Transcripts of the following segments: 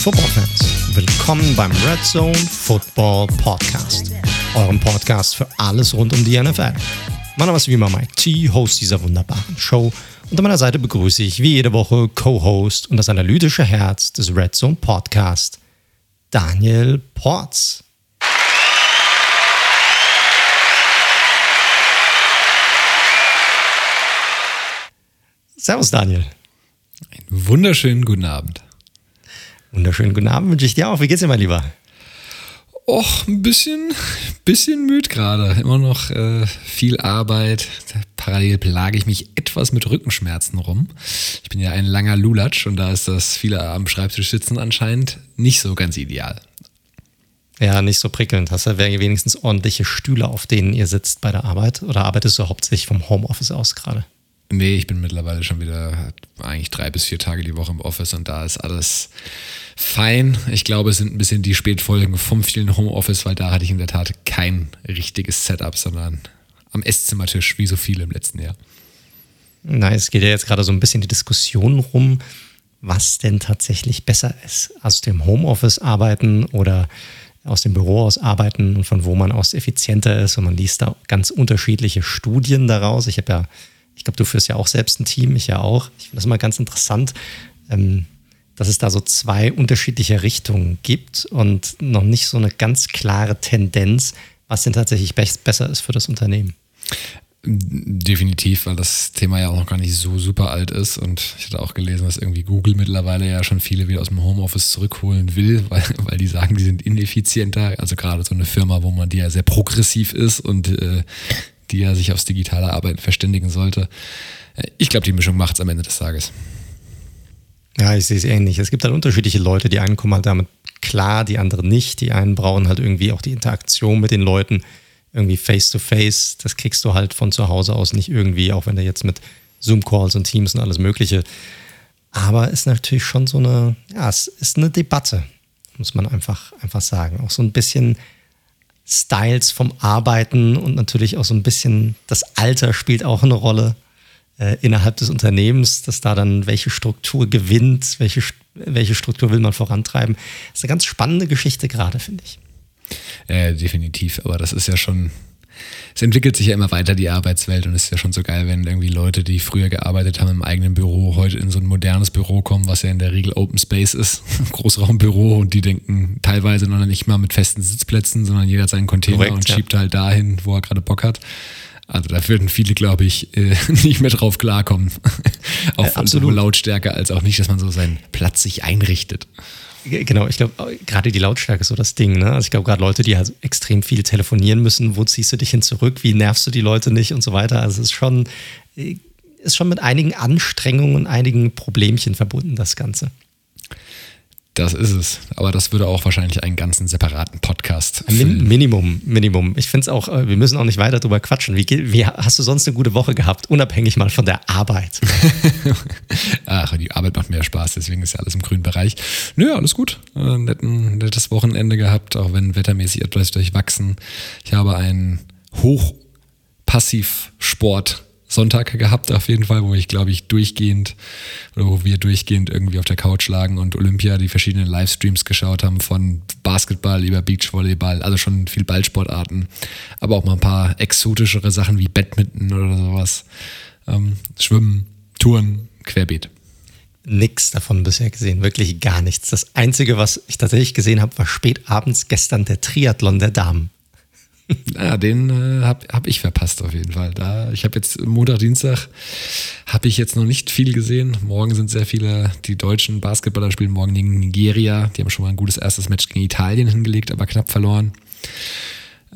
Footballfans, willkommen beim Red Zone Football Podcast, eurem Podcast für alles rund um die NFL. Mein Name ist wie immer Mike T, Host dieser wunderbaren Show. Und an meiner Seite begrüße ich wie jede Woche Co-Host und das analytische Herz des Red Zone Podcast, Daniel Porz. Servus, Daniel. Einen wunderschönen guten Abend. Wunderschönen guten Abend wünsche ich dir auch. Wie geht's dir, mein Lieber? Och, ein bisschen, bisschen müde gerade. Immer noch äh, viel Arbeit. Parallel plage ich mich etwas mit Rückenschmerzen rum. Ich bin ja ein langer Lulatsch und da ist das viele am Schreibtisch sitzen anscheinend nicht so ganz ideal. Ja, nicht so prickelnd. Hast du wenigstens ordentliche Stühle, auf denen ihr sitzt bei der Arbeit? Oder arbeitest du hauptsächlich vom Homeoffice aus gerade? Nee, ich bin mittlerweile schon wieder eigentlich drei bis vier Tage die Woche im Office und da ist alles fein. Ich glaube, es sind ein bisschen die Spätfolgen vom vielen Homeoffice, weil da hatte ich in der Tat kein richtiges Setup, sondern am Esszimmertisch, wie so viele im letzten Jahr. Na, es geht ja jetzt gerade so ein bisschen die Diskussion rum, was denn tatsächlich besser ist. Aus dem Homeoffice arbeiten oder aus dem Büro aus arbeiten und von wo man aus effizienter ist. Und man liest da ganz unterschiedliche Studien daraus. Ich habe ja ich glaube, du führst ja auch selbst ein Team, ich ja auch. Ich finde das immer ganz interessant, ähm, dass es da so zwei unterschiedliche Richtungen gibt und noch nicht so eine ganz klare Tendenz, was denn tatsächlich besser ist für das Unternehmen. Definitiv, weil das Thema ja auch noch gar nicht so super alt ist und ich hatte auch gelesen, dass irgendwie Google mittlerweile ja schon viele wieder aus dem Homeoffice zurückholen will, weil, weil die sagen, die sind ineffizienter. Also gerade so eine Firma, wo man die ja sehr progressiv ist und äh, die er sich aufs digitale Arbeiten verständigen sollte. Ich glaube, die Mischung macht es am Ende des Tages. Ja, ich sehe es ähnlich. Es gibt halt unterschiedliche Leute. Die einen kommen halt damit klar, die anderen nicht. Die einen brauchen halt irgendwie auch die Interaktion mit den Leuten, irgendwie face to face. Das kriegst du halt von zu Hause aus nicht irgendwie, auch wenn du jetzt mit Zoom-Calls und Teams und alles Mögliche. Aber es ist natürlich schon so eine, ja, es ist eine Debatte, muss man einfach, einfach sagen. Auch so ein bisschen Styles vom Arbeiten und natürlich auch so ein bisschen das Alter spielt auch eine Rolle äh, innerhalb des Unternehmens, dass da dann welche Struktur gewinnt, welche, welche Struktur will man vorantreiben. Das ist eine ganz spannende Geschichte gerade, finde ich. Ja, definitiv. Aber das ist ja schon es entwickelt sich ja immer weiter, die Arbeitswelt. Und es ist ja schon so geil, wenn irgendwie Leute, die früher gearbeitet haben im eigenen Büro, heute in so ein modernes Büro kommen, was ja in der Regel Open Space ist, Großraumbüro. Und die denken teilweise noch nicht mal mit festen Sitzplätzen, sondern jeder hat seinen Container Korrekt, und ja. schiebt halt dahin, wo er gerade Bock hat. Also da würden viele, glaube ich, äh, nicht mehr drauf klarkommen. Auf ja, sowohl Lautstärke als auch nicht, dass man so seinen Platz sich einrichtet. Genau, ich glaube, gerade die Lautstärke ist so das Ding. Ne? Also ich glaube, gerade Leute, die halt extrem viel telefonieren müssen, wo ziehst du dich hin zurück, wie nervst du die Leute nicht und so weiter. Also es ist schon, ist schon mit einigen Anstrengungen und einigen Problemchen verbunden, das Ganze. Das ist es. Aber das würde auch wahrscheinlich einen ganzen separaten Podcast. Min Minimum, Minimum. Ich finde es auch, äh, wir müssen auch nicht weiter drüber quatschen. Wie, wie, hast du sonst eine gute Woche gehabt, unabhängig mal von der Arbeit? Ach, die Arbeit macht mehr Spaß, deswegen ist ja alles im grünen Bereich. Nö, alles gut. Äh, netten, nettes Wochenende gehabt, auch wenn wettermäßig etwas durchwachsen. Ich habe einen Hochpassivsport Sonntag gehabt, auf jeden Fall, wo ich, glaube ich, durchgehend oder wo wir durchgehend irgendwie auf der Couch lagen und Olympia die verschiedenen Livestreams geschaut haben, von Basketball über Beachvolleyball, also schon viel Ballsportarten, aber auch mal ein paar exotischere Sachen wie Badminton oder sowas. Ähm, Schwimmen, Touren, Querbeet. Nix davon bisher gesehen, wirklich gar nichts. Das Einzige, was ich tatsächlich gesehen habe, war spät abends gestern der Triathlon der Damen. Ja, den äh, habe hab ich verpasst auf jeden Fall. Da, ich habe jetzt Montag, Dienstag habe ich jetzt noch nicht viel gesehen. Morgen sind sehr viele, die deutschen Basketballer spielen morgen gegen Nigeria. Die haben schon mal ein gutes erstes Match gegen Italien hingelegt, aber knapp verloren.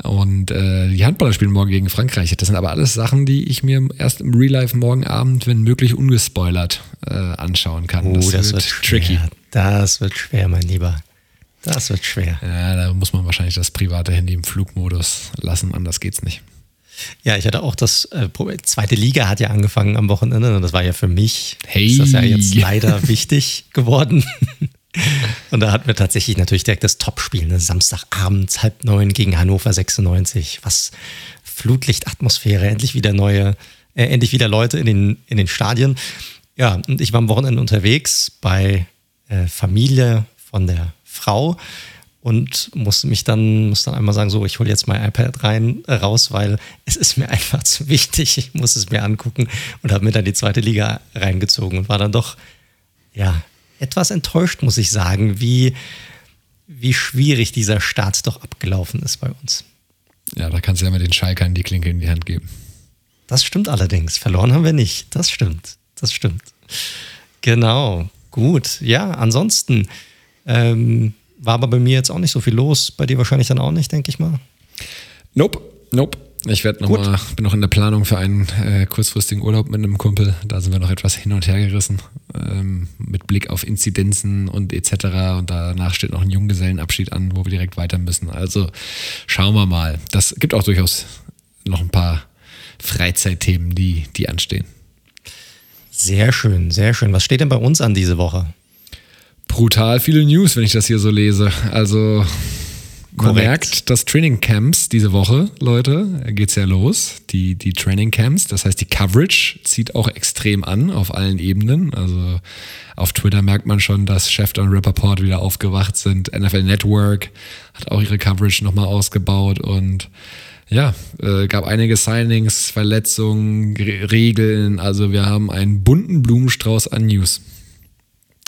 Und äh, die Handballer spielen morgen gegen Frankreich. Das sind aber alles Sachen, die ich mir erst im Real Life morgen Abend, wenn möglich, ungespoilert äh, anschauen kann. Oh, das, das wird, wird tricky. Das wird schwer, mein Lieber. Das wird schwer. Ja, da muss man wahrscheinlich das private Handy im Flugmodus lassen, anders geht's nicht. Ja, ich hatte auch das, äh, zweite Liga hat ja angefangen am Wochenende und das war ja für mich, hey. ist das ja jetzt leider wichtig geworden. und da hatten wir tatsächlich natürlich direkt das Topspiel, ne? Samstagabends halb neun gegen Hannover 96. Was Flutlichtatmosphäre, endlich wieder neue, äh, endlich wieder Leute in den, in den Stadien. Ja, und ich war am Wochenende unterwegs bei äh, Familie von der Frau und musste mich dann, muss dann einmal sagen, so, ich hole jetzt mein iPad rein, äh, raus, weil es ist mir einfach zu wichtig. Ich muss es mir angucken und habe mir dann die zweite Liga reingezogen und war dann doch, ja, etwas enttäuscht, muss ich sagen, wie, wie schwierig dieser Start doch abgelaufen ist bei uns. Ja, da kannst du ja mit den Schalkern die Klinke in die Hand geben. Das stimmt allerdings. Verloren haben wir nicht. Das stimmt. Das stimmt. Genau. Gut. Ja, ansonsten ähm, war aber bei mir jetzt auch nicht so viel los. Bei dir wahrscheinlich dann auch nicht, denke ich mal. Nope. Nope. Ich werde noch mal, bin noch in der Planung für einen äh, kurzfristigen Urlaub mit einem Kumpel. Da sind wir noch etwas hin und her gerissen ähm, mit Blick auf Inzidenzen und etc. Und danach steht noch ein Junggesellenabschied an, wo wir direkt weiter müssen. Also schauen wir mal. Das gibt auch durchaus noch ein paar Freizeitthemen, die, die anstehen. Sehr schön, sehr schön. Was steht denn bei uns an diese Woche? Brutal viele News, wenn ich das hier so lese. Also man merkt, dass Training Camps diese Woche, Leute, geht's ja los. Die, die Training Camps, das heißt, die Coverage zieht auch extrem an auf allen Ebenen. Also auf Twitter merkt man schon, dass Chef und Rappaport wieder aufgewacht sind. NFL Network hat auch ihre Coverage nochmal ausgebaut und ja, äh, gab einige Signings, Verletzungen, Regeln. Also wir haben einen bunten Blumenstrauß an News.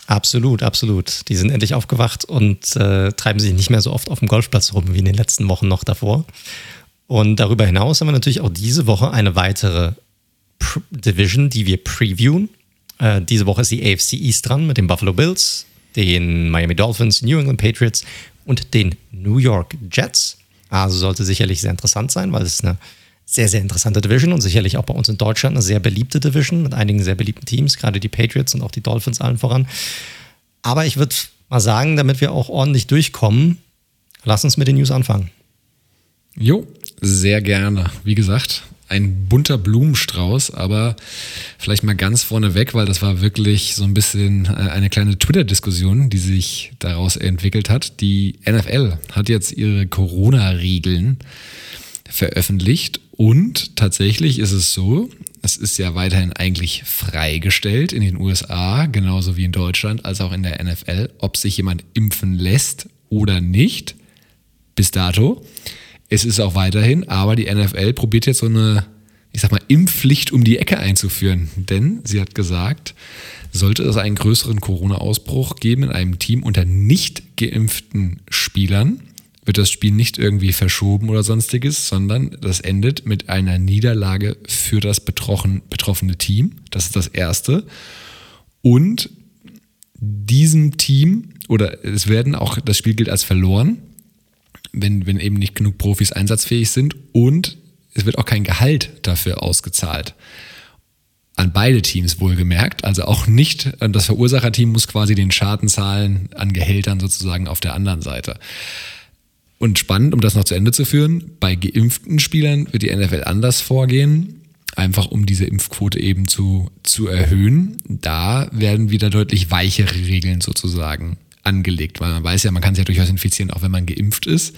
Absolut, absolut. Die sind endlich aufgewacht und äh, treiben sich nicht mehr so oft auf dem Golfplatz rum wie in den letzten Wochen noch davor. Und darüber hinaus haben wir natürlich auch diese Woche eine weitere P Division, die wir previewen. Äh, diese Woche ist die AFC East dran mit den Buffalo Bills, den Miami Dolphins, New England Patriots und den New York Jets. Also sollte sicherlich sehr interessant sein, weil es eine sehr, sehr interessante Division und sicherlich auch bei uns in Deutschland eine sehr beliebte Division mit einigen sehr beliebten Teams, gerade die Patriots und auch die Dolphins allen voran. Aber ich würde mal sagen, damit wir auch ordentlich durchkommen, lass uns mit den News anfangen. Jo, sehr gerne. Wie gesagt, ein bunter Blumenstrauß, aber vielleicht mal ganz vorne weg, weil das war wirklich so ein bisschen äh, eine kleine Twitter-Diskussion, die sich daraus entwickelt hat. Die NFL hat jetzt ihre Corona-Regeln veröffentlicht und tatsächlich ist es so, es ist ja weiterhin eigentlich freigestellt in den USA, genauso wie in Deutschland, als auch in der NFL, ob sich jemand impfen lässt oder nicht. Bis dato. Es ist auch weiterhin, aber die NFL probiert jetzt so eine, ich sag mal, Impfpflicht um die Ecke einzuführen. Denn sie hat gesagt, sollte es einen größeren Corona-Ausbruch geben in einem Team unter nicht geimpften Spielern, wird das Spiel nicht irgendwie verschoben oder sonstiges, sondern das endet mit einer Niederlage für das betroffene Team. Das ist das Erste. Und diesem Team, oder es werden auch, das Spiel gilt als verloren, wenn, wenn eben nicht genug Profis einsatzfähig sind und es wird auch kein Gehalt dafür ausgezahlt. An beide Teams wohlgemerkt, also auch nicht, das Verursacherteam muss quasi den Schaden zahlen an Gehältern sozusagen auf der anderen Seite. Und spannend, um das noch zu Ende zu führen, bei geimpften Spielern wird die NFL anders vorgehen, einfach um diese Impfquote eben zu, zu erhöhen. Da werden wieder deutlich weichere Regeln sozusagen angelegt, weil man weiß ja, man kann sich ja durchaus infizieren, auch wenn man geimpft ist.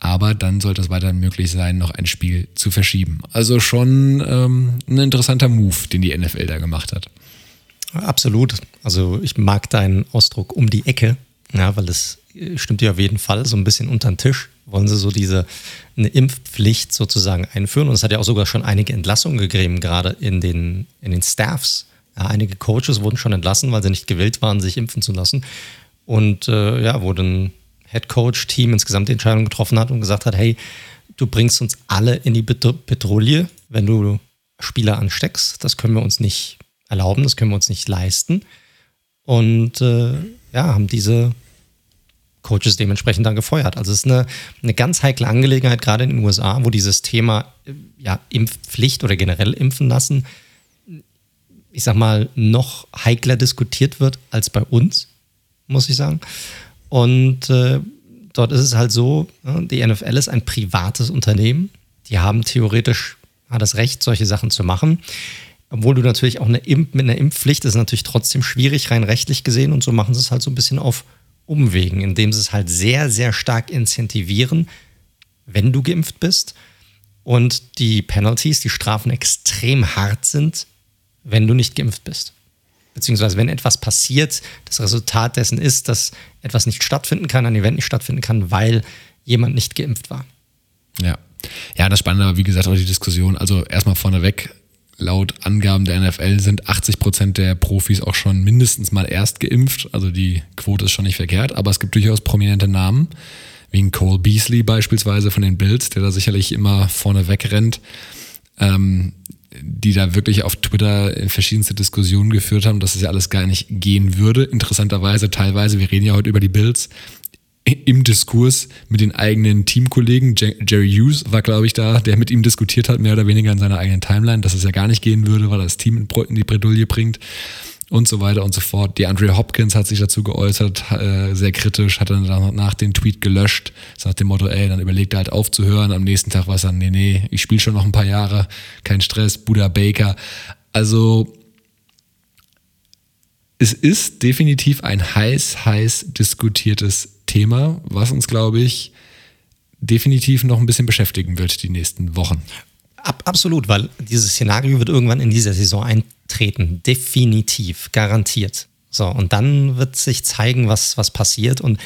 Aber dann sollte es weiterhin möglich sein, noch ein Spiel zu verschieben. Also schon ähm, ein interessanter Move, den die NFL da gemacht hat. Absolut. Also ich mag deinen Ausdruck um die Ecke, ja, weil es stimmt ja auf jeden Fall, so ein bisschen unter den Tisch wollen sie so diese eine Impfpflicht sozusagen einführen. Und es hat ja auch sogar schon einige Entlassungen gegeben, gerade in den, in den Staffs. Ja, einige Coaches wurden schon entlassen, weil sie nicht gewillt waren, sich impfen zu lassen. Und äh, ja, wo ein Head Coach-Team insgesamt die Entscheidung getroffen hat und gesagt hat, hey, du bringst uns alle in die Petrouille, wenn du Spieler ansteckst. Das können wir uns nicht erlauben, das können wir uns nicht leisten. Und äh, ja, haben diese Coaches dementsprechend dann gefeuert. Also es ist eine, eine ganz heikle Angelegenheit, gerade in den USA, wo dieses Thema ja, Impfpflicht oder generell impfen lassen, ich sag mal, noch heikler diskutiert wird als bei uns, muss ich sagen. Und äh, dort ist es halt so, die NFL ist ein privates Unternehmen. Die haben theoretisch das Recht, solche Sachen zu machen. Obwohl du natürlich auch eine Impf mit einer Impfpflicht ist natürlich trotzdem schwierig, rein rechtlich gesehen. Und so machen sie es halt so ein bisschen auf Umwegen, indem sie es halt sehr, sehr stark incentivieren, wenn du geimpft bist. Und die Penalties, die Strafen extrem hart sind, wenn du nicht geimpft bist. beziehungsweise wenn etwas passiert, das Resultat dessen ist, dass etwas nicht stattfinden kann, ein Event nicht stattfinden kann, weil jemand nicht geimpft war. Ja. Ja, das Spannende wie gesagt, auch die Diskussion. Also erstmal vorneweg, laut Angaben der NFL sind 80 Prozent der Profis auch schon mindestens mal erst geimpft. Also die Quote ist schon nicht verkehrt, aber es gibt durchaus prominente Namen, wie ein Cole Beasley beispielsweise von den Bills, der da sicherlich immer vorne wegrennt. Ähm, die da wirklich auf Twitter verschiedenste Diskussionen geführt haben, dass es ja alles gar nicht gehen würde. Interessanterweise teilweise, wir reden ja heute über die Bills, im Diskurs mit den eigenen Teamkollegen. Jerry Hughes war, glaube ich, da, der mit ihm diskutiert hat, mehr oder weniger in seiner eigenen Timeline, dass es ja gar nicht gehen würde, weil er das Team in die Bredouille bringt und so weiter und so fort. Die Andre Hopkins hat sich dazu geäußert, äh, sehr kritisch, hat dann danach den Tweet gelöscht, nach dem Motto, ey, dann überlegt er halt aufzuhören. Am nächsten Tag war es dann, nee, nee, ich spiele schon noch ein paar Jahre, kein Stress, Buddha Baker. Also es ist definitiv ein heiß, heiß diskutiertes Thema, was uns, glaube ich, definitiv noch ein bisschen beschäftigen wird die nächsten Wochen. Ab, absolut, weil dieses Szenario wird irgendwann in dieser Saison eintreten. Definitiv, garantiert. So, und dann wird sich zeigen, was, was passiert. Und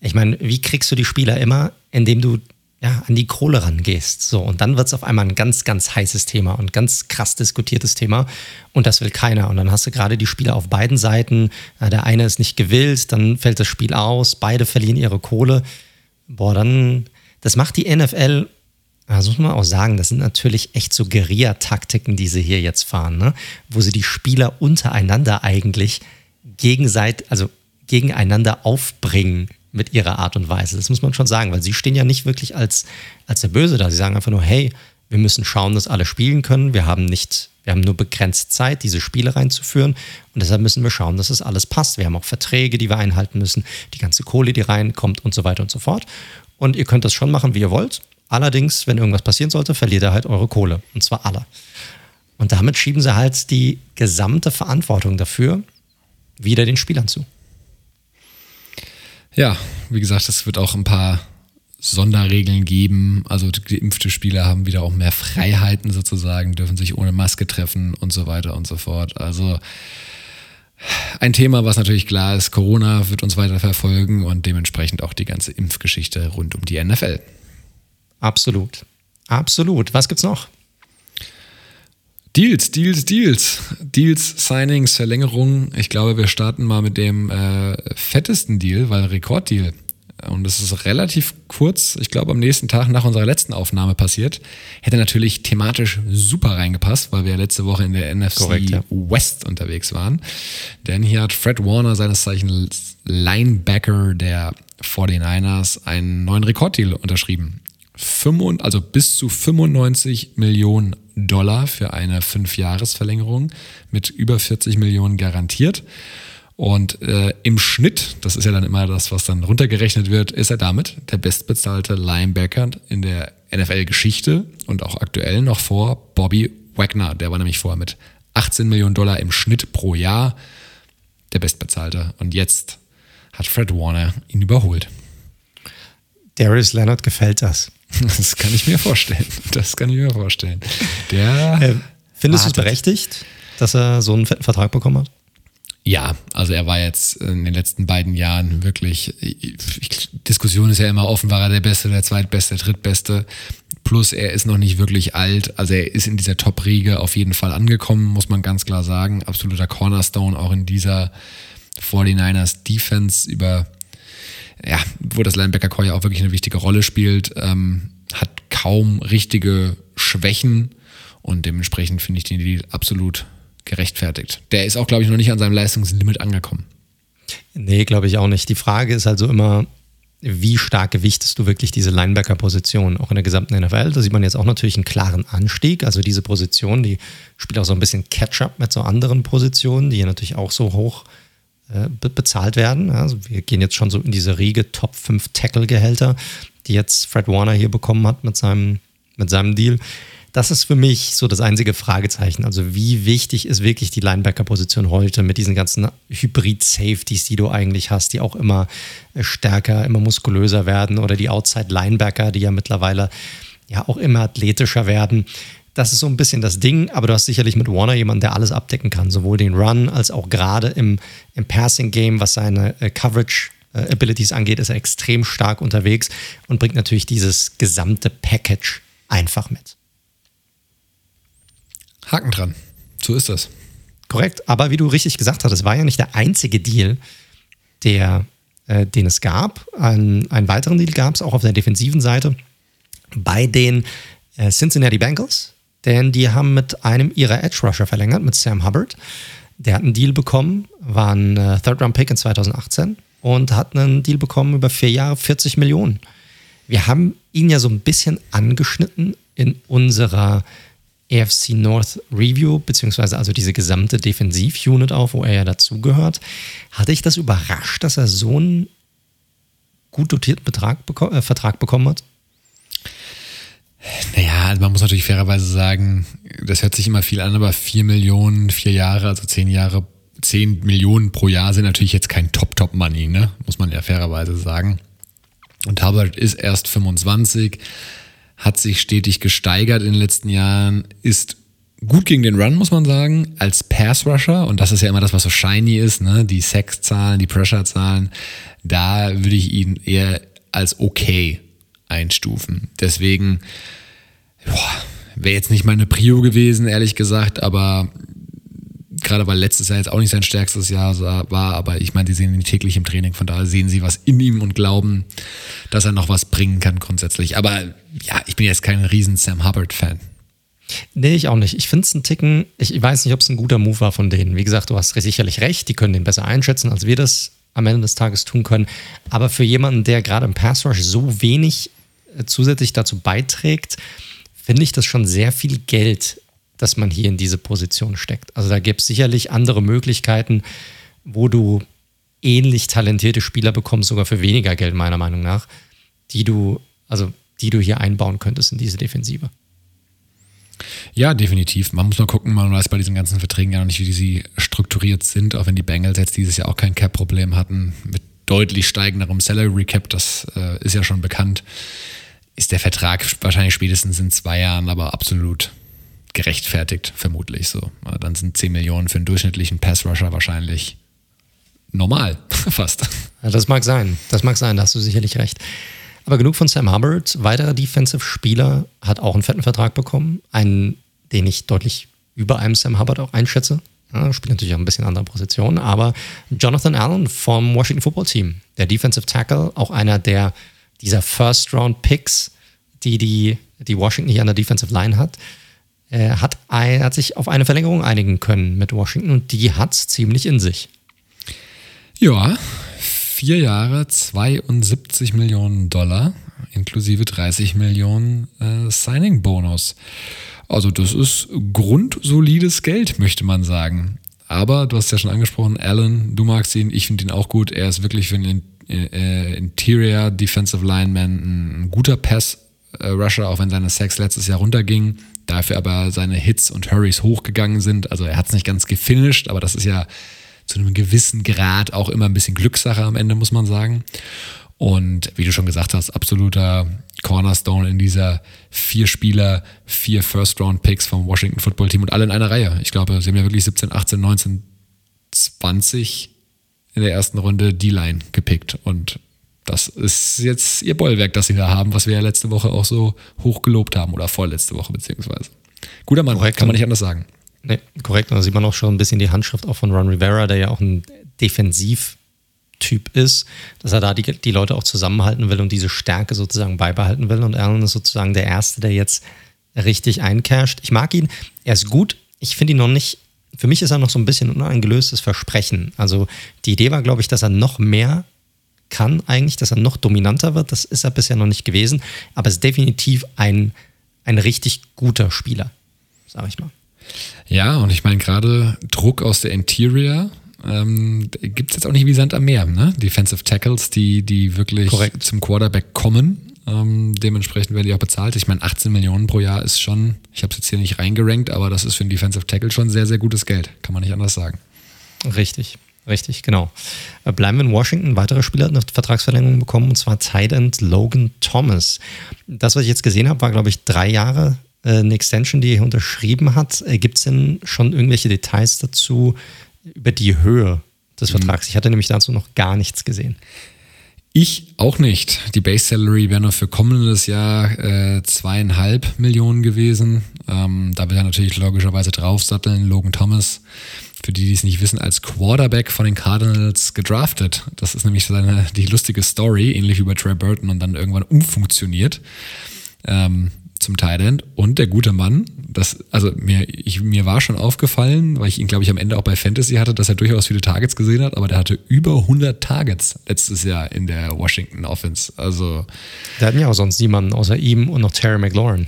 ich meine, wie kriegst du die Spieler immer, indem du ja, an die Kohle rangehst. So, und dann wird es auf einmal ein ganz, ganz heißes Thema und ganz krass diskutiertes Thema. Und das will keiner. Und dann hast du gerade die Spieler auf beiden Seiten. Der eine ist nicht gewillt, dann fällt das Spiel aus, beide verlieren ihre Kohle. Boah, dann, das macht die NFL das muss man auch sagen, das sind natürlich echt so Guerilla-Taktiken, die sie hier jetzt fahren, ne? wo sie die Spieler untereinander eigentlich gegenseitig, also gegeneinander aufbringen mit ihrer Art und Weise. Das muss man schon sagen, weil sie stehen ja nicht wirklich als, als der Böse da. Sie sagen einfach nur, hey, wir müssen schauen, dass alle spielen können. Wir haben nicht, wir haben nur begrenzt Zeit, diese Spiele reinzuführen. Und deshalb müssen wir schauen, dass das alles passt. Wir haben auch Verträge, die wir einhalten müssen, die ganze Kohle, die reinkommt und so weiter und so fort. Und ihr könnt das schon machen, wie ihr wollt. Allerdings, wenn irgendwas passieren sollte, verliert ihr halt eure Kohle. Und zwar alle. Und damit schieben sie halt die gesamte Verantwortung dafür wieder den Spielern zu. Ja, wie gesagt, es wird auch ein paar Sonderregeln geben. Also geimpfte Spieler haben wieder auch mehr Freiheiten sozusagen, dürfen sich ohne Maske treffen und so weiter und so fort. Also ein Thema, was natürlich klar ist, Corona wird uns weiter verfolgen und dementsprechend auch die ganze Impfgeschichte rund um die NFL. Absolut. Absolut. Was gibt's noch? Deals, Deals, Deals. Deals, Signings, Verlängerungen. Ich glaube, wir starten mal mit dem äh, fettesten Deal, weil Rekorddeal. Und das ist relativ kurz, ich glaube am nächsten Tag nach unserer letzten Aufnahme passiert. Hätte natürlich thematisch super reingepasst, weil wir letzte Woche in der NFC Korrekt, ja. West unterwegs waren. Denn hier hat Fred Warner, seines Zeichens Linebacker der 49ers, einen neuen Rekorddeal unterschrieben also bis zu 95 Millionen Dollar für eine Fünfjahresverlängerung mit über 40 Millionen garantiert. Und äh, im Schnitt, das ist ja dann immer das, was dann runtergerechnet wird, ist er damit der bestbezahlte Linebacker in der NFL-Geschichte und auch aktuell noch vor Bobby Wagner. Der war nämlich vorher mit 18 Millionen Dollar im Schnitt pro Jahr der bestbezahlte. Und jetzt hat Fred Warner ihn überholt. Darius Leonard gefällt das. Das kann ich mir vorstellen. Das kann ich mir vorstellen. Der äh, findest du es berechtigt, dass er so einen fetten Vertrag bekommen hat? Ja, also er war jetzt in den letzten beiden Jahren wirklich, ich, Diskussion ist ja immer offen, war er der Beste, der Zweitbeste, der Drittbeste. Plus er ist noch nicht wirklich alt, also er ist in dieser Top-Riege auf jeden Fall angekommen, muss man ganz klar sagen. Absoluter Cornerstone auch in dieser 49ers Defense über ja, wo das Linebacker-Core ja auch wirklich eine wichtige Rolle spielt, ähm, hat kaum richtige Schwächen und dementsprechend finde ich den Deal absolut gerechtfertigt. Der ist auch, glaube ich, noch nicht an seinem Leistungslimit angekommen. Nee, glaube ich auch nicht. Die Frage ist also immer, wie stark gewichtest du wirklich diese Linebacker-Position, auch in der gesamten NFL? Da sieht man jetzt auch natürlich einen klaren Anstieg. Also diese Position, die spielt auch so ein bisschen Catch-up mit so anderen Positionen, die ja natürlich auch so hoch äh, bezahlt werden. Also wir gehen jetzt schon so in diese Riege Top 5 Tackle-Gehälter, die jetzt Fred Warner hier bekommen hat mit seinem, mit seinem Deal. Das ist für mich so das einzige Fragezeichen. Also wie wichtig ist wirklich die Linebacker-Position heute mit diesen ganzen Hybrid-Safeties, die du eigentlich hast, die auch immer stärker, immer muskulöser werden oder die Outside-Linebacker, die ja mittlerweile ja auch immer athletischer werden. Das ist so ein bisschen das Ding, aber du hast sicherlich mit Warner jemanden, der alles abdecken kann, sowohl den Run als auch gerade im, im Passing-Game, was seine äh, Coverage-Abilities äh, angeht, ist er extrem stark unterwegs und bringt natürlich dieses gesamte Package einfach mit. Haken dran. So ist das. Korrekt, aber wie du richtig gesagt hast, es war ja nicht der einzige Deal, der, äh, den es gab. Ein, einen weiteren Deal gab es auch auf der defensiven Seite bei den äh, Cincinnati Bengals, denn die haben mit einem ihrer Edge Rusher verlängert, mit Sam Hubbard. Der hat einen Deal bekommen, war ein äh, Third-Round-Pick in 2018 und hat einen Deal bekommen über vier Jahre, 40 Millionen. Wir haben ihn ja so ein bisschen angeschnitten in unserer AFC North Review, beziehungsweise also diese gesamte Defensiv-Unit auf, wo er ja dazugehört. Hatte ich das überrascht, dass er so einen gut dotierten Betrag, äh, Vertrag bekommen hat? Naja, man muss natürlich fairerweise sagen, das hört sich immer viel an, aber 4 Millionen, vier Jahre, also 10 Jahre, 10 Millionen pro Jahr sind natürlich jetzt kein Top-Top-Money, ne? Muss man ja fairerweise sagen. Und Hubbard ist erst 25, hat sich stetig gesteigert in den letzten Jahren, ist gut gegen den Run, muss man sagen, als Pass-Rusher. Und das ist ja immer das, was so shiny ist, ne? Die Sex-Zahlen, die Pressure-Zahlen. Da würde ich ihn eher als okay einstufen. Deswegen, wäre jetzt nicht meine Prio gewesen, ehrlich gesagt, aber gerade weil letztes Jahr jetzt auch nicht sein stärkstes Jahr war, aber ich meine, die sehen ihn täglich im Training, von daher sehen sie was in ihm und glauben, dass er noch was bringen kann grundsätzlich. Aber ja, ich bin jetzt kein riesen Sam Hubbard-Fan. Nee, ich auch nicht. Ich finde es ein Ticken, ich weiß nicht, ob es ein guter Move war von denen. Wie gesagt, du hast sicherlich recht, die können den besser einschätzen, als wir das am Ende des Tages tun können. Aber für jemanden, der gerade im Pass Rush so wenig zusätzlich dazu beiträgt, finde ich das schon sehr viel Geld, dass man hier in diese Position steckt. Also da gibt es sicherlich andere Möglichkeiten, wo du ähnlich talentierte Spieler bekommst, sogar für weniger Geld meiner Meinung nach, die du, also die du hier einbauen könntest in diese Defensive. Ja, definitiv. Man muss mal gucken, man weiß bei diesen ganzen Verträgen ja noch nicht, wie sie strukturiert sind, auch wenn die Bengals jetzt dieses Jahr auch kein Cap-Problem hatten mit deutlich steigenderem Salary Cap, das äh, ist ja schon bekannt ist der Vertrag wahrscheinlich spätestens in zwei Jahren aber absolut gerechtfertigt, vermutlich so. Dann sind 10 Millionen für einen durchschnittlichen Pass-Rusher wahrscheinlich normal, fast. Ja, das mag sein, das mag sein, da hast du sicherlich recht. Aber genug von Sam Hubbard. Weiterer Defensive-Spieler hat auch einen fetten Vertrag bekommen. Einen, den ich deutlich über einem Sam Hubbard auch einschätze. Spielt natürlich auch ein bisschen andere Positionen, aber Jonathan Allen vom Washington Football Team, der Defensive Tackle, auch einer der dieser First-Round-Picks, die, die die Washington hier an der Defensive Line hat, äh, hat, ein, hat sich auf eine Verlängerung einigen können mit Washington und die hat es ziemlich in sich. Ja, vier Jahre, 72 Millionen Dollar, inklusive 30 Millionen äh, Signing-Bonus. Also das ist grundsolides Geld, möchte man sagen. Aber du hast ja schon angesprochen, Allen, du magst ihn, ich finde ihn auch gut. Er ist wirklich für einen äh, Interior Defensive Lineman, ein guter Pass-Rusher, auch wenn seine Sacks letztes Jahr runtergingen, dafür aber seine Hits und Hurries hochgegangen sind. Also er hat es nicht ganz gefinisht, aber das ist ja zu einem gewissen Grad auch immer ein bisschen Glückssache am Ende, muss man sagen. Und wie du schon gesagt hast, absoluter Cornerstone in dieser vier Spieler, vier First-Round-Picks vom Washington Football Team und alle in einer Reihe. Ich glaube, sie haben ja wirklich 17, 18, 19, 20 in der ersten Runde D-Line gepickt. Und das ist jetzt ihr Bollwerk, das sie da haben, was wir ja letzte Woche auch so hoch gelobt haben oder vorletzte Woche beziehungsweise. Guter Mann, korrekt. kann man nicht anders sagen. Nee, korrekt. Und da sieht man auch schon ein bisschen die Handschrift auch von Ron Rivera, der ja auch ein Defensivtyp ist, dass er da die, die Leute auch zusammenhalten will und diese Stärke sozusagen beibehalten will. Und Allen ist sozusagen der Erste, der jetzt richtig eincasht. Ich mag ihn, er ist gut. Ich finde ihn noch nicht für mich ist er noch so ein bisschen uneingelöstes Versprechen. Also die Idee war, glaube ich, dass er noch mehr kann eigentlich, dass er noch dominanter wird. Das ist er bisher noch nicht gewesen, aber es ist definitiv ein, ein richtig guter Spieler, sage ich mal. Ja, und ich meine gerade Druck aus der Interior ähm, gibt es jetzt auch nicht wie Sand am Meer. Ne? Defensive Tackles, die, die wirklich Korrekt. zum Quarterback kommen. Ähm, dementsprechend werden die auch bezahlt. Ich meine, 18 Millionen pro Jahr ist schon, ich habe es jetzt hier nicht reingerankt, aber das ist für einen Defensive Tackle schon sehr, sehr gutes Geld. Kann man nicht anders sagen. Richtig, richtig, genau. Äh, bleiben wir in Washington. Ein weiterer Spieler hat eine Vertragsverlängerung bekommen, und zwar Tight End Logan Thomas. Das, was ich jetzt gesehen habe, war, glaube ich, drei Jahre äh, eine Extension, die er unterschrieben hat. Äh, Gibt es denn schon irgendwelche Details dazu über die Höhe des mhm. Vertrags? Ich hatte nämlich dazu noch gar nichts gesehen. Ich auch nicht. Die Base Salary wäre noch für kommendes Jahr äh, zweieinhalb Millionen gewesen. Ähm, da wird er natürlich logischerweise draufsatteln. Logan Thomas, für die, die es nicht wissen, als Quarterback von den Cardinals gedraftet. Das ist nämlich seine, die lustige Story, ähnlich wie bei Trey Burton und dann irgendwann umfunktioniert. Ähm, zum Thailand und der gute Mann, das, also mir, ich, mir war schon aufgefallen, weil ich ihn, glaube ich, am Ende auch bei Fantasy hatte, dass er durchaus viele Targets gesehen hat, aber der hatte über 100 Targets letztes Jahr in der Washington Offense. Also. Der hatten ja auch sonst niemanden außer ihm und noch Terry McLaurin.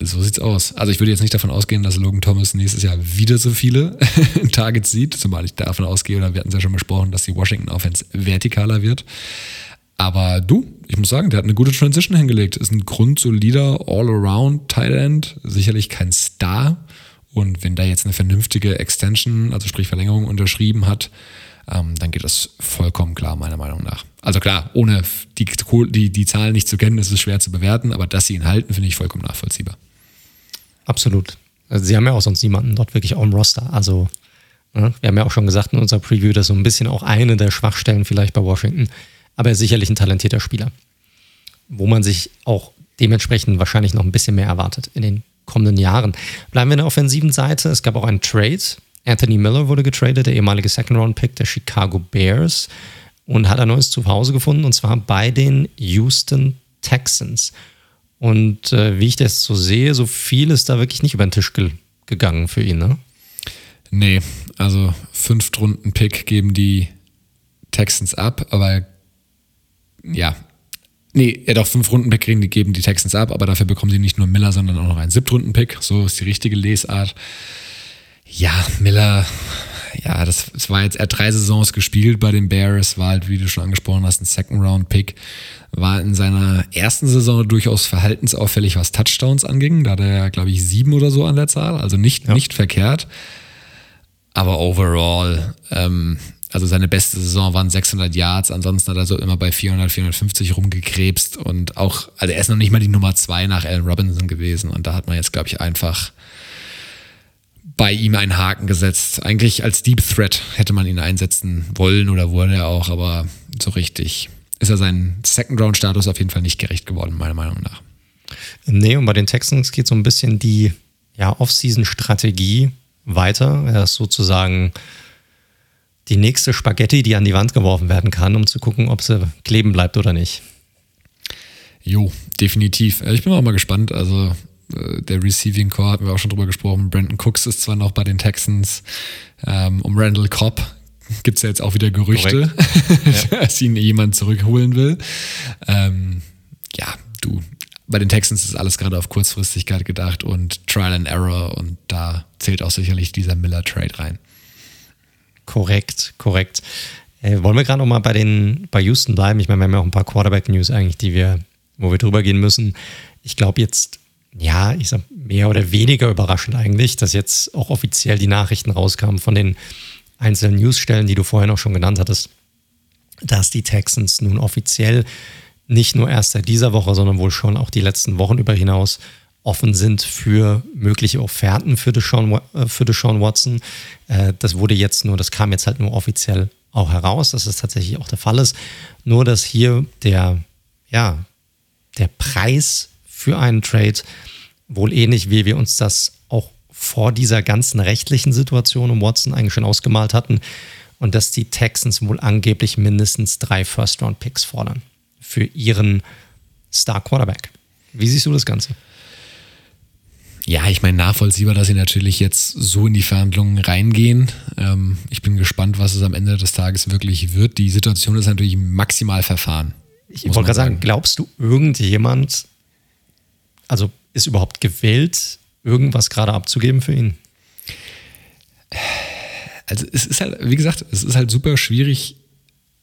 So sieht's aus. Also ich würde jetzt nicht davon ausgehen, dass Logan Thomas nächstes Jahr wieder so viele Targets sieht, zumal ich davon ausgehe, oder wir hatten es ja schon besprochen, dass die Washington Offense vertikaler wird. Aber du, ich muss sagen, der hat eine gute Transition hingelegt. Ist ein grundsolider All-Around Tight End, sicherlich kein Star. Und wenn da jetzt eine vernünftige Extension, also sprich Verlängerung, unterschrieben hat, ähm, dann geht das vollkommen klar, meiner Meinung nach. Also klar, ohne die, die, die Zahlen nicht zu kennen, ist es schwer zu bewerten, aber dass sie ihn halten, finde ich vollkommen nachvollziehbar. Absolut. Also sie haben ja auch sonst niemanden dort wirklich auch im Roster. Also ne, wir haben ja auch schon gesagt in unserer Preview, dass so ein bisschen auch eine der Schwachstellen vielleicht bei Washington aber er ist sicherlich ein talentierter Spieler, wo man sich auch dementsprechend wahrscheinlich noch ein bisschen mehr erwartet in den kommenden Jahren. Bleiben wir in der offensiven Seite. Es gab auch einen Trade. Anthony Miller wurde getradet, der ehemalige Second-Round-Pick der Chicago Bears und hat ein neues Zuhause gefunden und zwar bei den Houston Texans. Und äh, wie ich das so sehe, so viel ist da wirklich nicht über den Tisch ge gegangen für ihn, ne? Nee, also Fünftrunden-Pick geben die Texans ab, aber ja, Nee, ja doch, fünf Runden-Pick kriegen die geben die Texans ab, aber dafür bekommen sie nicht nur Miller, sondern auch noch einen Siebtrunden-Pick. So ist die richtige Lesart. Ja, Miller, ja, das, das war jetzt, er hat drei Saisons gespielt bei den Bears, war halt, wie du schon angesprochen hast, ein Second-Round-Pick. War in seiner ersten Saison durchaus verhaltensauffällig, was Touchdowns anging. Da hat er, glaube ich, sieben oder so an der Zahl, also nicht, ja. nicht verkehrt. Aber overall, ähm, also seine beste Saison waren 600 Yards, ansonsten hat er so immer bei 400, 450 rumgekrebst und auch, also er ist noch nicht mal die Nummer zwei nach Allen Robinson gewesen und da hat man jetzt, glaube ich, einfach bei ihm einen Haken gesetzt. Eigentlich als Deep Threat hätte man ihn einsetzen wollen oder wurde er auch, aber so richtig ist er seinen Second-Round-Status auf jeden Fall nicht gerecht geworden, meiner Meinung nach. Nee, und bei den Texans geht so ein bisschen die ja, Off-Season-Strategie weiter. Er ist sozusagen die nächste Spaghetti, die an die Wand geworfen werden kann, um zu gucken, ob sie kleben bleibt oder nicht. Jo, definitiv. Ich bin auch mal gespannt. Also äh, der Receiving Core hatten wir auch schon drüber gesprochen. Brandon Cooks ist zwar noch bei den Texans. Ähm, um Randall Cobb gibt es ja jetzt auch wieder Gerüchte, ja. dass ihn jemand zurückholen will. Ähm, ja, du, bei den Texans ist alles gerade auf Kurzfristigkeit gedacht und Trial and Error und da zählt auch sicherlich dieser Miller-Trade rein. Korrekt, korrekt. Äh, wollen wir gerade noch mal bei den bei Houston bleiben? Ich meine, wir haben ja auch ein paar Quarterback-News eigentlich, die wir, wo wir drüber gehen müssen. Ich glaube jetzt, ja, ich sag mehr oder weniger überraschend eigentlich, dass jetzt auch offiziell die Nachrichten rauskamen von den einzelnen Newsstellen, die du vorher noch schon genannt hattest, dass die Texans nun offiziell nicht nur erst seit dieser Woche, sondern wohl schon auch die letzten Wochen über hinaus offen sind für mögliche Offerten für Deshaun, äh, für Deshaun Watson. Äh, das wurde jetzt nur, das kam jetzt halt nur offiziell auch heraus, dass es tatsächlich auch der Fall ist. Nur, dass hier der, ja, der Preis für einen Trade wohl ähnlich, wie wir uns das auch vor dieser ganzen rechtlichen Situation um Watson eigentlich schon ausgemalt hatten und dass die Texans wohl angeblich mindestens drei First-Round-Picks fordern für ihren Star-Quarterback. Wie siehst du das Ganze? Ja, ich meine, nachvollziehbar, dass sie natürlich jetzt so in die Verhandlungen reingehen. Ähm, ich bin gespannt, was es am Ende des Tages wirklich wird. Die Situation ist natürlich maximal verfahren. Ich wollte gerade sagen, glaubst du, irgendjemand, also ist überhaupt gewählt, irgendwas gerade abzugeben für ihn? Also es ist halt, wie gesagt, es ist halt super schwierig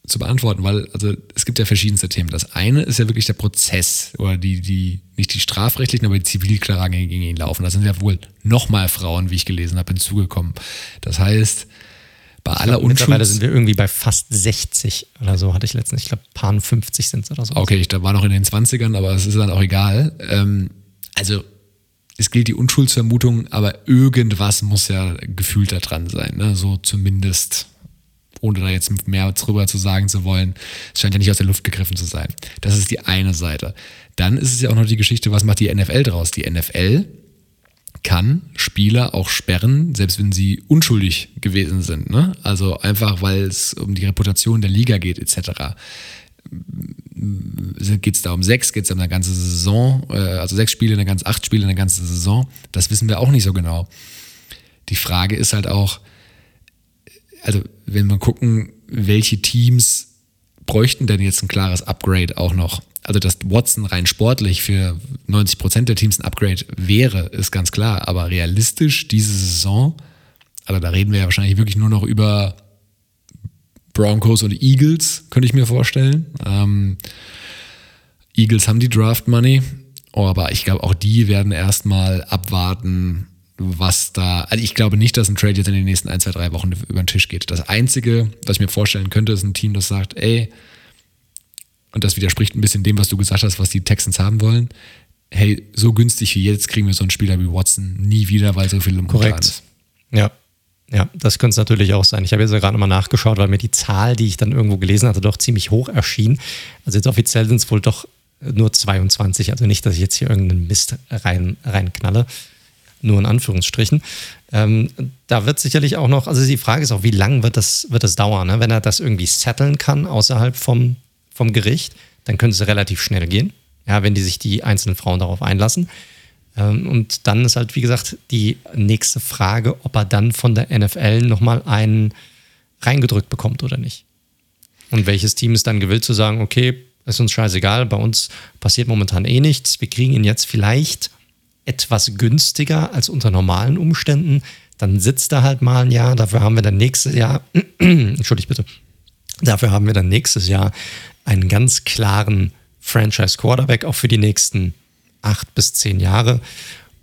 zu beantworten, weil also es gibt ja verschiedenste Themen. Das eine ist ja wirklich der Prozess oder die, die, nicht die strafrechtlichen, aber die Zivilklagen gegen ihn laufen. Da sind ja wohl nochmal Frauen, wie ich gelesen habe, hinzugekommen. Das heißt, bei ich aller glaub, Unschuld. Mittlerweile sind wir irgendwie bei fast 60 oder so, hatte ich letztens. Ich glaube, paar 50 sind es oder so. Okay, ich da war noch in den 20ern, aber es ist dann auch egal. Ähm, also es gilt die Unschuldsvermutung, aber irgendwas muss ja gefühlt da dran sein. Ne? So zumindest, ohne da jetzt mehr drüber zu sagen zu wollen. Es scheint ja nicht aus der Luft gegriffen zu sein. Das ist die eine Seite. Dann ist es ja auch noch die Geschichte, was macht die NFL draus? Die NFL kann Spieler auch sperren, selbst wenn sie unschuldig gewesen sind. Ne? Also einfach, weil es um die Reputation der Liga geht, etc geht es da um sechs, geht es um eine ganze Saison, äh, also sechs Spiele, eine ganze, acht Spiele, eine ganze Saison. Das wissen wir auch nicht so genau. Die Frage ist halt auch, also wenn wir gucken, welche Teams bräuchten denn jetzt ein klares Upgrade auch noch? Also, dass Watson rein sportlich für 90 Prozent der Teams ein Upgrade wäre, ist ganz klar. Aber realistisch diese Saison, also da reden wir ja wahrscheinlich wirklich nur noch über Broncos und Eagles, könnte ich mir vorstellen. Ähm, Eagles haben die Draft Money, aber ich glaube, auch die werden erstmal abwarten, was da. Also ich glaube nicht, dass ein Trade jetzt in den nächsten ein, zwei, drei Wochen über den Tisch geht. Das Einzige, was ich mir vorstellen könnte, ist ein Team, das sagt, ey, und das widerspricht ein bisschen dem, was du gesagt hast, was die Texans haben wollen. Hey, so günstig wie jetzt kriegen wir so einen Spieler wie Watson nie wieder, weil so viel im Korrekt. ist. Ja, ja, das könnte es natürlich auch sein. Ich habe jetzt gerade nochmal nachgeschaut, weil mir die Zahl, die ich dann irgendwo gelesen hatte, doch ziemlich hoch erschien. Also jetzt offiziell sind es wohl doch nur 22. Also nicht, dass ich jetzt hier irgendeinen Mist rein, reinknalle. Nur in Anführungsstrichen. Ähm, da wird sicherlich auch noch, also die Frage ist auch, wie lange wird das, wird das dauern? Ne? Wenn er das irgendwie setteln kann außerhalb vom, vom Gericht, dann könnte es relativ schnell gehen. Ja, wenn die sich die einzelnen Frauen darauf einlassen. Ähm, und dann ist halt, wie gesagt, die nächste Frage, ob er dann von der NFL nochmal einen reingedrückt bekommt oder nicht. Und welches Team ist dann gewillt zu sagen, okay, ist uns scheißegal, bei uns passiert momentan eh nichts, wir kriegen ihn jetzt vielleicht etwas günstiger als unter normalen Umständen, dann sitzt er halt mal ein Jahr, dafür haben wir dann nächstes Jahr, entschuldigt bitte, dafür haben wir dann nächstes Jahr einen ganz klaren Franchise Quarterback auch für die nächsten acht bis zehn Jahre.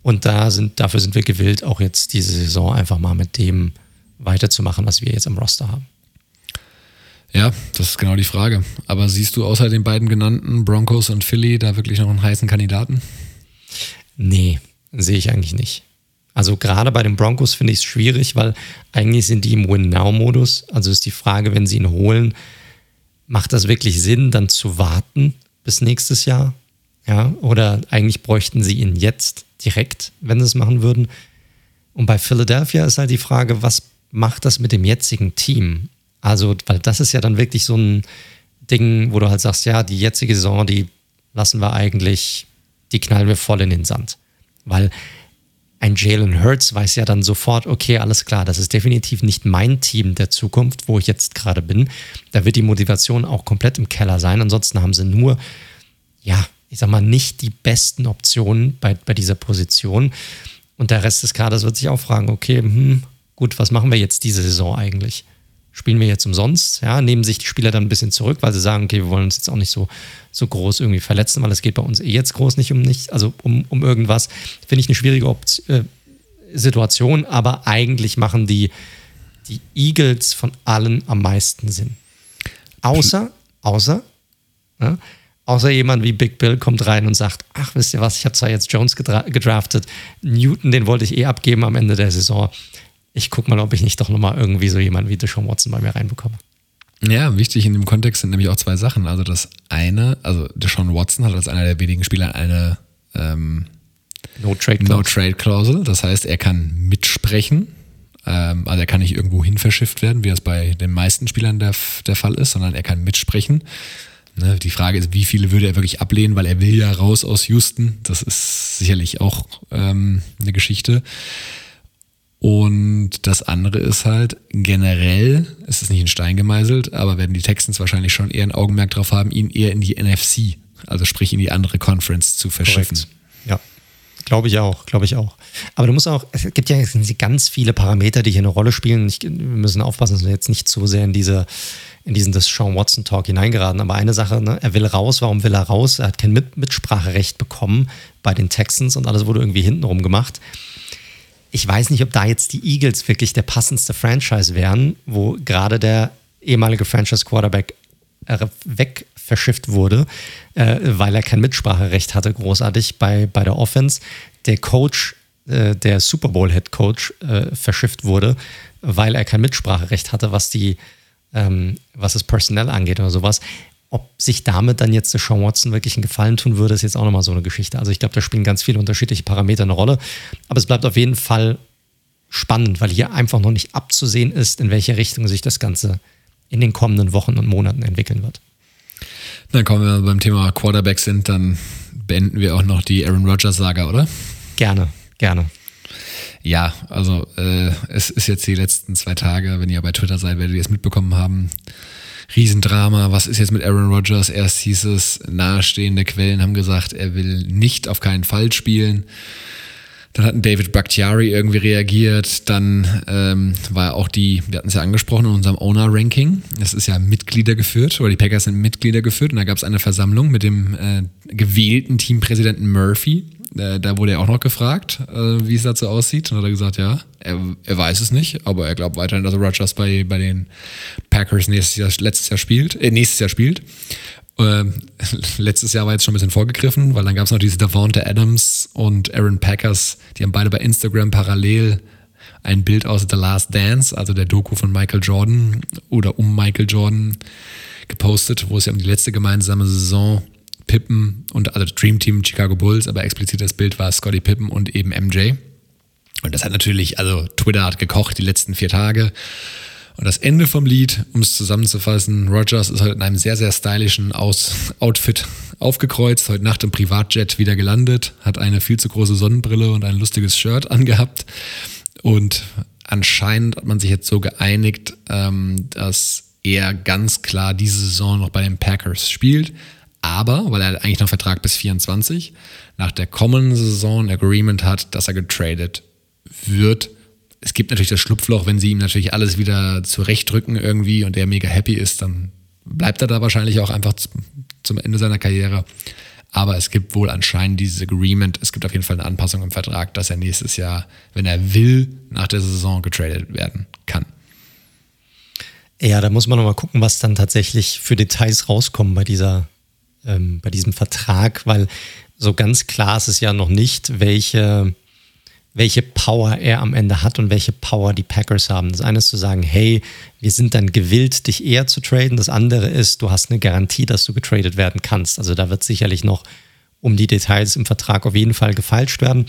Und da sind, dafür sind wir gewillt, auch jetzt diese Saison einfach mal mit dem weiterzumachen, was wir jetzt am Roster haben. Ja, das ist genau die Frage. Aber siehst du außer den beiden genannten Broncos und Philly da wirklich noch einen heißen Kandidaten? Nee, sehe ich eigentlich nicht. Also gerade bei den Broncos finde ich es schwierig, weil eigentlich sind die im Win-Now-Modus. Also ist die Frage, wenn sie ihn holen, macht das wirklich Sinn, dann zu warten bis nächstes Jahr? Ja, oder eigentlich bräuchten sie ihn jetzt direkt, wenn sie es machen würden. Und bei Philadelphia ist halt die Frage, was macht das mit dem jetzigen Team? Also, weil das ist ja dann wirklich so ein Ding, wo du halt sagst, ja, die jetzige Saison, die lassen wir eigentlich, die knallen wir voll in den Sand. Weil ein Jalen Hurts weiß ja dann sofort, okay, alles klar, das ist definitiv nicht mein Team der Zukunft, wo ich jetzt gerade bin. Da wird die Motivation auch komplett im Keller sein. Ansonsten haben sie nur, ja, ich sag mal, nicht die besten Optionen bei, bei dieser Position. Und der Rest des Kaders wird sich auch fragen, okay, hm, gut, was machen wir jetzt diese Saison eigentlich? Spielen wir jetzt umsonst? Ja, nehmen sich die Spieler dann ein bisschen zurück, weil sie sagen, okay, wir wollen uns jetzt auch nicht so, so groß irgendwie verletzen, weil es geht bei uns eh jetzt groß nicht um nicht, also um, um irgendwas. Finde ich eine schwierige Opt äh, Situation, aber eigentlich machen die, die Eagles von allen am meisten Sinn. Außer, außer, ja, Außer jemand wie Big Bill kommt rein und sagt, ach, wisst ihr was, ich habe zwar jetzt Jones gedra gedraftet, Newton, den wollte ich eh abgeben am Ende der Saison. Ich gucke mal, ob ich nicht doch nochmal irgendwie so jemanden wie Deshaun Watson bei mir reinbekomme. Ja, wichtig in dem Kontext sind nämlich auch zwei Sachen. Also das eine, also Deshaun Watson hat als einer der wenigen Spieler eine ähm, No-Trade-Klausel. No das heißt, er kann mitsprechen. Ähm, also er kann nicht irgendwo hin verschifft werden, wie es bei den meisten Spielern der, der Fall ist, sondern er kann mitsprechen. Ne, die Frage ist, wie viele würde er wirklich ablehnen, weil er will ja raus aus Houston. Das ist sicherlich auch ähm, eine Geschichte. Und das andere ist halt, generell ist es nicht in Stein gemeißelt, aber werden die Texans wahrscheinlich schon eher ein Augenmerk darauf haben, ihn eher in die NFC, also sprich in die andere Conference zu verschiffen. Korrekt. Ja, glaube ich auch, glaube ich auch. Aber du musst auch, es gibt ja ganz viele Parameter, die hier eine Rolle spielen. Ich, wir müssen aufpassen, dass wir jetzt nicht zu sehr in diese in diesen das Sean Watson Talk hineingeraten. Aber eine Sache, ne, er will raus. Warum will er raus? Er hat kein Mit Mitspracherecht bekommen bei den Texans und alles wurde irgendwie hintenrum gemacht. Ich weiß nicht, ob da jetzt die Eagles wirklich der passendste Franchise wären, wo gerade der ehemalige Franchise Quarterback äh, weg verschifft wurde, äh, weil er kein Mitspracherecht hatte, großartig bei, bei der Offense. der Coach, äh, der Super Bowl Head Coach, äh, verschifft wurde, weil er kein Mitspracherecht hatte, was die, ähm, was das Personell angeht oder sowas. Ob sich damit dann jetzt der Sean Watson wirklich einen Gefallen tun würde, ist jetzt auch nochmal so eine Geschichte. Also ich glaube, da spielen ganz viele unterschiedliche Parameter eine Rolle. Aber es bleibt auf jeden Fall spannend, weil hier einfach noch nicht abzusehen ist, in welche Richtung sich das Ganze in den kommenden Wochen und Monaten entwickeln wird. Dann kommen wir beim Thema Quarterback sind, dann beenden wir auch noch die Aaron Rodgers-Saga, oder? Gerne, gerne. Ja, also äh, es ist jetzt die letzten zwei Tage, wenn ihr bei Twitter seid, werdet ihr es mitbekommen haben. Riesendrama, was ist jetzt mit Aaron Rodgers? Erst hieß es, nahestehende Quellen haben gesagt, er will nicht auf keinen Fall spielen. Dann hat David Bakhtiari irgendwie reagiert. Dann ähm, war auch die, wir hatten es ja angesprochen in unserem Owner-Ranking. Das ist ja Mitglieder geführt, oder die Packers sind Mitglieder geführt. Und da gab es eine Versammlung mit dem äh, gewählten Teampräsidenten Murphy. Äh, da wurde er auch noch gefragt, äh, wie es dazu aussieht. Und hat er gesagt, ja, er, er weiß es nicht, aber er glaubt weiterhin, dass Rodgers bei, bei den Packers nächstes Jahr, letztes Jahr spielt, äh, nächstes Jahr spielt. Ähm, letztes Jahr war jetzt schon ein bisschen vorgegriffen, weil dann gab es noch diese Davante Adams und Aaron Packers, die haben beide bei Instagram parallel ein Bild aus The Last Dance, also der Doku von Michael Jordan oder um Michael Jordan gepostet, wo es ja um die letzte gemeinsame Saison Pippen und also Dream Team Chicago Bulls, aber explizit das Bild war Scotty Pippen und eben MJ. Und das hat natürlich, also Twitter hat gekocht die letzten vier Tage. Und das Ende vom Lied, um es zusammenzufassen, Rogers ist heute in einem sehr, sehr stylischen Aus Outfit aufgekreuzt, heute Nacht im Privatjet wieder gelandet, hat eine viel zu große Sonnenbrille und ein lustiges Shirt angehabt. Und anscheinend hat man sich jetzt so geeinigt, ähm, dass er ganz klar diese Saison noch bei den Packers spielt. Aber, weil er eigentlich noch Vertrag bis 24, nach der kommenden Saison ein Agreement hat, dass er getradet wird es gibt natürlich das Schlupfloch, wenn sie ihm natürlich alles wieder zurechtdrücken irgendwie und er mega happy ist, dann bleibt er da wahrscheinlich auch einfach zum Ende seiner Karriere. Aber es gibt wohl anscheinend dieses Agreement, es gibt auf jeden Fall eine Anpassung im Vertrag, dass er nächstes Jahr, wenn er will, nach der Saison getradet werden kann. Ja, da muss man nochmal gucken, was dann tatsächlich für Details rauskommen bei dieser, ähm, bei diesem Vertrag, weil so ganz klar ist es ja noch nicht, welche welche Power er am Ende hat und welche Power die Packers haben. Das eine ist zu sagen, hey, wir sind dann gewillt, dich eher zu traden. Das andere ist, du hast eine Garantie, dass du getradet werden kannst. Also da wird sicherlich noch um die Details im Vertrag auf jeden Fall gefeilscht werden.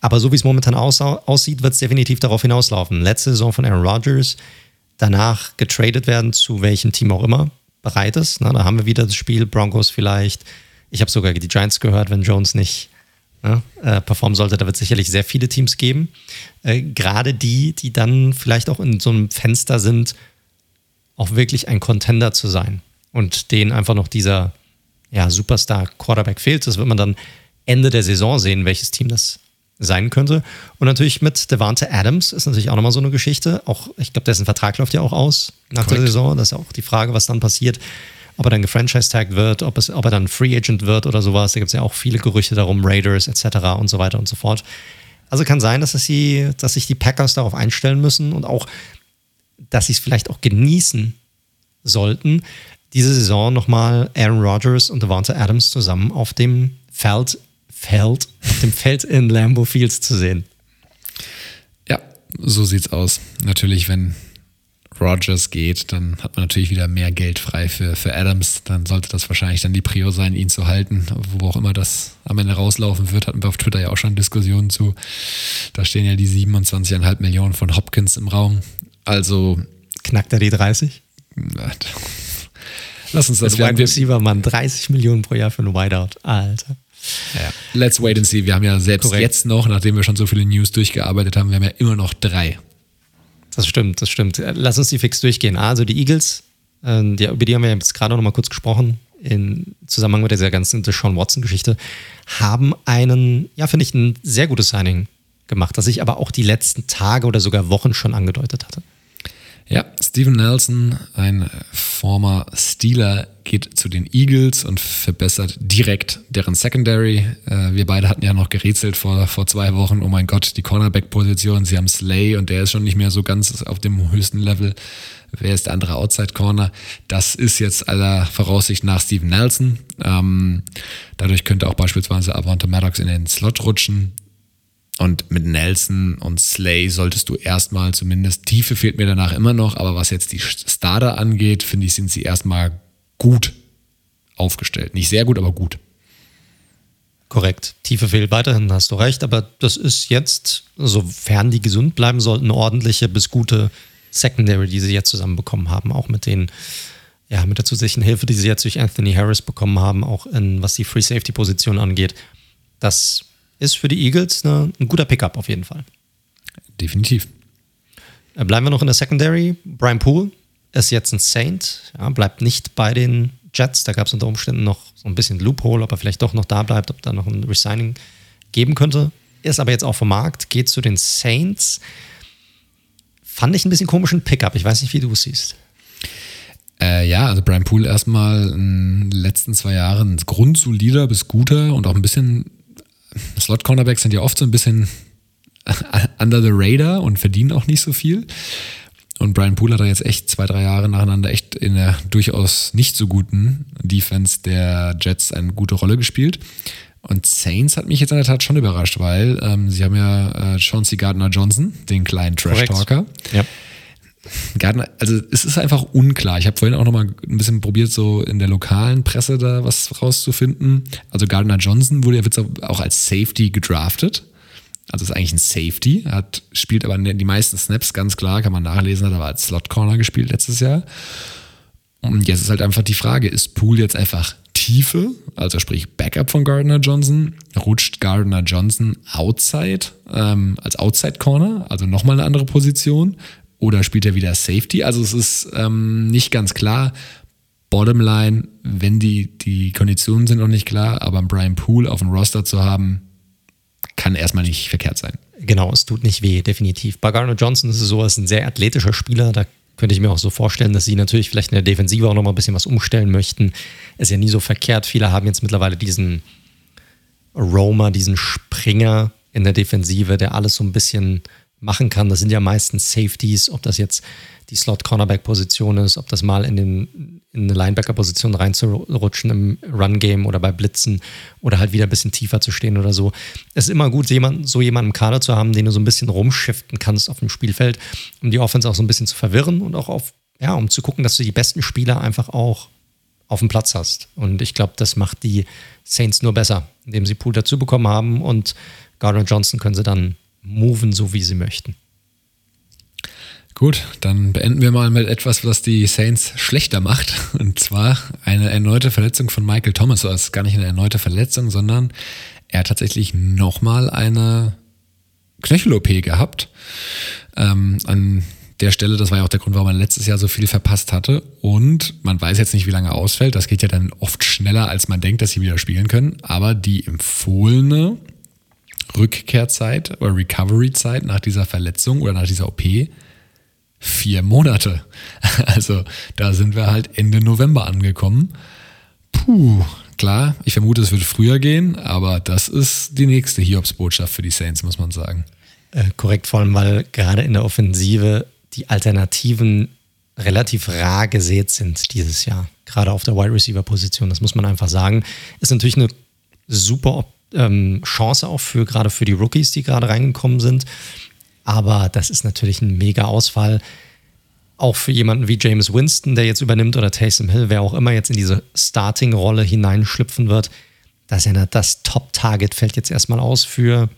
Aber so wie es momentan aussieht, wird es definitiv darauf hinauslaufen. Letzte Saison von Aaron Rodgers, danach getradet werden zu welchem Team auch immer bereit ist. Na, da haben wir wieder das Spiel, Broncos vielleicht. Ich habe sogar die Giants gehört, wenn Jones nicht ja, äh, performen sollte, da wird es sicherlich sehr viele Teams geben. Äh, Gerade die, die dann vielleicht auch in so einem Fenster sind, auch wirklich ein Contender zu sein und denen einfach noch dieser ja, Superstar-Quarterback fehlt. Das wird man dann Ende der Saison sehen, welches Team das sein könnte. Und natürlich mit Devante Adams ist natürlich auch nochmal so eine Geschichte. Auch, ich glaube, dessen Vertrag läuft ja auch aus nach Correct. der Saison. Das ist auch die Frage, was dann passiert ob er dann gefranchise-tagged wird, ob, es, ob er dann Free Agent wird oder sowas. Da gibt es ja auch viele Gerüchte darum, Raiders etc. und so weiter und so fort. Also kann sein, dass, es sie, dass sich die Packers darauf einstellen müssen und auch, dass sie es vielleicht auch genießen sollten, diese Saison nochmal Aaron Rodgers und Devonta Adams zusammen auf dem Feld, Feld, auf dem Feld in Lambeau Fields zu sehen. Ja, so sieht's aus. Natürlich, wenn Rogers geht, dann hat man natürlich wieder mehr Geld frei für, für Adams. Dann sollte das wahrscheinlich dann die Prio sein, ihn zu halten. Wo auch immer das am Ende rauslaufen wird, hatten wir auf Twitter ja auch schon Diskussionen zu. Da stehen ja die 27,5 Millionen von Hopkins im Raum. Also. Knackt er die 30? Lass uns das. das Wide Receiver, Mann, 30 Millionen pro Jahr für einen Wideout. Alter. Ja. Let's wait and see. Wir haben ja selbst Korrekt. jetzt noch, nachdem wir schon so viele News durchgearbeitet haben, wir haben ja immer noch drei. Das stimmt, das stimmt. Lass uns die fix durchgehen. Also die Eagles, äh, die, über die haben wir jetzt gerade noch mal kurz gesprochen, in Zusammenhang mit dieser ganzen Sean Watson-Geschichte, haben einen, ja, finde ich, ein sehr gutes Signing gemacht, das ich aber auch die letzten Tage oder sogar Wochen schon angedeutet hatte. Ja, Steven Nelson, ein former Steeler, geht zu den Eagles und verbessert direkt deren Secondary. Äh, wir beide hatten ja noch gerätselt vor, vor zwei Wochen, oh mein Gott, die Cornerback-Position, sie haben Slay und der ist schon nicht mehr so ganz auf dem höchsten Level. Wer ist der andere Outside-Corner? Das ist jetzt aller Voraussicht nach Steven Nelson. Ähm, dadurch könnte auch beispielsweise Avante Maddox in den Slot rutschen. Und mit Nelson und Slay solltest du erstmal zumindest, Tiefe fehlt mir danach immer noch, aber was jetzt die Starter angeht, finde ich, sind sie erstmal gut aufgestellt. Nicht sehr gut, aber gut. Korrekt. Tiefe fehlt weiterhin, hast du recht, aber das ist jetzt, sofern die gesund bleiben sollten, ordentliche bis gute Secondary, die sie jetzt zusammenbekommen haben, auch mit den, ja, mit der zusätzlichen Hilfe, die sie jetzt durch Anthony Harris bekommen haben, auch in, was die Free Safety Position angeht. Das ist für die Eagles eine, ein guter Pickup auf jeden Fall. Definitiv. Äh, bleiben wir noch in der Secondary. Brian Poole ist jetzt ein Saint, ja, bleibt nicht bei den Jets. Da gab es unter Umständen noch so ein bisschen Loophole, ob er vielleicht doch noch da bleibt, ob da noch ein Resigning geben könnte. Ist aber jetzt auch vom Markt, geht zu den Saints. Fand ich ein bisschen komischen Pickup. Ich weiß nicht, wie du es siehst. Äh, ja, also Brian Poole erstmal in den letzten zwei Jahren grundsolider bis guter und auch ein bisschen Slot-Cornerbacks sind ja oft so ein bisschen under the radar und verdienen auch nicht so viel. Und Brian Poole hat da jetzt echt zwei, drei Jahre nacheinander echt in der durchaus nicht so guten Defense der Jets eine gute Rolle gespielt. Und Saints hat mich jetzt in der Tat schon überrascht, weil ähm, sie haben ja äh, Chauncey Gardner Johnson, den kleinen Trash-Talker. Ja. Gardner, also es ist einfach unklar. Ich habe vorhin auch noch mal ein bisschen probiert, so in der lokalen Presse da was rauszufinden. Also Gardner Johnson wurde ja auch als Safety gedraftet. Also ist eigentlich ein Safety, hat, spielt aber die meisten Snaps, ganz klar, kann man nachlesen, hat aber als Slot Corner gespielt letztes Jahr. Und jetzt ist halt einfach die Frage, ist Pool jetzt einfach Tiefe, also sprich Backup von Gardner Johnson, rutscht Gardner Johnson outside, ähm, als Outside Corner, also nochmal eine andere Position, oder spielt er wieder Safety? Also es ist ähm, nicht ganz klar. Bottomline, wenn die, die Konditionen sind noch nicht klar, aber Brian Pool auf dem Roster zu haben, kann erstmal nicht verkehrt sein. Genau, es tut nicht weh, definitiv. Bei Gardner Johnson ist es so, er ist ein sehr athletischer Spieler. Da könnte ich mir auch so vorstellen, dass sie natürlich vielleicht in der Defensive auch nochmal ein bisschen was umstellen möchten. Ist ja nie so verkehrt. Viele haben jetzt mittlerweile diesen Roamer, diesen Springer in der Defensive, der alles so ein bisschen machen kann. Das sind ja meistens Safeties, ob das jetzt die Slot-Cornerback-Position ist, ob das mal in, den, in eine Linebacker-Position reinzurutschen im Run-Game oder bei Blitzen oder halt wieder ein bisschen tiefer zu stehen oder so. Es ist immer gut, so jemanden im Kader zu haben, den du so ein bisschen rumschiften kannst auf dem Spielfeld, um die Offense auch so ein bisschen zu verwirren und auch auf, ja, um zu gucken, dass du die besten Spieler einfach auch auf dem Platz hast. Und ich glaube, das macht die Saints nur besser, indem sie Pool dazu bekommen haben und Gardner Johnson können sie dann moven, so wie sie möchten. Gut, dann beenden wir mal mit etwas, was die Saints schlechter macht. Und zwar eine erneute Verletzung von Michael Thomas. Das ist gar nicht eine erneute Verletzung, sondern er hat tatsächlich nochmal eine Knöchel-OP gehabt. Ähm, an der Stelle, das war ja auch der Grund, warum man letztes Jahr so viel verpasst hatte. Und man weiß jetzt nicht, wie lange er ausfällt. Das geht ja dann oft schneller, als man denkt, dass sie wieder spielen können. Aber die empfohlene Rückkehrzeit oder Recovery-Zeit nach dieser Verletzung oder nach dieser OP vier Monate. Also da sind wir halt Ende November angekommen. Puh, klar, ich vermute, es wird früher gehen, aber das ist die nächste Hiobsbotschaft für die Saints, muss man sagen. Äh, korrekt, vor allem, weil gerade in der Offensive die Alternativen relativ rar gesät sind dieses Jahr. Gerade auf der Wide Receiver Position, das muss man einfach sagen. Ist natürlich eine super ähm, Chance auch für gerade für die Rookies, die gerade reingekommen sind. Aber das ist natürlich ein mega Ausfall. Auch für jemanden wie James Winston, der jetzt übernimmt, oder Taysom Hill, wer auch immer jetzt in diese Starting-Rolle hineinschlüpfen wird. Das ist ja das Top-Target, fällt jetzt erstmal aus für,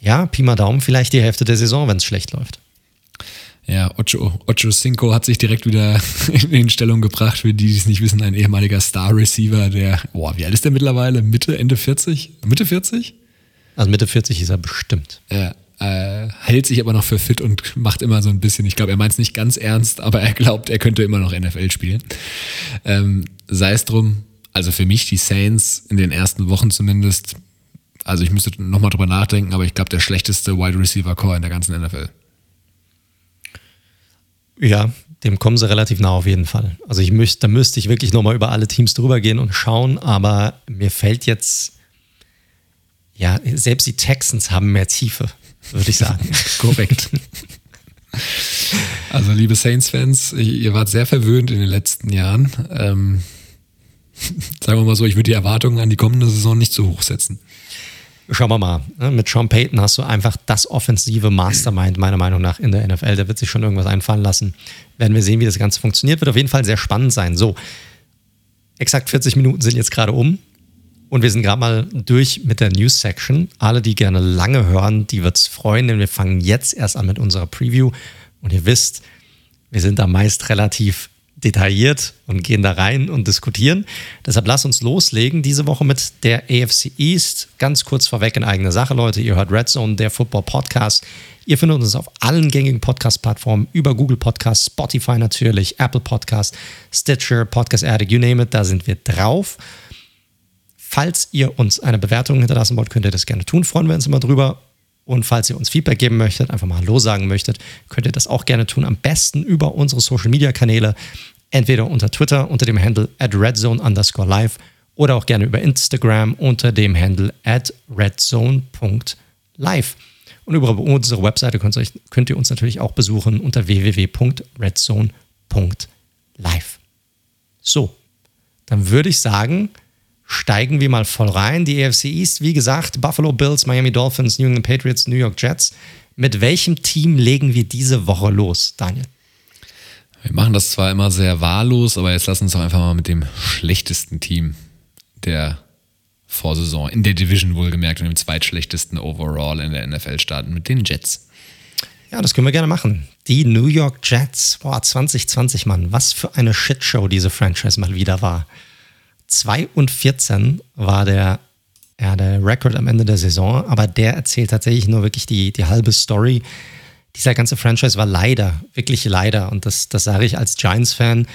ja, Pi mal Daumen, vielleicht die Hälfte der Saison, wenn es schlecht läuft. Ja, Ocho, Ocho Cinco hat sich direkt wieder in Stellung gebracht, für die, die es nicht wissen, ein ehemaliger Star-Receiver, der, boah, wie alt ist der mittlerweile? Mitte, Ende 40? Mitte 40? Also Mitte 40 ist er bestimmt. Ja, äh, hält sich aber noch für fit und macht immer so ein bisschen, ich glaube, er meint es nicht ganz ernst, aber er glaubt, er könnte immer noch NFL spielen. Ähm, sei es drum, also für mich die Saints in den ersten Wochen zumindest, also ich müsste nochmal drüber nachdenken, aber ich glaube, der schlechteste Wide Receiver Core in der ganzen NFL. Ja, dem kommen sie relativ nah auf jeden Fall. Also ich müsste, da müsste ich wirklich nochmal über alle Teams drüber gehen und schauen, aber mir fällt jetzt, ja, selbst die Texans haben mehr Tiefe würde ich sagen. Korrekt. Also, liebe Saints-Fans, ihr wart sehr verwöhnt in den letzten Jahren. Ähm, sagen wir mal so, ich würde die Erwartungen an die kommende Saison nicht zu hoch setzen. Schauen wir mal. Ne? Mit Sean Payton hast du einfach das offensive Mastermind, meiner Meinung nach, in der NFL. Der wird sich schon irgendwas einfallen lassen. Werden wir sehen, wie das Ganze funktioniert. Wird auf jeden Fall sehr spannend sein. So, exakt 40 Minuten sind jetzt gerade um. Und wir sind gerade mal durch mit der News-Section. Alle, die gerne lange hören, die wird es freuen, denn wir fangen jetzt erst an mit unserer Preview. Und ihr wisst, wir sind da meist relativ detailliert und gehen da rein und diskutieren. Deshalb lasst uns loslegen diese Woche mit der AFC East. Ganz kurz vorweg in eigener Sache, Leute. Ihr hört Red Zone, der Football Podcast. Ihr findet uns auf allen gängigen Podcast-Plattformen, über Google Podcasts, Spotify natürlich, Apple Podcast, Stitcher, Podcast Addict, you name it, da sind wir drauf. Falls ihr uns eine Bewertung hinterlassen wollt, könnt ihr das gerne tun, freuen wir uns immer drüber. Und falls ihr uns Feedback geben möchtet, einfach mal Hallo sagen möchtet, könnt ihr das auch gerne tun. Am besten über unsere Social Media Kanäle, entweder unter Twitter unter dem Handle at redzone underscore live oder auch gerne über Instagram unter dem Handle at redzone.live. Und über unsere Webseite könnt ihr, könnt ihr uns natürlich auch besuchen unter www.redzone.live. So, dann würde ich sagen, steigen wir mal voll rein. Die AFC East, wie gesagt, Buffalo Bills, Miami Dolphins, New England Patriots, New York Jets. Mit welchem Team legen wir diese Woche los, Daniel? Wir machen das zwar immer sehr wahllos, aber jetzt lass uns doch einfach mal mit dem schlechtesten Team der Vorsaison, in der Division wohlgemerkt und dem zweitschlechtesten Overall in der NFL starten, mit den Jets. Ja, das können wir gerne machen. Die New York Jets, boah, 2020, Mann, was für eine Shitshow diese Franchise mal wieder war. 2 und 14 war der, ja, der Rekord am Ende der Saison, aber der erzählt tatsächlich nur wirklich die, die halbe Story. Dieser ganze Franchise war leider, wirklich leider, und das, das sage ich als Giants-Fan,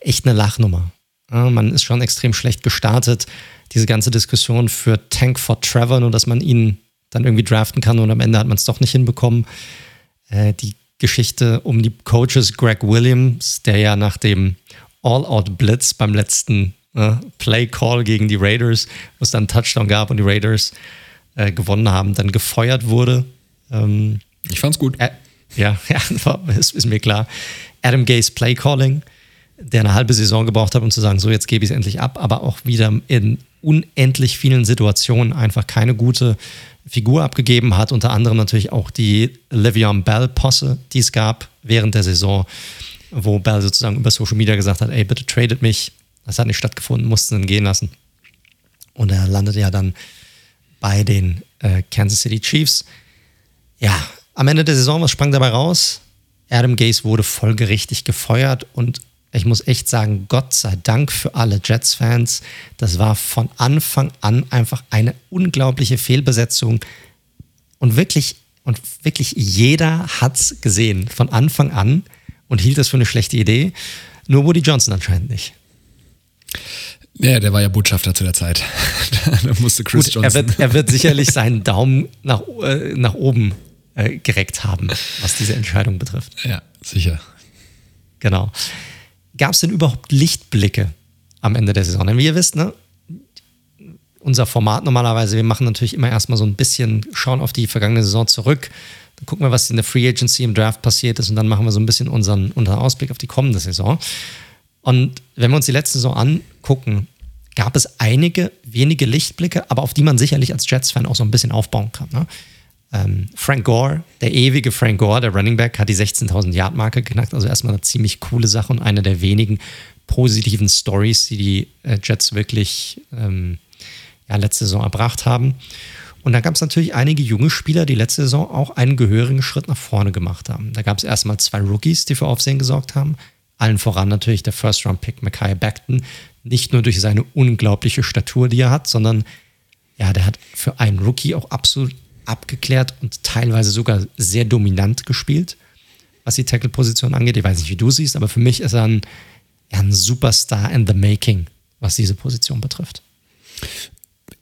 echt eine Lachnummer. Ja, man ist schon extrem schlecht gestartet. Diese ganze Diskussion für Tank for Trevor, nur dass man ihn dann irgendwie draften kann und am Ende hat man es doch nicht hinbekommen. Äh, die Geschichte um die Coaches Greg Williams, der ja nach dem All-Out-Blitz beim letzten ne, Play Call gegen die Raiders, wo es dann einen Touchdown gab und die Raiders äh, gewonnen haben, dann gefeuert wurde. Ähm, ich fand's gut. Äh, ja, ja ist, ist, mir klar. Adam Gaze Play Calling, der eine halbe Saison gebraucht hat, um zu sagen, so jetzt gebe ich es endlich ab, aber auch wieder in unendlich vielen Situationen einfach keine gute Figur abgegeben hat, unter anderem natürlich auch die Le'Veon Bell-Posse, die es gab während der Saison, wo Bell sozusagen über Social Media gesagt hat, ey, bitte tradet mich, das hat nicht stattgefunden, mussten ihn gehen lassen. Und er landet ja dann bei den äh, Kansas City Chiefs. Ja, am Ende der Saison, was sprang dabei raus? Adam Gase wurde folgerichtig gefeuert und ich muss echt sagen, Gott sei Dank für alle Jets-Fans. Das war von Anfang an einfach eine unglaubliche Fehlbesetzung. Und wirklich, und wirklich jeder hat es gesehen von Anfang an und hielt das für eine schlechte Idee. Nur Woody Johnson anscheinend nicht. Ja, der war ja Botschafter zu der Zeit. da musste Chris Gut, Johnson. Er wird, er wird sicherlich seinen Daumen nach, äh, nach oben äh, gereckt haben, was diese Entscheidung betrifft. Ja, sicher. Genau. Gab es denn überhaupt Lichtblicke am Ende der Saison? Denn wie ihr wisst, ne, unser Format normalerweise, wir machen natürlich immer erstmal so ein bisschen, schauen auf die vergangene Saison zurück, dann gucken wir, was in der Free Agency im Draft passiert ist und dann machen wir so ein bisschen unseren, unseren Ausblick auf die kommende Saison. Und wenn wir uns die letzte Saison angucken, gab es einige wenige Lichtblicke, aber auf die man sicherlich als Jets-Fan auch so ein bisschen aufbauen kann. Ne? Ähm, Frank Gore, der ewige Frank Gore, der Running Back, hat die 16.000 Yard Marke geknackt. Also erstmal eine ziemlich coole Sache und eine der wenigen positiven Stories, die die äh, Jets wirklich ähm, ja, letzte Saison erbracht haben. Und dann gab es natürlich einige junge Spieler, die letzte Saison auch einen gehörigen Schritt nach vorne gemacht haben. Da gab es erstmal zwei Rookies, die für Aufsehen gesorgt haben. Allen voran natürlich der First-Round-Pick Mackay Beckton. Nicht nur durch seine unglaubliche Statur, die er hat, sondern ja, der hat für einen Rookie auch absolut abgeklärt und teilweise sogar sehr dominant gespielt, was die Tackle-Position angeht. Ich weiß nicht, wie du siehst, aber für mich ist er ein, ein Superstar in the making, was diese Position betrifft.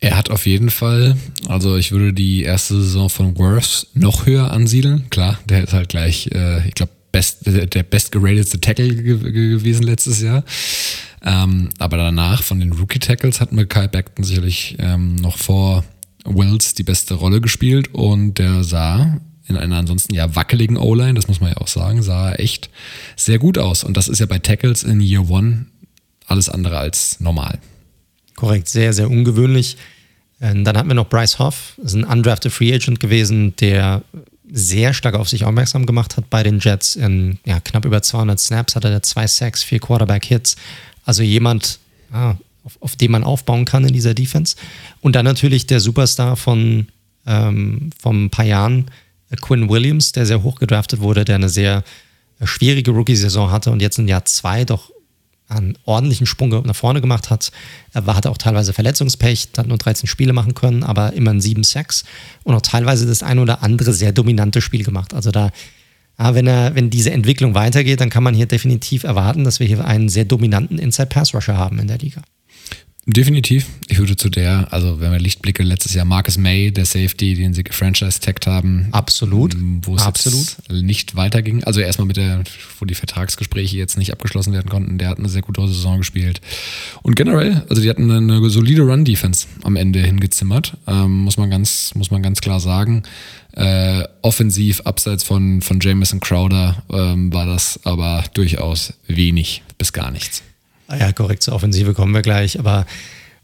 Er hat auf jeden Fall, also ich würde die erste Saison von Worth noch höher ansiedeln. Klar, der ist halt gleich, äh, ich glaube, best, der bestgeratedste Tackle gewesen letztes Jahr. Ähm, aber danach von den Rookie-Tackles hat Mackay Beckton sicherlich ähm, noch vor Wills die beste Rolle gespielt und der sah in einer ansonsten ja wackeligen O-Line, das muss man ja auch sagen, sah echt sehr gut aus. Und das ist ja bei Tackles in Year One alles andere als normal. Korrekt, sehr, sehr ungewöhnlich. Ähm, dann hatten wir noch Bryce Hoff, ist ein undrafted Free Agent gewesen, der sehr stark auf sich aufmerksam gemacht hat bei den Jets. In ja, knapp über 200 Snaps hatte er zwei Sacks, vier Quarterback-Hits. Also jemand, ah, auf, auf den man aufbauen kann in dieser Defense. Und dann natürlich der Superstar von ähm, ein paar Jahren, Quinn Williams, der sehr hoch gedraftet wurde, der eine sehr schwierige Rookie-Saison hatte und jetzt in Jahr zwei doch einen ordentlichen Sprung nach vorne gemacht hat. Er hatte auch teilweise Verletzungspech, hat nur 13 Spiele machen können, aber immer ein 7 Sacks und auch teilweise das ein oder andere sehr dominante Spiel gemacht. Also da, ja, wenn, er, wenn diese Entwicklung weitergeht, dann kann man hier definitiv erwarten, dass wir hier einen sehr dominanten Inside-Pass-Rusher haben in der Liga. Definitiv. Ich würde zu der, also wenn wir Lichtblicke letztes Jahr Marcus May, der Safety, den sie gefranchise-tagged haben. Absolut. Ähm, wo es Absolut. nicht weiterging. Also erstmal mit der, wo die Vertragsgespräche jetzt nicht abgeschlossen werden konnten, der hat eine sehr gute Saison gespielt. Und generell, also die hatten eine solide Run-Defense am Ende hingezimmert, ähm, muss man ganz, muss man ganz klar sagen. Äh, offensiv, abseits von, von Jameson Crowder, ähm, war das aber durchaus wenig bis gar nichts. Ah ja, korrekt, zur Offensive kommen wir gleich. Aber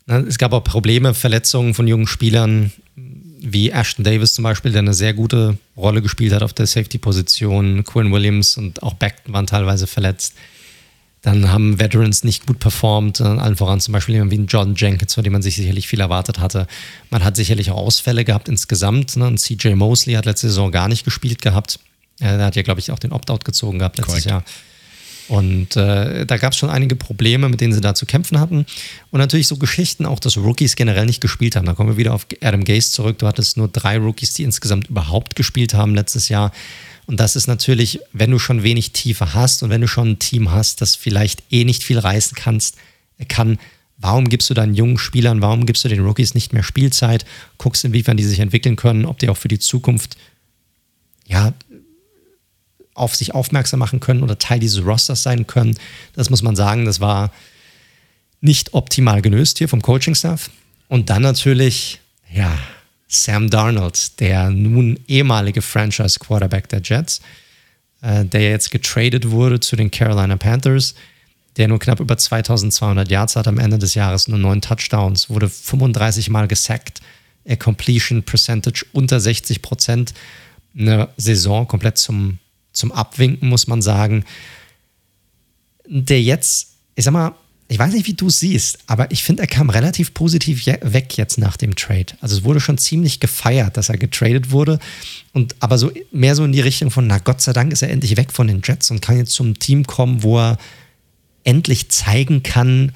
na, es gab auch Probleme, Verletzungen von jungen Spielern, wie Ashton Davis zum Beispiel, der eine sehr gute Rolle gespielt hat auf der Safety-Position. Quinn Williams und auch Beckton waren teilweise verletzt. Dann haben Veterans nicht gut performt, äh, allen voran zum Beispiel jemand wie ein John Jenkins, von dem man sich sicherlich viel erwartet hatte. Man hat sicherlich auch Ausfälle gehabt insgesamt. Ne? Und CJ Mosley hat letzte Saison gar nicht gespielt gehabt. Er hat ja, glaube ich, auch den Opt-out gezogen gehabt letztes Correct. Jahr. Und äh, da gab es schon einige Probleme, mit denen sie da zu kämpfen hatten. Und natürlich so Geschichten auch, dass Rookies generell nicht gespielt haben. Da kommen wir wieder auf Adam Gase zurück. Du hattest nur drei Rookies, die insgesamt überhaupt gespielt haben letztes Jahr. Und das ist natürlich, wenn du schon wenig Tiefe hast und wenn du schon ein Team hast, das vielleicht eh nicht viel reißen kannst, kann, warum gibst du deinen jungen Spielern, warum gibst du den Rookies nicht mehr Spielzeit, guckst, inwiefern die sich entwickeln können, ob die auch für die Zukunft ja, auf sich aufmerksam machen können oder Teil dieses Rosters sein können. Das muss man sagen, das war nicht optimal gelöst hier vom Coaching-Staff. Und dann natürlich, ja, Sam Darnold, der nun ehemalige Franchise-Quarterback der Jets, äh, der jetzt getradet wurde zu den Carolina Panthers, der nur knapp über 2200 Yards hat am Ende des Jahres, nur neun Touchdowns, wurde 35 Mal gesackt, a Completion Percentage unter 60 Prozent, eine Saison komplett zum zum Abwinken, muss man sagen. Der jetzt, ich sag mal, ich weiß nicht, wie du es siehst, aber ich finde, er kam relativ positiv weg jetzt nach dem Trade. Also es wurde schon ziemlich gefeiert, dass er getradet wurde. Und aber so mehr so in die Richtung von, na Gott sei Dank ist er endlich weg von den Jets und kann jetzt zum Team kommen, wo er endlich zeigen kann,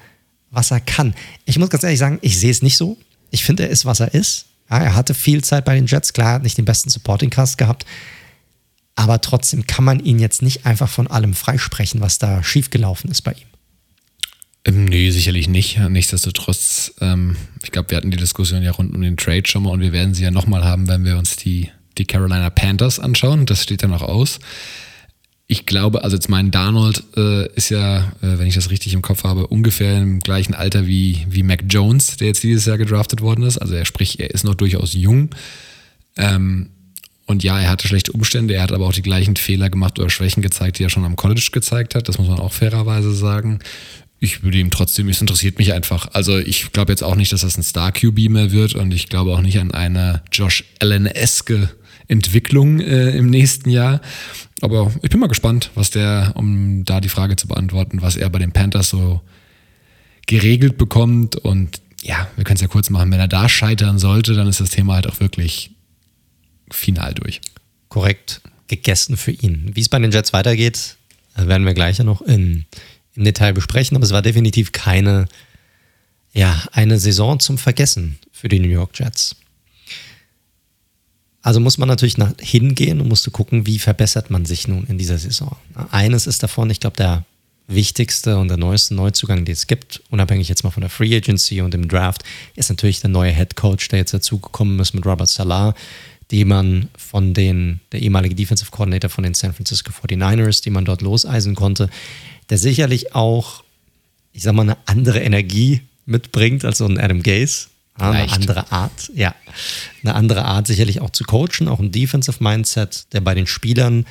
was er kann. Ich muss ganz ehrlich sagen, ich sehe es nicht so. Ich finde, er ist, was er ist. Ja, er hatte viel Zeit bei den Jets, klar, hat nicht den besten Supporting Cast gehabt aber trotzdem kann man ihn jetzt nicht einfach von allem freisprechen, was da schiefgelaufen ist bei ihm. Ähm, nee, sicherlich nicht. Nichtsdestotrotz, ähm, ich glaube, wir hatten die Diskussion ja rund um den Trade schon mal und wir werden sie ja nochmal haben, wenn wir uns die, die Carolina Panthers anschauen. Das steht dann auch aus. Ich glaube, also jetzt mein Darnold äh, ist ja, äh, wenn ich das richtig im Kopf habe, ungefähr im gleichen Alter wie, wie Mac Jones, der jetzt dieses Jahr gedraftet worden ist. Also er sprich, er ist noch durchaus jung. Ähm, und ja, er hatte schlechte Umstände, er hat aber auch die gleichen Fehler gemacht oder Schwächen gezeigt, die er schon am College gezeigt hat. Das muss man auch fairerweise sagen. Ich würde ihm trotzdem, es interessiert mich einfach. Also ich glaube jetzt auch nicht, dass das ein Star-QB mehr wird und ich glaube auch nicht an eine Josh Allen-eske Entwicklung äh, im nächsten Jahr. Aber ich bin mal gespannt, was der, um da die Frage zu beantworten, was er bei den Panthers so geregelt bekommt. Und ja, wir können es ja kurz machen. Wenn er da scheitern sollte, dann ist das Thema halt auch wirklich final durch. Korrekt gegessen für ihn. Wie es bei den Jets weitergeht, äh, werden wir gleich noch in, im Detail besprechen, aber es war definitiv keine, ja, eine Saison zum Vergessen für die New York Jets. Also muss man natürlich nach hingehen und musste gucken, wie verbessert man sich nun in dieser Saison. Eines ist davon, ich glaube, der wichtigste und der neueste Neuzugang, den es gibt, unabhängig jetzt mal von der Free Agency und dem Draft, ist natürlich der neue Head Coach, der jetzt dazugekommen ist mit Robert Salah, die man von den, der ehemalige Defensive Coordinator von den San Francisco 49ers, die man dort loseisen konnte, der sicherlich auch, ich sag mal, eine andere Energie mitbringt als so ein Adam Gaze. Ja, eine andere Art, ja. Eine andere Art sicherlich auch zu coachen, auch ein Defensive Mindset, der bei den Spielern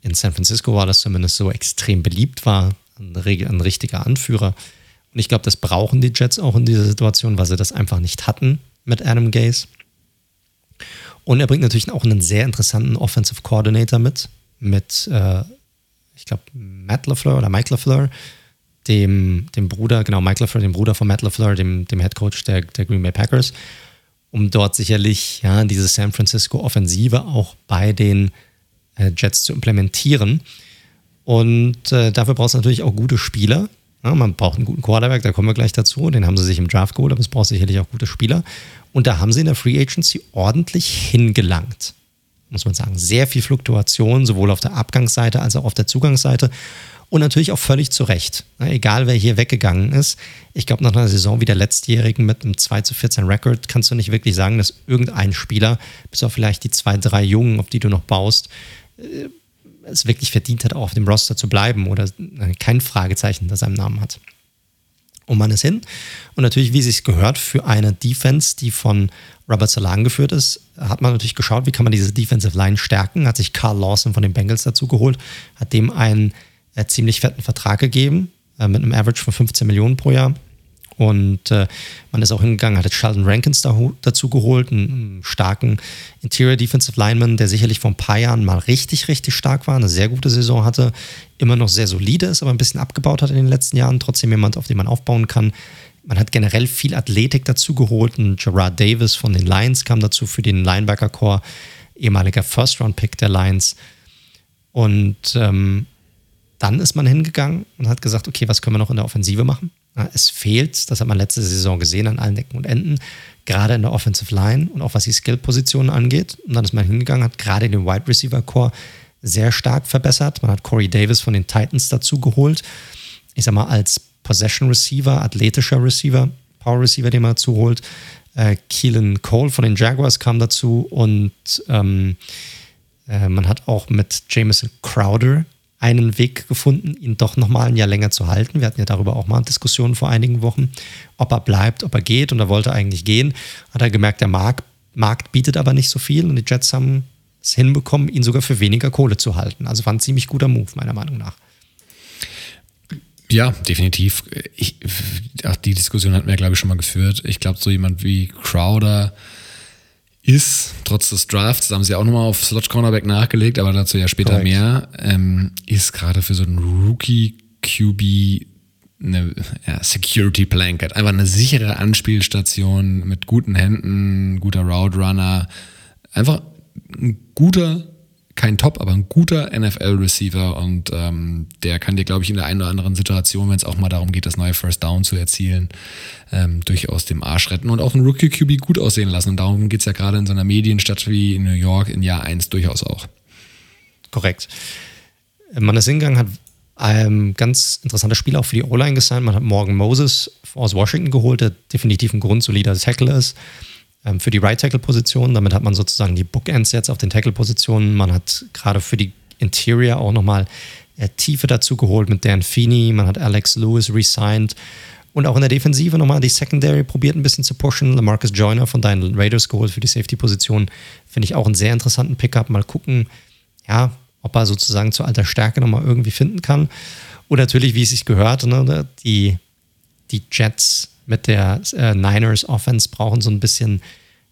in San Francisco war das zumindest so extrem beliebt war, ein, ein richtiger Anführer. Und ich glaube, das brauchen die Jets auch in dieser Situation, weil sie das einfach nicht hatten mit Adam Gaze. Und er bringt natürlich auch einen sehr interessanten Offensive Coordinator mit, mit, äh, ich glaube, Matt LaFleur oder Mike LaFleur, dem, dem Bruder, genau, Mike LaFleur, dem Bruder von Matt LaFleur, dem, dem Head Coach der, der Green Bay Packers, um dort sicherlich ja, diese San Francisco Offensive auch bei den äh, Jets zu implementieren. Und äh, dafür braucht es natürlich auch gute Spieler. Ja, man braucht einen guten Quarterback, da kommen wir gleich dazu. Den haben sie sich im Draft geholt, aber es braucht sicherlich auch gute Spieler. Und da haben sie in der Free Agency ordentlich hingelangt. Muss man sagen. Sehr viel Fluktuation, sowohl auf der Abgangsseite als auch auf der Zugangsseite. Und natürlich auch völlig zu Recht. egal wer hier weggegangen ist. Ich glaube, nach einer Saison wie der letztjährigen mit einem 2 zu 14 Rekord kannst du nicht wirklich sagen, dass irgendein Spieler, bis auf vielleicht die zwei, drei Jungen, auf die du noch baust, äh, es wirklich verdient hat, auch auf dem Roster zu bleiben oder kein Fragezeichen hinter seinem Namen hat. Und man ist hin. Und natürlich, wie es sich gehört, für eine Defense, die von Robert Salah geführt ist, hat man natürlich geschaut, wie kann man diese Defensive Line stärken. Hat sich Carl Lawson von den Bengals dazu geholt, hat dem einen äh, ziemlich fetten Vertrag gegeben, äh, mit einem Average von 15 Millionen pro Jahr. Und äh, man ist auch hingegangen, hat Sheldon Rankins da, dazu geholt, einen, einen, starken Interior Defensive Lineman, der sicherlich vor ein paar Jahren mal richtig, richtig stark war, eine sehr gute Saison hatte, immer noch sehr solide ist, aber ein bisschen abgebaut hat in den letzten Jahren. Trotzdem jemand, auf den man aufbauen kann. Man hat generell viel Athletik dazu geholt. Ein Gerard Davis von den Lions kam dazu für den Linebacker-Core, ehemaliger First-Round-Pick der Lions. Und ähm, dann ist man hingegangen und hat gesagt, okay, was können wir noch in der Offensive machen? Es fehlt, das hat man letzte Saison gesehen, an allen Ecken und Enden, gerade in der Offensive Line und auch was die Skill-Positionen angeht. Und dann ist man hingegangen, hat gerade den Wide Receiver Core sehr stark verbessert. Man hat Corey Davis von den Titans dazu geholt. Ich sag mal, als Possession Receiver, athletischer Receiver, Power Receiver, den man dazu holt. Äh, Keelan Cole von den Jaguars kam dazu und ähm, äh, man hat auch mit Jameson Crowder einen Weg gefunden, ihn doch nochmal ein Jahr länger zu halten. Wir hatten ja darüber auch mal Diskussionen vor einigen Wochen, ob er bleibt, ob er geht und er wollte eigentlich gehen. Hat er gemerkt, der Markt, Markt bietet aber nicht so viel und die Jets haben es hinbekommen, ihn sogar für weniger Kohle zu halten. Also war ein ziemlich guter Move, meiner Meinung nach. Ja, definitiv. Ich, die Diskussion hatten wir, glaube ich, schon mal geführt. Ich glaube, so jemand wie Crowder ist, trotz des Drafts, da haben sie auch nochmal auf Slot Cornerback nachgelegt, aber dazu ja später Correct. mehr, ähm, ist gerade für so einen Rookie QB eine ja, Security Blanket. Einfach eine sichere Anspielstation mit guten Händen, guter Route Runner. Einfach ein guter kein Top, aber ein guter NFL-Receiver und ähm, der kann dir, glaube ich, in der einen oder anderen Situation, wenn es auch mal darum geht, das neue First Down zu erzielen, ähm, durchaus dem Arsch retten und auch einen Rookie-QB gut aussehen lassen. Und darum geht es ja gerade in so einer Medienstadt wie in New York in Jahr 1 durchaus auch. Korrekt. Man ist hingegangen, hat ein ganz interessanter Spieler auch für die O-Line gesigned. Man hat Morgan Moses aus Washington geholt, der definitiv ein grundsolider Tackle ist ähm, für die Right Tackle Position. Damit hat man sozusagen die Bookends jetzt auf den Tackle Positionen. Man hat gerade für die Interior auch nochmal äh, Tiefe dazu geholt mit Dan Feeney. Man hat Alex Lewis resigned. Und auch in der Defensive nochmal die Secondary probiert ein bisschen zu pushen. Lamarcus Joyner von deinen Raiders geholt für die Safety-Position. Finde ich auch einen sehr interessanten Pickup. Mal gucken, ja, ob er sozusagen zu alter Stärke nochmal irgendwie finden kann. Und natürlich, wie es sich gehört, ne, die, die Jets mit der äh, Niners Offense brauchen so ein bisschen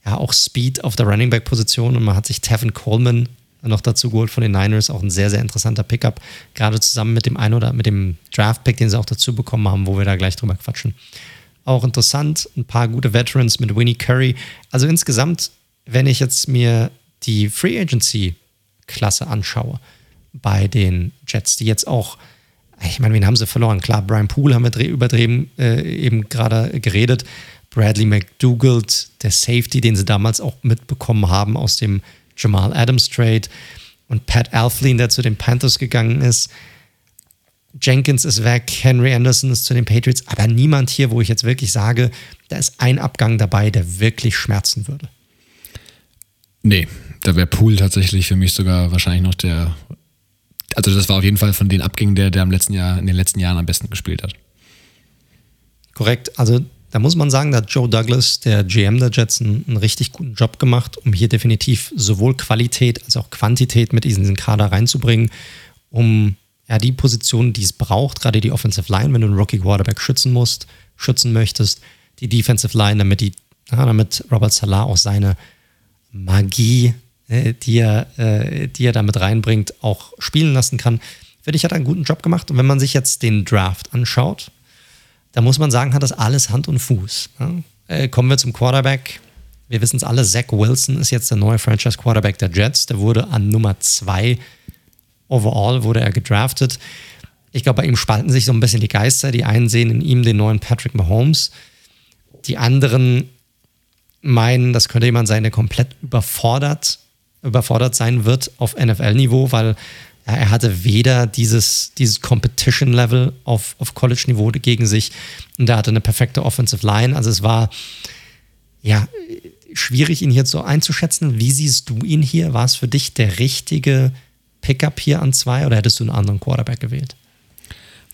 ja auch Speed auf der Running Back Position und man hat sich Tevin Coleman noch dazu geholt von den Niners, auch ein sehr, sehr interessanter Pickup, gerade zusammen mit dem ein oder mit dem Draft-Pick, den sie auch dazu bekommen haben, wo wir da gleich drüber quatschen. Auch interessant, ein paar gute Veterans mit Winnie Curry. Also insgesamt, wenn ich jetzt mir die Free Agency Klasse anschaue bei den Jets, die jetzt auch ich meine, wen haben sie verloren? Klar, Brian Poole haben wir überdrehen, äh, eben gerade geredet. Bradley McDougald, der Safety, den sie damals auch mitbekommen haben aus dem Jamal Adams Trade. Und Pat Alflin, der zu den Panthers gegangen ist. Jenkins ist weg, Henry Anderson ist zu den Patriots, aber niemand hier, wo ich jetzt wirklich sage, da ist ein Abgang dabei, der wirklich schmerzen würde. Nee, da wäre Poole tatsächlich für mich sogar wahrscheinlich noch der also das war auf jeden Fall von den Abgängen, der, der im letzten Jahr, in den letzten Jahren am besten gespielt hat. Korrekt. Also da muss man sagen, da hat Joe Douglas, der GM der Jets, einen, einen, richtig guten Job gemacht, um hier definitiv sowohl Qualität als auch Quantität mit in diesen Kader reinzubringen, um ja, die Positionen, die es braucht, gerade die Offensive Line, wenn du einen Rookie Quarterback schützen musst, schützen möchtest, die Defensive Line, damit die ja, damit Robert Salah auch seine Magie, äh, die, er, äh, die er damit reinbringt, auch spielen lassen kann. Finde ich, hat einen guten Job gemacht. Und wenn man sich jetzt den Draft anschaut, da muss man sagen, hat das alles Hand und Fuß. Äh, kommen wir zum Quarterback. Wir wissen es alle, Zach Wilson ist jetzt der neue Franchise Quarterback der Jets. Der wurde an Nummer zwei overall wurde er gedraftet. Ich glaube, bei ihm spalten sich so ein bisschen die Geister. Die einen sehen in ihm den neuen Patrick Mahomes. Die anderen meinen, das könnte jemand sein, der komplett überfordert, überfordert sein wird auf NFL-Niveau, weil er hatte weder dieses, dieses Competition-Level auf, auf College-Niveau gegen sich und er hatte eine perfekte Offensive Line. Also es war ja schwierig, ihn hier so einzuschätzen. Wie siehst du ihn hier? War es für dich der richtige Pickup hier an zwei oder hättest du einen anderen Quarterback gewählt?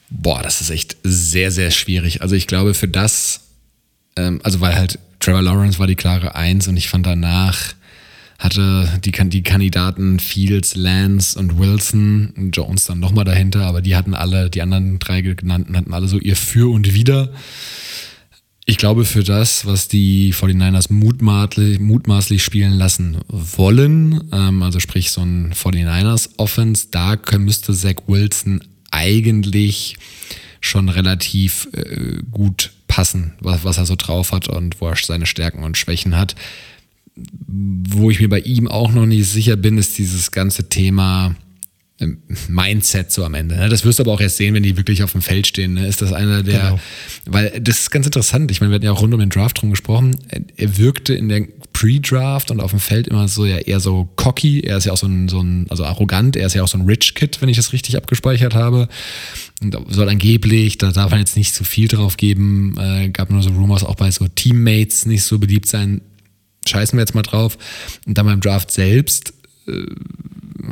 Boah, das ist echt sehr, sehr schwierig. Also ich glaube, für das, ähm, also weil halt Trevor Lawrence war die klare Eins und ich fand danach hatte die, die Kandidaten Fields, Lance und Wilson, Jones dann nochmal dahinter, aber die hatten alle, die anderen drei genannten hatten alle so ihr Für und Wider. Ich glaube, für das, was die 49ers mutmaßlich, mutmaßlich spielen lassen wollen, ähm, also sprich so ein 49ers Offense, da müsste Zach Wilson eigentlich schon relativ äh, gut passen, was, was er so drauf hat und wo er seine Stärken und Schwächen hat. Wo ich mir bei ihm auch noch nicht sicher bin, ist dieses ganze Thema Mindset so am Ende. Ne? Das wirst du aber auch erst sehen, wenn die wirklich auf dem Feld stehen. Ne? Ist das einer der, genau. weil das ist ganz interessant. Ich meine, wir hatten ja auch rund um den Draft drum gesprochen. Er wirkte in der Pre-Draft und auf dem Feld immer so ja eher so cocky. Er ist ja auch so ein, so ein, also arrogant. Er ist ja auch so ein Rich Kid, wenn ich das richtig abgespeichert habe. Und soll angeblich, da darf man jetzt nicht zu viel drauf geben, äh, gab nur so Rumors auch bei so Teammates nicht so beliebt sein. Scheißen wir jetzt mal drauf. Und dann beim Draft selbst äh,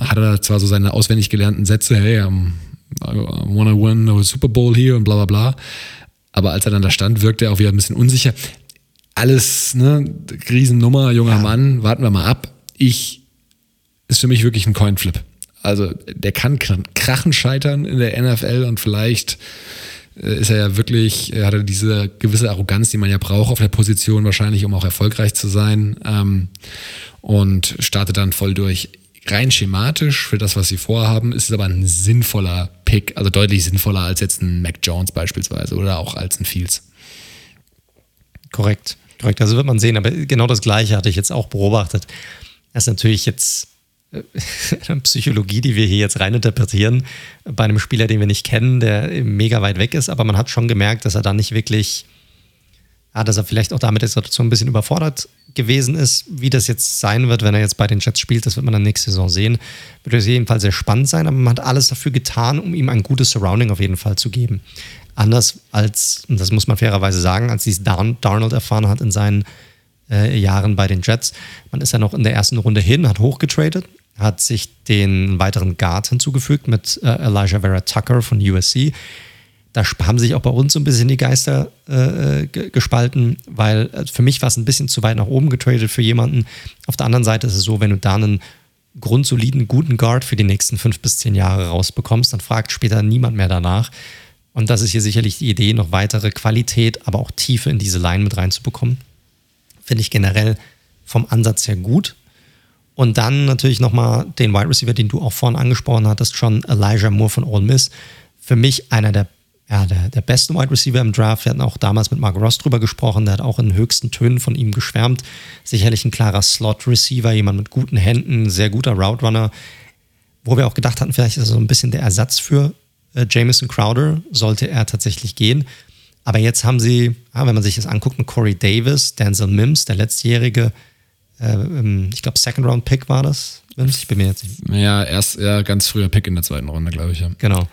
hat er zwar so seine auswendig gelernten Sätze, hey, I'm, I wanna win a Super Bowl hier und bla bla bla. Aber als er dann da stand, wirkte er auch wieder ein bisschen unsicher. Alles, ne, Riesennummer, junger ja. Mann, warten wir mal ab. Ich, ist für mich wirklich ein Coinflip. Also, der kann krachen scheitern in der NFL und vielleicht ist er ja wirklich, er hat er diese gewisse Arroganz, die man ja braucht auf der Position wahrscheinlich, um auch erfolgreich zu sein. Ähm, und startet dann voll durch rein schematisch für das, was sie vorhaben, ist es aber ein sinnvoller Pick, also deutlich sinnvoller als jetzt ein Mac Jones beispielsweise oder auch als ein Fields. Korrekt, korrekt. Also wird man sehen, aber genau das Gleiche hatte ich jetzt auch beobachtet. Das ist natürlich jetzt äh, Psychologie, die wir hier jetzt reininterpretieren, bei einem Spieler, den wir nicht kennen, der mega weit weg ist, aber man hat schon gemerkt, dass er da nicht wirklich ja, dass er vielleicht auch damit der Situation ein bisschen überfordert gewesen ist. Wie das jetzt sein wird, wenn er jetzt bei den Jets spielt, das wird man dann nächste Saison sehen. Wird auf jeden Fall sehr spannend sein, aber man hat alles dafür getan, um ihm ein gutes Surrounding auf jeden Fall zu geben. Anders als, und das muss man fairerweise sagen, als dies Darnold erfahren hat in seinen äh, Jahren bei den Jets. Man ist ja noch in der ersten Runde hin, hat hochgetradet, hat sich den weiteren Guard hinzugefügt mit äh, Elijah Vera Tucker von USC da haben sich auch bei uns so ein bisschen die Geister äh, gespalten, weil äh, für mich war es ein bisschen zu weit nach oben getradet für jemanden. Auf der anderen Seite ist es so, wenn du da einen grundsoliden, guten Guard für die nächsten fünf bis zehn Jahre rausbekommst, dann fragt später niemand mehr danach. Und das ist hier sicherlich die Idee, noch weitere Qualität, aber auch Tiefe in diese Line mit reinzubekommen. Finde ich generell vom Ansatz her gut. Und dann natürlich nochmal den Wide Receiver, den du auch vorhin angesprochen hattest, schon Elijah Moore von Ole Miss. Für mich einer der ja, der, der beste Wide Receiver im Draft. Wir hatten auch damals mit Mark Ross drüber gesprochen. Der hat auch in höchsten Tönen von ihm geschwärmt. Sicherlich ein klarer Slot-Receiver, jemand mit guten Händen, sehr guter Route Runner. Wo wir auch gedacht hatten, vielleicht ist er so ein bisschen der Ersatz für äh, Jamison Crowder, sollte er tatsächlich gehen. Aber jetzt haben sie, ja, wenn man sich das anguckt, mit Corey Davis, Denzel Mims, der letztjährige, äh, ähm, ich glaube, Second-Round-Pick war das. Ich bin mir jetzt nicht. Ja, erst ja, ganz früher Pick in der zweiten Runde, glaube ich. Ja. Genau.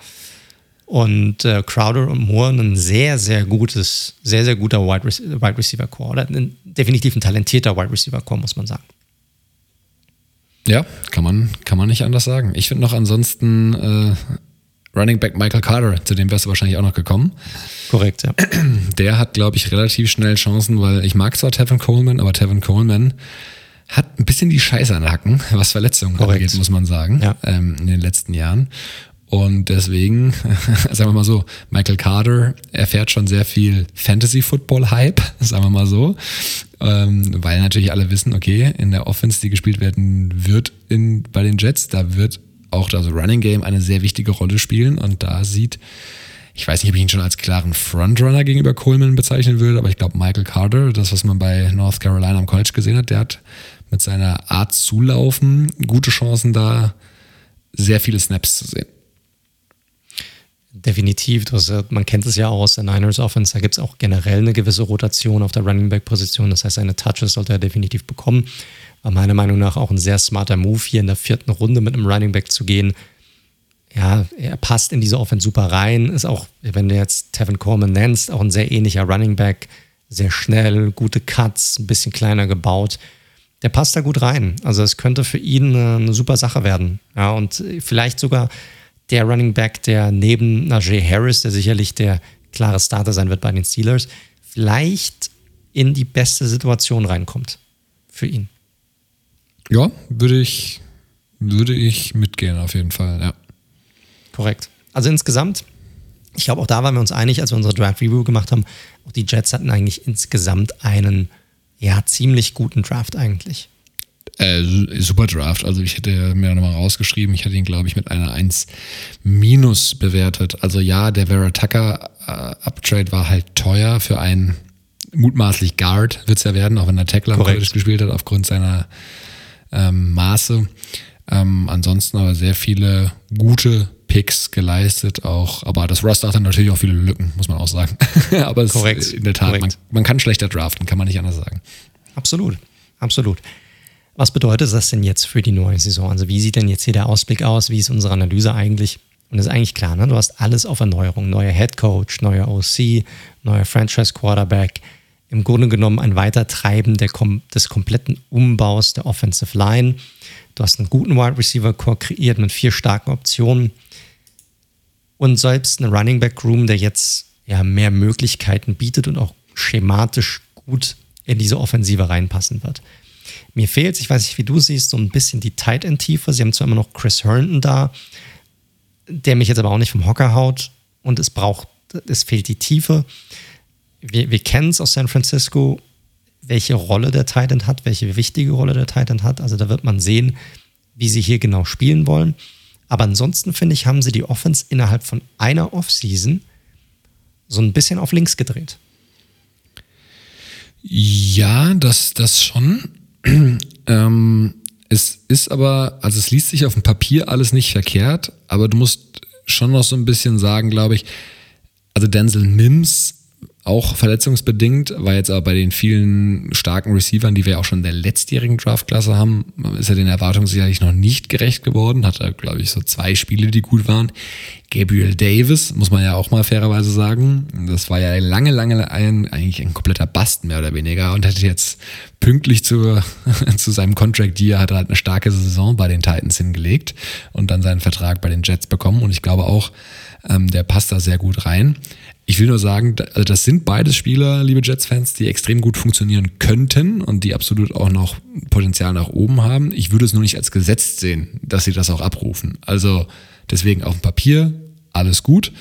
Und äh, Crowder und Moore ein sehr, sehr gutes, sehr, sehr guter Wide, Re Wide Receiver Core. Oder ein, definitiv ein talentierter Wide Receiver Core, muss man sagen. Ja, kann man, kann man nicht anders sagen. Ich finde noch ansonsten äh, Running Back Michael Carter, zu dem wärst du wahrscheinlich auch noch gekommen. Korrekt, ja. Der hat, glaube ich, relativ schnell Chancen, weil ich mag zwar Tevin Coleman, aber Tevin Coleman hat ein bisschen die Scheiße an Hacken, was Verletzungen Korrekt. angeht, muss man sagen, ja. ähm, in den letzten Jahren. Und deswegen, sagen wir mal so, Michael Carter erfährt schon sehr viel Fantasy-Football-Hype, sagen wir mal so. Ähm, weil natürlich alle wissen, okay, in der Offense, die gespielt werden wird in, bei den Jets, da wird auch das Running Game eine sehr wichtige Rolle spielen. Und da sieht, ich weiß nicht, ob ich ihn schon als klaren Frontrunner gegenüber Coleman bezeichnen würde, aber ich glaube, Michael Carter, das, was man bei North Carolina am College gesehen hat, der hat mit seiner Art zu laufen gute Chancen da, sehr viele Snaps zu sehen. Definitiv. Das, man kennt es ja auch aus der Niners Offense. Da gibt es auch generell eine gewisse Rotation auf der Running Back Position. Das heißt, seine Touches sollte er definitiv bekommen. Meiner Meinung nach auch ein sehr smarter Move, hier in der vierten Runde mit einem Running Back zu gehen. Ja, er passt in diese Offense super rein. Ist auch, wenn du jetzt Tevin Coleman nennst, auch ein sehr ähnlicher Running Back. Sehr schnell, gute Cuts, ein bisschen kleiner gebaut. Der passt da gut rein. Also es könnte für ihn eine, eine super Sache werden. Ja, und vielleicht sogar der Running Back, der neben Najee Harris, der sicherlich der klare Starter sein wird bei den Steelers, vielleicht in die beste Situation reinkommt für ihn. Ja, würde ich, würde ich mitgehen auf jeden Fall, ja. Korrekt. Also insgesamt, ich glaube, auch da waren wir uns einig, als wir unsere Draft Review gemacht haben, auch die Jets hatten eigentlich insgesamt einen ja, ziemlich guten Draft eigentlich. Äh, super Draft. Also ich hätte mir nochmal rausgeschrieben, ich hätte ihn, glaube ich, mit einer 1 minus bewertet. Also ja, der Vera Tucker äh, Uptrade war halt teuer für einen mutmaßlich Guard, wird es ja werden, auch wenn er Tackler gespielt hat, aufgrund seiner ähm, Maße. Ähm, ansonsten aber sehr viele gute Picks geleistet, auch, aber das Roster hat dann natürlich auch viele Lücken, muss man auch sagen. aber es Korrekt. in der Tat, man, man, kann schlechter draften, kann man nicht anders sagen. Absolut, absolut. Was bedeutet das denn jetzt für die neue Saison? Also wie sieht denn jetzt hier der Ausblick aus? Wie ist unsere Analyse eigentlich? Und das ist eigentlich klar, ne? du hast alles auf Erneuerung. Neuer Head Coach, neuer OC, neuer Franchise Quarterback. Im Grunde genommen ein Weitertreiben der, des kompletten Umbaus der Offensive Line. Du hast einen guten Wide Receiver Core kreiert mit vier starken Optionen. Und selbst ein Running Back Room, der jetzt ja mehr Möglichkeiten bietet und auch schematisch gut in diese Offensive reinpassen wird. Mir fehlt, ich weiß nicht, wie du siehst, so ein bisschen die Tight End Tiefe. Sie haben zwar immer noch Chris Herndon da, der mich jetzt aber auch nicht vom Hocker haut und es braucht, es fehlt die Tiefe. Wir, wir kennen es aus San Francisco, welche Rolle der Tight End hat, welche wichtige Rolle der Tight End hat. Also da wird man sehen, wie sie hier genau spielen wollen. Aber ansonsten finde ich, haben sie die Offense innerhalb von einer Offseason so ein bisschen auf links gedreht. Ja, das, das schon. ähm, es ist aber, also es liest sich auf dem Papier alles nicht verkehrt, aber du musst schon noch so ein bisschen sagen, glaube ich, also Denzel Mims auch verletzungsbedingt, war jetzt aber bei den vielen starken Receivern, die wir auch schon in der letztjährigen Draftklasse haben, ist er den Erwartungen sicherlich noch nicht gerecht geworden. Hat er, glaube ich, so zwei Spiele, die gut waren. Gabriel Davis, muss man ja auch mal fairerweise sagen. Das war ja lange, lange ein, eigentlich ein kompletter Bast, mehr oder weniger, und hätte jetzt pünktlich zu, zu seinem Contract Year hat er halt eine starke Saison bei den Titans hingelegt und dann seinen Vertrag bei den Jets bekommen. Und ich glaube auch, ähm, der passt da sehr gut rein. Ich will nur sagen, also das sind beides Spieler, liebe Jets-Fans, die extrem gut funktionieren könnten und die absolut auch noch Potenzial nach oben haben. Ich würde es nur nicht als gesetzt sehen, dass sie das auch abrufen. Also deswegen auf dem Papier alles gut.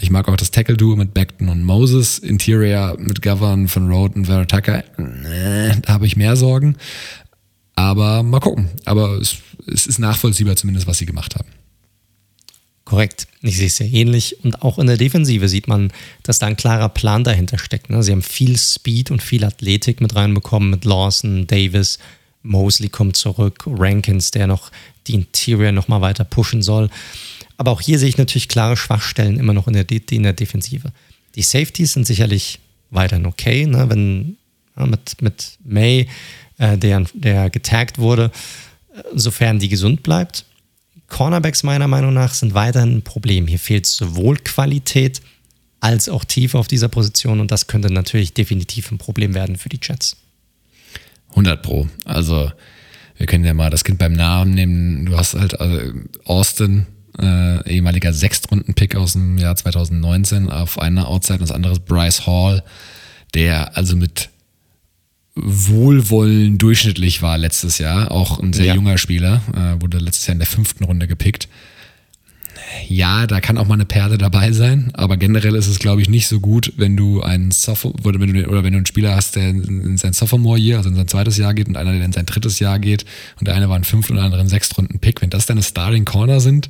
Ich mag auch das Tackle-Duo mit Beckton und Moses. Interior mit Govern von Road und Vera Tucker. Da habe ich mehr Sorgen. Aber mal gucken. Aber es ist nachvollziehbar zumindest, was sie gemacht haben. Korrekt. Ich sehe es sehr ähnlich. Und auch in der Defensive sieht man, dass da ein klarer Plan dahinter steckt. Ne? Sie haben viel Speed und viel Athletik mit reinbekommen mit Lawson, Davis, Mosley kommt zurück, Rankins, der noch die Interior nochmal weiter pushen soll. Aber auch hier sehe ich natürlich klare Schwachstellen immer noch in der, in der Defensive. Die Safeties sind sicherlich weiterhin okay, ne? wenn ja, mit, mit May, äh, der, der getaggt wurde, äh, sofern die gesund bleibt. Cornerbacks meiner Meinung nach sind weiterhin ein Problem. Hier fehlt sowohl Qualität als auch Tiefe auf dieser Position und das könnte natürlich definitiv ein Problem werden für die Jets. 100 Pro. Also wir können ja mal das Kind beim Namen nehmen. Du hast halt also Austin, äh, ehemaliger Sechstrunden-Pick aus dem Jahr 2019 auf einer Outside und das andere ist Bryce Hall, der also mit Wohlwollen durchschnittlich war letztes Jahr. Auch ein sehr ja. junger Spieler, äh, wurde letztes Jahr in der fünften Runde gepickt. ja, da kann auch mal eine Perle dabei sein, aber generell ist es, glaube ich, nicht so gut, wenn du einen Sophomore, oder wenn du, oder wenn du einen Spieler hast, der in sein Sophomore-Jahr, also in sein zweites Jahr geht und einer, der in sein drittes Jahr geht und der eine war ein fünf und der andere ein sechs Runden Pick, wenn das deine Starting Corner sind,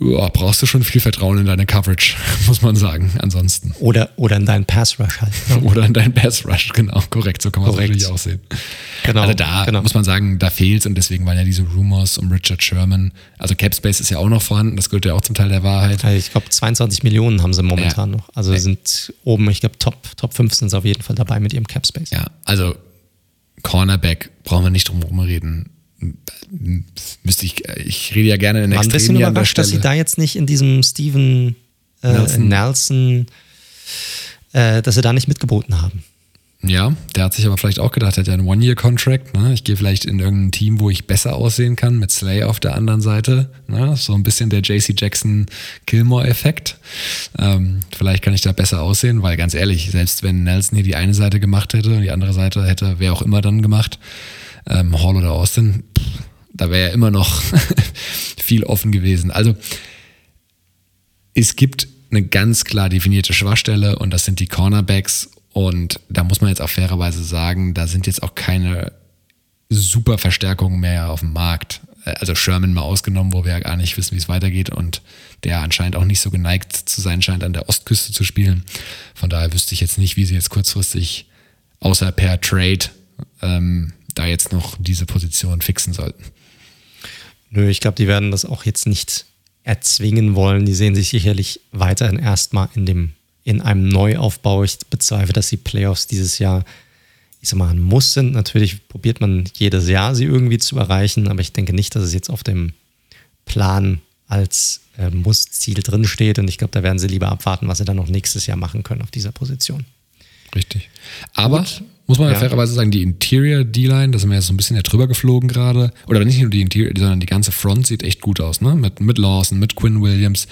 ja, brauchst du schon viel Vertrauen in deine Coverage, muss man sagen. Ansonsten. Oder, oder in deinen Pass Rush halt. oder in deinen Pass Rush, genau, korrekt. So kann man es natürlich auch sehen. Genau, also da genau. muss man sagen, da fehlt und deswegen waren ja diese Rumors um Richard Sherman. Also Cap Space ist ja auch noch vorhanden, das gehört ja auch zum Teil der Wahrheit. Also ich glaube, 22 Millionen haben sie momentan ja. noch. Also ja. sind oben, ich glaube, Top, Top 5 sind sie auf jeden Fall dabei mit ihrem Cap Space. Ja, also Cornerback brauchen wir nicht drum herum reden müsste ich, ich rede ja gerne in War ein bisschen überrascht, dass sie da jetzt nicht in diesem Steven äh, Nelson, Nelson äh, dass sie da nicht mitgeboten haben. Ja, der hat sich aber vielleicht auch gedacht, er hat ja einen One-Year-Contract. Ne? Ich gehe vielleicht in irgendein Team, wo ich besser aussehen kann, mit Slay auf der anderen Seite. Ne? So ein bisschen der JC Jackson-Gilmore-Effekt. Ähm, vielleicht kann ich da besser aussehen, weil ganz ehrlich, selbst wenn Nelson hier die eine Seite gemacht hätte und die andere Seite hätte wer auch immer dann gemacht, ähm, Hall oder Austin, da wäre ja immer noch viel offen gewesen. Also es gibt eine ganz klar definierte Schwachstelle und das sind die Cornerbacks. Und da muss man jetzt auch fairerweise sagen, da sind jetzt auch keine super Verstärkungen mehr auf dem Markt. Also Sherman mal ausgenommen, wo wir ja gar nicht wissen, wie es weitergeht und der anscheinend auch nicht so geneigt zu sein scheint, an der Ostküste zu spielen. Von daher wüsste ich jetzt nicht, wie sie jetzt kurzfristig außer per Trade ähm, da jetzt noch diese Position fixen sollten. Nö, ich glaube, die werden das auch jetzt nicht erzwingen wollen. Die sehen sich sicherlich weiterhin erstmal in dem, in einem Neuaufbau. Ich bezweifle, dass die Playoffs dieses Jahr, ich sag mal, ein Muss sind. Natürlich probiert man jedes Jahr, sie irgendwie zu erreichen, aber ich denke nicht, dass es jetzt auf dem Plan als äh, Muss-Ziel drinsteht. Und ich glaube, da werden sie lieber abwarten, was sie dann noch nächstes Jahr machen können auf dieser Position. Richtig. Aber Gut. Muss man ja. fairerweise sagen, die Interior D-Line, da sind wir jetzt so ein bisschen ja drüber geflogen gerade. Oder nicht nur die Interior, sondern die ganze Front sieht echt gut aus, ne? Mit, mit Lawson, mit Quinn Williams.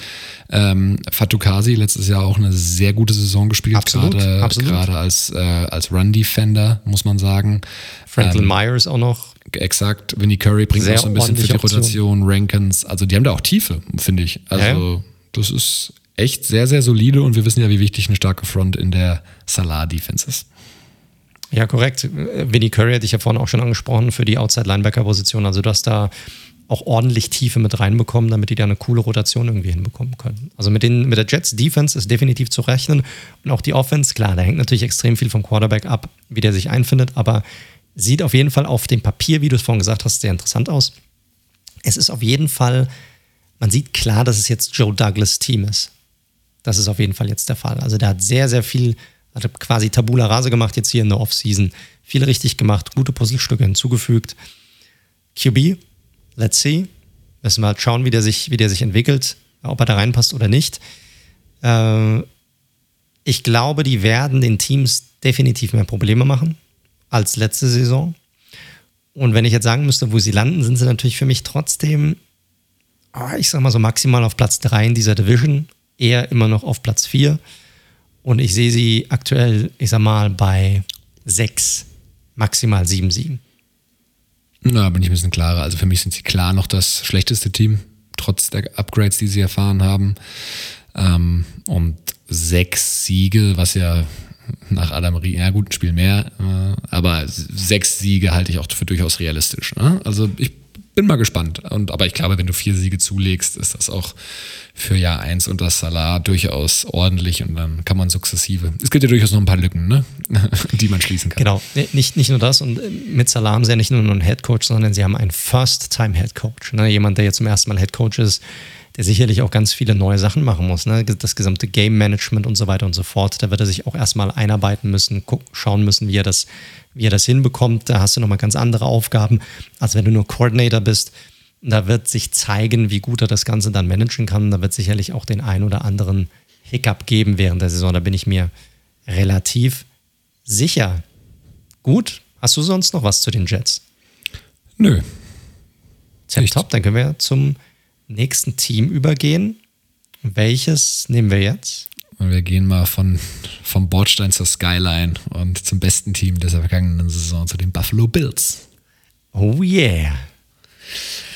Ähm, Fatukasi letztes Jahr auch eine sehr gute Saison gespielt, absolut, gerade, absolut. gerade als, äh, als Run-Defender, muss man sagen. Franklin ähm, Myers auch noch. Exakt, Vinnie Curry bringt auch so ein bisschen für die Rotation, Rankins. Also die haben da auch Tiefe, finde ich. Also ja. das ist echt sehr, sehr solide und wir wissen ja, wie wichtig eine starke Front in der Salah-Defense ist. Ja, korrekt. Vinnie Curry hatte ich ja vorhin auch schon angesprochen für die Outside-Linebacker-Position. Also, dass da auch ordentlich Tiefe mit reinbekommen, damit die da eine coole Rotation irgendwie hinbekommen können. Also mit, den, mit der Jets Defense ist definitiv zu rechnen und auch die Offense, klar, da hängt natürlich extrem viel vom Quarterback ab, wie der sich einfindet, aber sieht auf jeden Fall auf dem Papier, wie du es vorhin gesagt hast, sehr interessant aus. Es ist auf jeden Fall, man sieht klar, dass es jetzt Joe Douglas Team ist. Das ist auf jeden Fall jetzt der Fall. Also der hat sehr, sehr viel hat quasi Tabula Rase gemacht jetzt hier in der Offseason. Viel richtig gemacht, gute Puzzlestücke hinzugefügt. QB, let's see. Müssen wir halt schauen, wie der sich, wie der sich entwickelt, ob er da reinpasst oder nicht. Äh, ich glaube, die werden den Teams definitiv mehr Probleme machen als letzte Saison. Und wenn ich jetzt sagen müsste, wo sie landen, sind sie natürlich für mich trotzdem, ah, ich sag mal so maximal auf Platz 3 in dieser Division, eher immer noch auf Platz 4. Und ich sehe sie aktuell, ich sag mal, bei sechs, maximal sieben Siegen. Na, bin ich ein bisschen klarer. Also für mich sind sie klar noch das schlechteste Team, trotz der Upgrades, die sie erfahren haben. Ähm, und sechs Siege, was ja nach Adam Rie, ja gut, ein Spiel mehr, äh, aber sechs Siege halte ich auch für durchaus realistisch. Ne? Also ich bin mal gespannt. Und, aber ich glaube, wenn du vier Siege zulegst, ist das auch für Jahr 1 und das Salar durchaus ordentlich und dann kann man sukzessive. Es gibt ja durchaus noch ein paar Lücken, ne? die man schließen kann. Genau, nicht, nicht nur das. Und äh, mit Salah haben sie ja nicht nur einen Head Coach, sondern sie haben einen First-Time-Head Coach. Ne? Jemand, der jetzt zum ersten Mal Head Coach ist, der sicherlich auch ganz viele neue Sachen machen muss. Ne? Das gesamte Game Management und so weiter und so fort. Da wird er sich auch erstmal einarbeiten müssen, schauen müssen, wie er das, wie er das hinbekommt. Da hast du nochmal ganz andere Aufgaben, als wenn du nur Coordinator bist. Da wird sich zeigen, wie gut er das Ganze dann managen kann. Da wird sicherlich auch den ein oder anderen Hiccup geben während der Saison. Da bin ich mir relativ sicher. Gut, hast du sonst noch was zu den Jets? Nö. Top, dann können wir zum nächsten Team übergehen. Welches nehmen wir jetzt? Und wir gehen mal von, vom Bordstein zur Skyline und zum besten Team der vergangenen Saison, zu den Buffalo Bills. Oh yeah.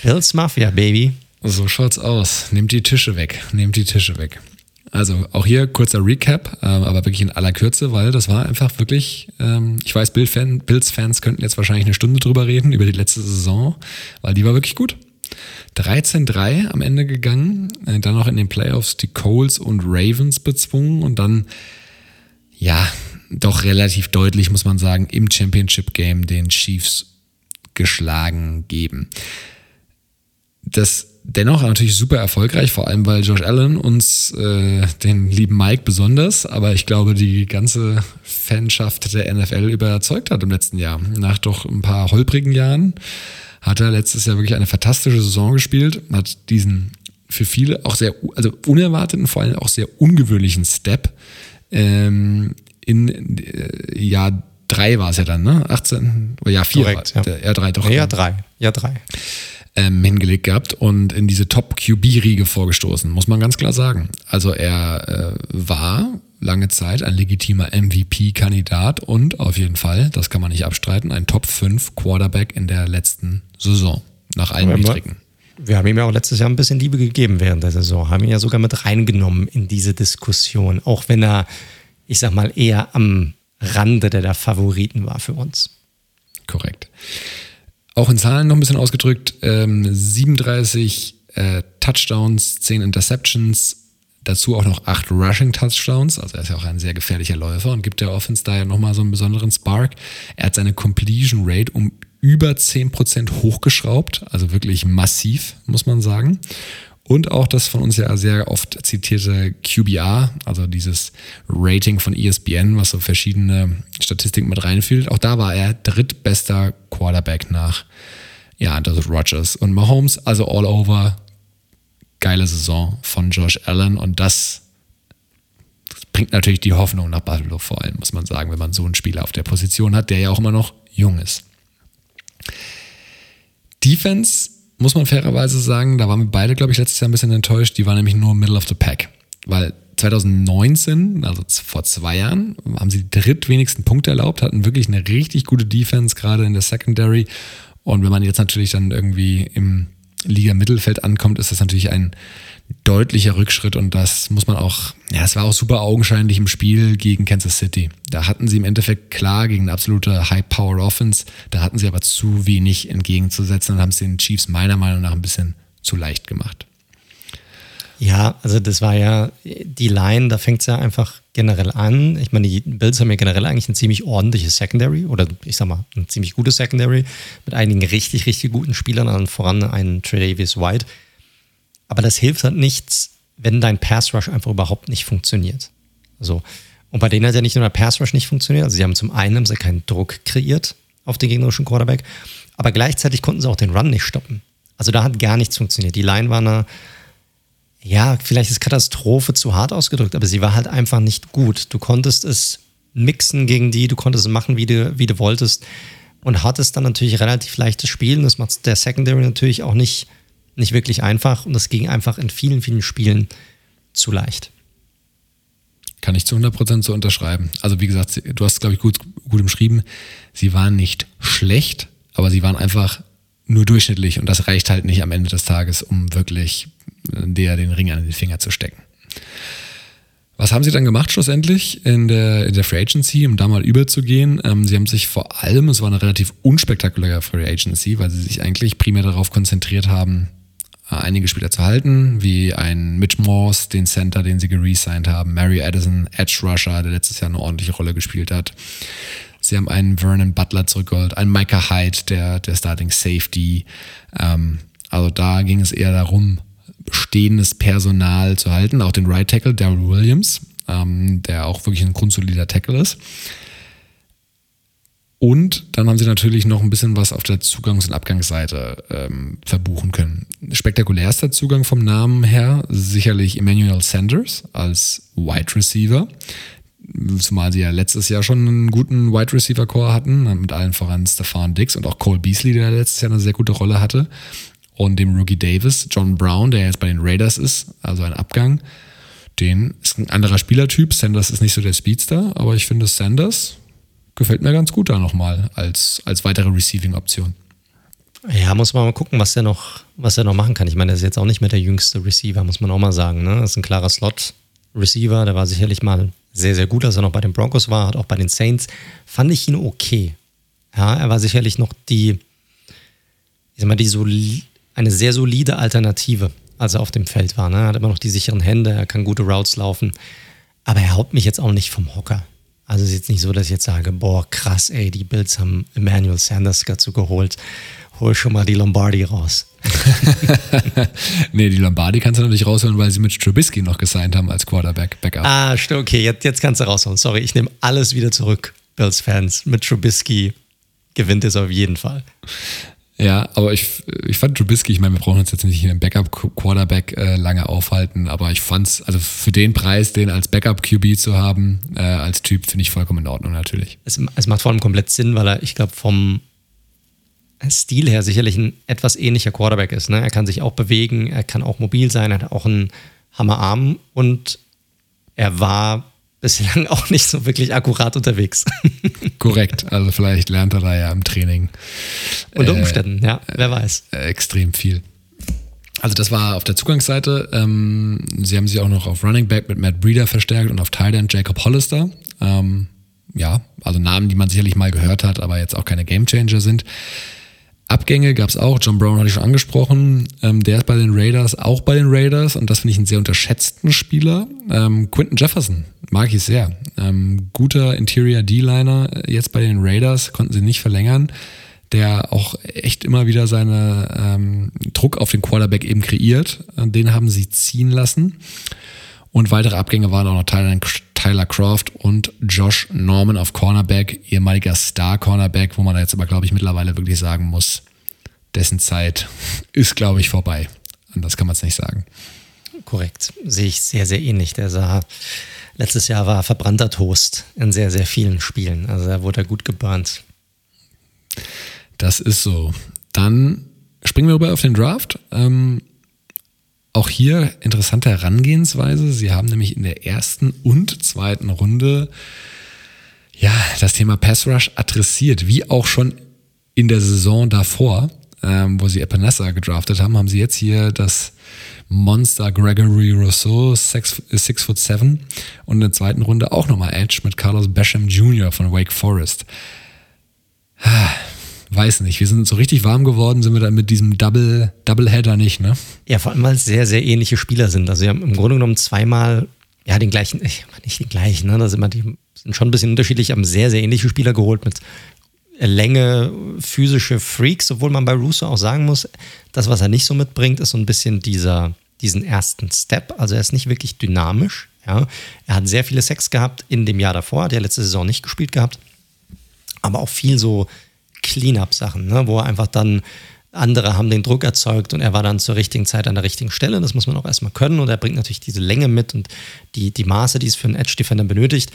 Bills Mafia, Baby. So schaut's aus. Nehmt die Tische weg. Nehmt die Tische weg. Also auch hier kurzer Recap, ähm, aber wirklich in aller Kürze, weil das war einfach wirklich, ähm, ich weiß, Bills-Fans könnten jetzt wahrscheinlich eine Stunde drüber reden, über die letzte Saison, weil die war wirklich gut. 13-3 am Ende gegangen, äh, dann noch in den Playoffs die Coles und Ravens bezwungen und dann, ja, doch relativ deutlich, muss man sagen, im Championship Game den Chiefs geschlagen geben. Das dennoch natürlich super erfolgreich, vor allem weil Josh Allen uns, äh, den lieben Mike besonders, aber ich glaube, die ganze Fanschaft der NFL überzeugt hat im letzten Jahr. Nach doch ein paar holprigen Jahren hat er letztes Jahr wirklich eine fantastische Saison gespielt, hat diesen für viele auch sehr, also unerwarteten, vor allem auch sehr ungewöhnlichen Step ähm, in äh, Jahr drei war es ja dann, ne? 18, ja, vier. Korrekt, ja. ja, drei, doch. Ja, drei. Ja, drei. Ähm, hingelegt gehabt und in diese Top-QB-Riege vorgestoßen, muss man ganz klar sagen. Also er äh, war lange Zeit ein legitimer MVP-Kandidat und auf jeden Fall, das kann man nicht abstreiten, ein Top 5 Quarterback in der letzten Saison. Nach allen Metriken. Wir haben ihm ja auch letztes Jahr ein bisschen Liebe gegeben während der Saison, haben ihn ja sogar mit reingenommen in diese Diskussion, auch wenn er, ich sag mal, eher am Rande der, der Favoriten war für uns. Korrekt. Auch in Zahlen noch ein bisschen ausgedrückt, ähm, 37 äh, Touchdowns, 10 Interceptions, Dazu auch noch acht Rushing Touchdowns, also er ist ja auch ein sehr gefährlicher Läufer und gibt der Offense da ja nochmal so einen besonderen Spark. Er hat seine Completion Rate um über 10% hochgeschraubt, also wirklich massiv, muss man sagen. Und auch das von uns ja sehr oft zitierte QBR, also dieses Rating von ESPN, was so verschiedene Statistiken mit reinfühlt. Auch da war er drittbester Quarterback nach, ja, das ist Rogers und Mahomes, also all over geile Saison von Josh Allen und das bringt natürlich die Hoffnung nach Buffalo vor allem, muss man sagen, wenn man so einen Spieler auf der Position hat, der ja auch immer noch jung ist. Defense, muss man fairerweise sagen, da waren wir beide, glaube ich, letztes Jahr ein bisschen enttäuscht. Die war nämlich nur Middle of the Pack. Weil 2019, also vor zwei Jahren, haben sie die drittwenigsten Punkte erlaubt, hatten wirklich eine richtig gute Defense, gerade in der Secondary. Und wenn man jetzt natürlich dann irgendwie im Liga Mittelfeld ankommt, ist das natürlich ein deutlicher Rückschritt und das muss man auch, ja, es war auch super augenscheinlich im Spiel gegen Kansas City. Da hatten sie im Endeffekt klar gegen eine absolute High-Power-Offense, da hatten sie aber zu wenig entgegenzusetzen und haben es den Chiefs meiner Meinung nach ein bisschen zu leicht gemacht. Ja, also das war ja die Line, da fängt es ja einfach generell an. Ich meine, die Bills haben ja generell eigentlich ein ziemlich ordentliches Secondary oder ich sag mal, ein ziemlich gutes Secondary mit einigen richtig, richtig guten Spielern, an voran einen Tredavious White. Aber das hilft halt nichts, wenn dein Pass Rush einfach überhaupt nicht funktioniert. So. Und bei denen hat ja nicht nur der Pass Rush nicht funktioniert, also sie haben zum einen haben sie keinen Druck kreiert auf den gegnerischen Quarterback, aber gleichzeitig konnten sie auch den Run nicht stoppen. Also da hat gar nichts funktioniert. Die Line war eine ja, vielleicht ist Katastrophe zu hart ausgedrückt, aber sie war halt einfach nicht gut. Du konntest es mixen gegen die, du konntest es machen, wie du, wie du wolltest und hattest dann natürlich relativ leichtes Spielen. Das macht der Secondary natürlich auch nicht, nicht wirklich einfach und das ging einfach in vielen, vielen Spielen zu leicht. Kann ich zu 100% so unterschreiben. Also wie gesagt, du hast es, glaube ich, gut, gut umschrieben. Sie waren nicht schlecht, aber sie waren einfach nur durchschnittlich und das reicht halt nicht am Ende des Tages, um wirklich der den Ring an den Finger zu stecken. Was haben sie dann gemacht schlussendlich in der, in der Free Agency, um da mal überzugehen? Ähm, sie haben sich vor allem, es war eine relativ unspektakuläre Free Agency, weil sie sich eigentlich primär darauf konzentriert haben, äh, einige Spieler zu halten, wie ein Mitch Morse, den Center, den sie geresigned haben, Mary Addison, Edge Rusher, der letztes Jahr eine ordentliche Rolle gespielt hat. Sie haben einen Vernon Butler zurückgeholt, einen Micah Hyde, der, der Starting Safety. Ähm, also da ging es eher darum, bestehendes Personal zu halten, auch den Right Tackle, Daryl Williams, ähm, der auch wirklich ein grundsolider Tackle ist. Und dann haben sie natürlich noch ein bisschen was auf der Zugangs- und Abgangsseite ähm, verbuchen können. Spektakulärster Zugang vom Namen her sicherlich Emmanuel Sanders als Wide Receiver. Zumal sie ja letztes Jahr schon einen guten Wide Receiver Core hatten, mit allen voran Stefan Dix und auch Cole Beasley, der letztes Jahr eine sehr gute Rolle hatte und dem Rookie Davis, John Brown, der jetzt bei den Raiders ist, also ein Abgang. Den ist ein anderer Spielertyp. Sanders ist nicht so der Speedster, aber ich finde Sanders gefällt mir ganz gut da nochmal als, als weitere Receiving-Option. Ja, muss man mal gucken, was er noch, noch machen kann. Ich meine, er ist jetzt auch nicht mehr der jüngste Receiver, muss man auch mal sagen. Ne? Das ist ein klarer Slot-Receiver, der war sicherlich mal sehr, sehr gut, als er noch bei den Broncos war, hat auch bei den Saints, fand ich ihn okay. Ja, er war sicherlich noch die, ich sag mal, die soli eine sehr solide Alternative, als er auf dem Feld war. Ne? Er hat immer noch die sicheren Hände, er kann gute Routes laufen, aber er haut mich jetzt auch nicht vom Hocker. Also es ist jetzt nicht so, dass ich jetzt sage, boah, krass, ey, die Bills haben Emmanuel Sanders dazu geholt. Hol schon mal die Lombardi raus. nee, die Lombardi kannst du natürlich rausholen, weil sie mit Trubisky noch gesigned haben als Quarterback Backup. Ah, stimmt, okay, jetzt, jetzt kannst du rausholen. Sorry, ich nehme alles wieder zurück, Bills-Fans. Mit Trubisky gewinnt es auf jeden Fall. Ja, aber ich, ich fand Trubisky, ich meine, wir brauchen uns jetzt nicht in einem Backup-Quarterback äh, lange aufhalten, aber ich fand's, also für den Preis, den als Backup-QB zu haben, äh, als Typ, finde ich vollkommen in Ordnung natürlich. Es, es macht vor allem komplett Sinn, weil er, ich glaube, vom Stil her sicherlich ein etwas ähnlicher Quarterback ist. Ne? Er kann sich auch bewegen, er kann auch mobil sein, er hat auch einen Hammerarm und er war bislang auch nicht so wirklich akkurat unterwegs. Korrekt, also vielleicht lernt er da ja im Training. Unter äh, Umständen, äh, ja, wer weiß. Äh, extrem viel. Also das war auf der Zugangsseite. Ähm, sie haben sich auch noch auf Running Back mit Matt Breeder verstärkt und auf End Jacob Hollister. Ähm, ja, also Namen, die man sicherlich mal gehört hat, aber jetzt auch keine Gamechanger sind. Abgänge gab es auch. John Brown hatte ich schon angesprochen. Ähm, der ist bei den Raiders, auch bei den Raiders. Und das finde ich einen sehr unterschätzten Spieler. Ähm, Quinton Jefferson mag ich sehr. Ähm, guter Interior D-Liner. Äh, jetzt bei den Raiders konnten sie nicht verlängern. Der auch echt immer wieder seinen ähm, Druck auf den Quarterback eben kreiert. Äh, den haben sie ziehen lassen. Und weitere Abgänge waren auch noch Tyler, Tyler Croft und Josh Norman auf Cornerback, ehemaliger Star-Cornerback, wo man jetzt aber, glaube ich, mittlerweile wirklich sagen muss, dessen Zeit ist, glaube ich, vorbei. Anders kann man es nicht sagen. Korrekt. Sehe ich sehr, sehr ähnlich. Der sah, letztes Jahr war verbrannter Toast in sehr, sehr vielen Spielen. Also da wurde er gut geburnt. Das ist so. Dann springen wir rüber auf den Draft. Ähm, auch hier interessante Herangehensweise. Sie haben nämlich in der ersten und zweiten Runde ja das Thema Pass Rush adressiert, wie auch schon in der Saison davor, ähm, wo sie Epinesa gedraftet haben, haben sie jetzt hier das Monster Gregory Rousseau, 6 foot 7 und in der zweiten Runde auch nochmal Edge mit Carlos Basham Jr. von Wake Forest. Ah, weiß nicht, wir sind so richtig warm geworden, sind wir dann mit diesem Double, Doubleheader nicht, ne? Ja, vor allem, weil es sehr, sehr ähnliche Spieler sind. Also, wir haben im Grunde genommen zweimal, ja, den gleichen, ich nicht den gleichen, ne? Da sind wir, die sind schon ein bisschen unterschiedlich, haben sehr, sehr ähnliche Spieler geholt mit Länge, physische Freaks, obwohl man bei Russo auch sagen muss, das, was er nicht so mitbringt, ist so ein bisschen dieser, diesen ersten Step. Also, er ist nicht wirklich dynamisch, ja. Er hat sehr viele Sex gehabt in dem Jahr davor, hat ja letzte Saison nicht gespielt gehabt, aber auch viel so Cleanup-Sachen, ne, wo er einfach dann andere haben den Druck erzeugt und er war dann zur richtigen Zeit an der richtigen Stelle. Das muss man auch erstmal können und er bringt natürlich diese Länge mit und die, die Maße, die es für einen Edge-Defender benötigt.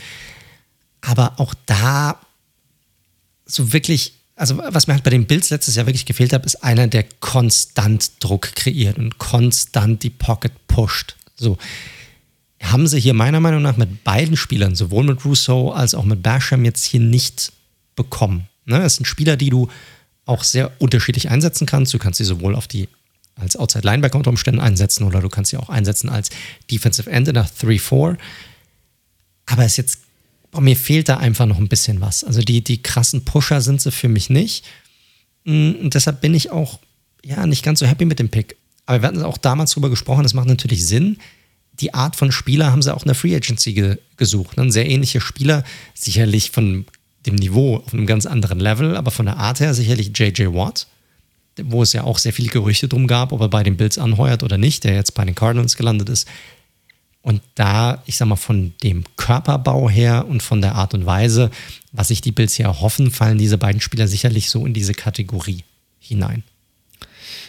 Aber auch da so wirklich, also was mir halt bei den Bills letztes Jahr wirklich gefehlt hat, ist einer, der konstant Druck kreiert und konstant die Pocket pusht. So haben sie hier meiner Meinung nach mit beiden Spielern, sowohl mit Rousseau als auch mit Basham, jetzt hier nicht bekommen. Ne? Es sind Spieler, die du auch sehr unterschiedlich einsetzen kannst. Du kannst sie sowohl auf die als Outside Linebacker unter Umständen einsetzen oder du kannst sie auch einsetzen als Defensive End in der 3-4. Aber es jetzt, boah, mir fehlt da einfach noch ein bisschen was. Also die, die krassen Pusher sind sie für mich nicht. Mm, und deshalb bin ich auch ja nicht ganz so happy mit dem Pick. Aber wir hatten auch damals drüber gesprochen, es macht natürlich Sinn. Die Art von Spieler haben sie auch in der Free Agency ge gesucht. Ein sehr ähnlicher Spieler, sicherlich von dem Niveau auf einem ganz anderen Level, aber von der Art her sicherlich JJ Watt, wo es ja auch sehr viele Gerüchte drum gab, ob er bei den Bills anheuert oder nicht, der jetzt bei den Cardinals gelandet ist. Und da, ich sag mal, von dem Körperbau her und von der Art und Weise, was sich die Bills hier erhoffen, fallen diese beiden Spieler sicherlich so in diese Kategorie hinein.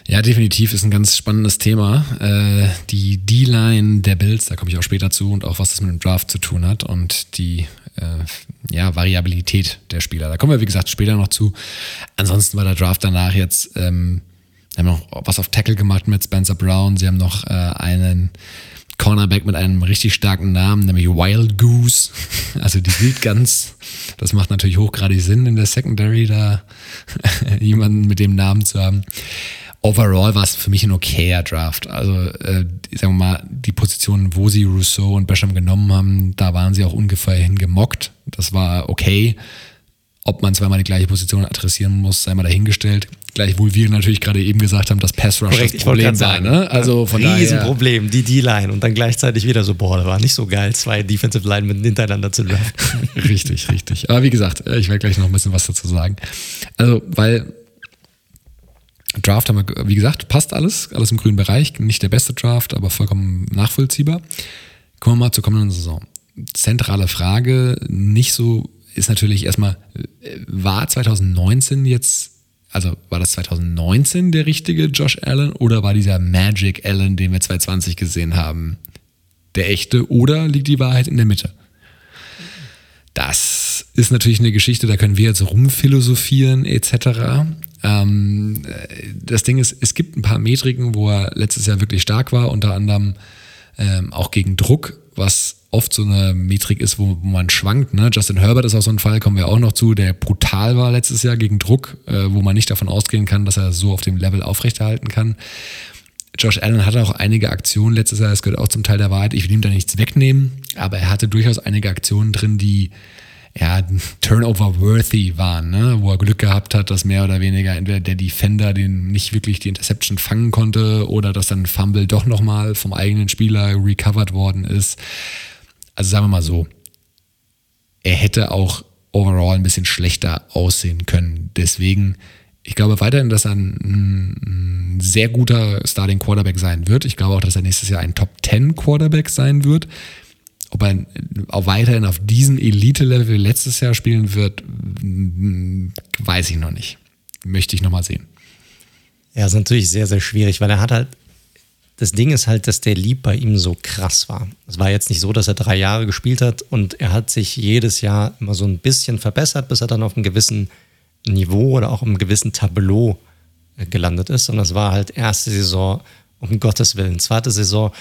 Ja, definitiv ist ein ganz spannendes Thema. Äh, die D-Line der Bills, da komme ich auch später zu und auch was das mit dem Draft zu tun hat und die äh, ja, Variabilität der Spieler. Da kommen wir, wie gesagt, später noch zu. Ansonsten war der Draft danach jetzt, ähm, haben noch was auf Tackle gemacht mit Spencer Brown. Sie haben noch äh, einen Cornerback mit einem richtig starken Namen, nämlich Wild Goose. Also die Wildgans. Das macht natürlich hochgradig Sinn in der Secondary, da jemanden mit dem Namen zu haben. Overall war es für mich ein okayer Draft. Also, äh, sagen wir mal, die Positionen, wo sie Rousseau und Basham genommen haben, da waren sie auch ungefähr hingemockt. Das war okay. Ob man zweimal die gleiche Position adressieren muss, sei mal dahingestellt. Gleichwohl wir natürlich gerade eben gesagt haben, dass Pass Rush Korrekt, das Problem war. Ne? Also von Riesenproblem, die D-Line und dann gleichzeitig wieder so, boah, das war nicht so geil, zwei Defensive Linemen hintereinander zu draften. richtig, richtig. Aber wie gesagt, ich werde gleich noch ein bisschen was dazu sagen. Also, weil Draft haben wir, wie gesagt, passt alles, alles im grünen Bereich. Nicht der beste Draft, aber vollkommen nachvollziehbar. Kommen wir mal zur kommenden Saison. Zentrale Frage, nicht so ist natürlich erstmal, äh, war 2019 jetzt, also war das 2019 der richtige Josh Allen oder war dieser Magic Allen, den wir 2020 gesehen haben, der echte oder liegt die Wahrheit in der Mitte? Das ist natürlich eine Geschichte, da können wir jetzt rumphilosophieren etc. Ähm, das Ding ist, es gibt ein paar Metriken, wo er letztes Jahr wirklich stark war, unter anderem ähm, auch gegen Druck, was oft so eine Metrik ist, wo, man schwankt. Ne? Justin Herbert ist auch so ein Fall, kommen wir auch noch zu, der brutal war letztes Jahr gegen Druck, äh, wo man nicht davon ausgehen kann, dass er so auf dem Level aufrechterhalten kann. Josh Allen hatte auch einige Aktionen letztes Jahr, das gehört auch zum Teil der Wahrheit. Ich will ihm da nichts wegnehmen, aber er hatte durchaus einige Aktionen drin, die ja, Turnover-worthy waren, ne? wo er Glück gehabt hat, dass mehr oder weniger entweder der Defender den nicht wirklich die Interception fangen konnte oder dass dann Fumble doch nochmal vom eigenen Spieler recovered worden ist also sagen wir mal so, er hätte auch overall ein bisschen schlechter aussehen können. Deswegen, ich glaube weiterhin, dass er ein, ein sehr guter Starting Quarterback sein wird. Ich glaube auch, dass er nächstes Jahr ein Top 10 Quarterback sein wird. Ob er auch weiterhin auf diesem Elite-Level letztes Jahr spielen wird, weiß ich noch nicht. Möchte ich nochmal sehen. Ja, ist natürlich sehr, sehr schwierig, weil er hat halt das Ding ist halt, dass der Lieb bei ihm so krass war. Es war jetzt nicht so, dass er drei Jahre gespielt hat und er hat sich jedes Jahr immer so ein bisschen verbessert, bis er dann auf einem gewissen Niveau oder auch einem gewissen Tableau äh, gelandet ist. Und das war halt erste Saison, um Gottes Willen. Zweite Saison,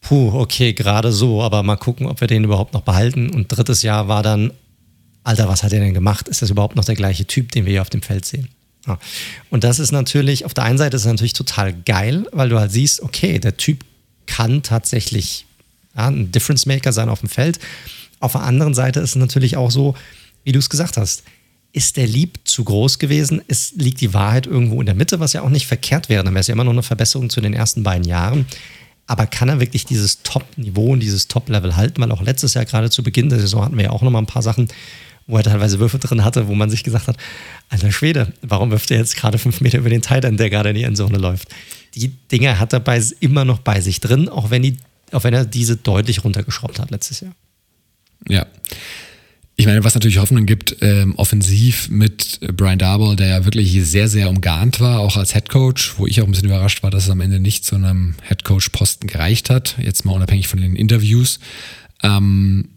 puh, okay, gerade so, aber mal gucken, ob wir den überhaupt noch behalten. Und drittes Jahr war dann, Alter, was hat er denn gemacht? Ist das überhaupt noch der gleiche Typ, den wir hier auf dem Feld sehen? Ja. Und das ist natürlich, auf der einen Seite ist es natürlich total geil, weil du halt siehst, okay, der Typ kann tatsächlich ja, ein Difference Maker sein auf dem Feld. Auf der anderen Seite ist es natürlich auch so, wie du es gesagt hast, ist der Lieb zu groß gewesen? Es liegt die Wahrheit irgendwo in der Mitte, was ja auch nicht verkehrt wäre. Dann wäre es ja immer noch eine Verbesserung zu den ersten beiden Jahren. Aber kann er wirklich dieses Top-Niveau und dieses Top-Level halten? Weil auch letztes Jahr, gerade zu Beginn der Saison, hatten wir ja auch noch mal ein paar Sachen, wo er teilweise Würfe drin hatte, wo man sich gesagt hat, alter Schwede, warum wirft er jetzt gerade fünf Meter über den Titan, der gerade in die Endzone läuft? Die Dinge hat er bei, immer noch bei sich drin, auch wenn, die, auch wenn er diese deutlich runtergeschraubt hat letztes Jahr. Ja. Ich meine, was natürlich Hoffnung gibt, ähm, offensiv mit Brian Darboll, der ja wirklich sehr, sehr umgarnt war, auch als Headcoach, wo ich auch ein bisschen überrascht war, dass es am Ende nicht zu einem Headcoach-Posten gereicht hat, jetzt mal unabhängig von den Interviews. Ähm,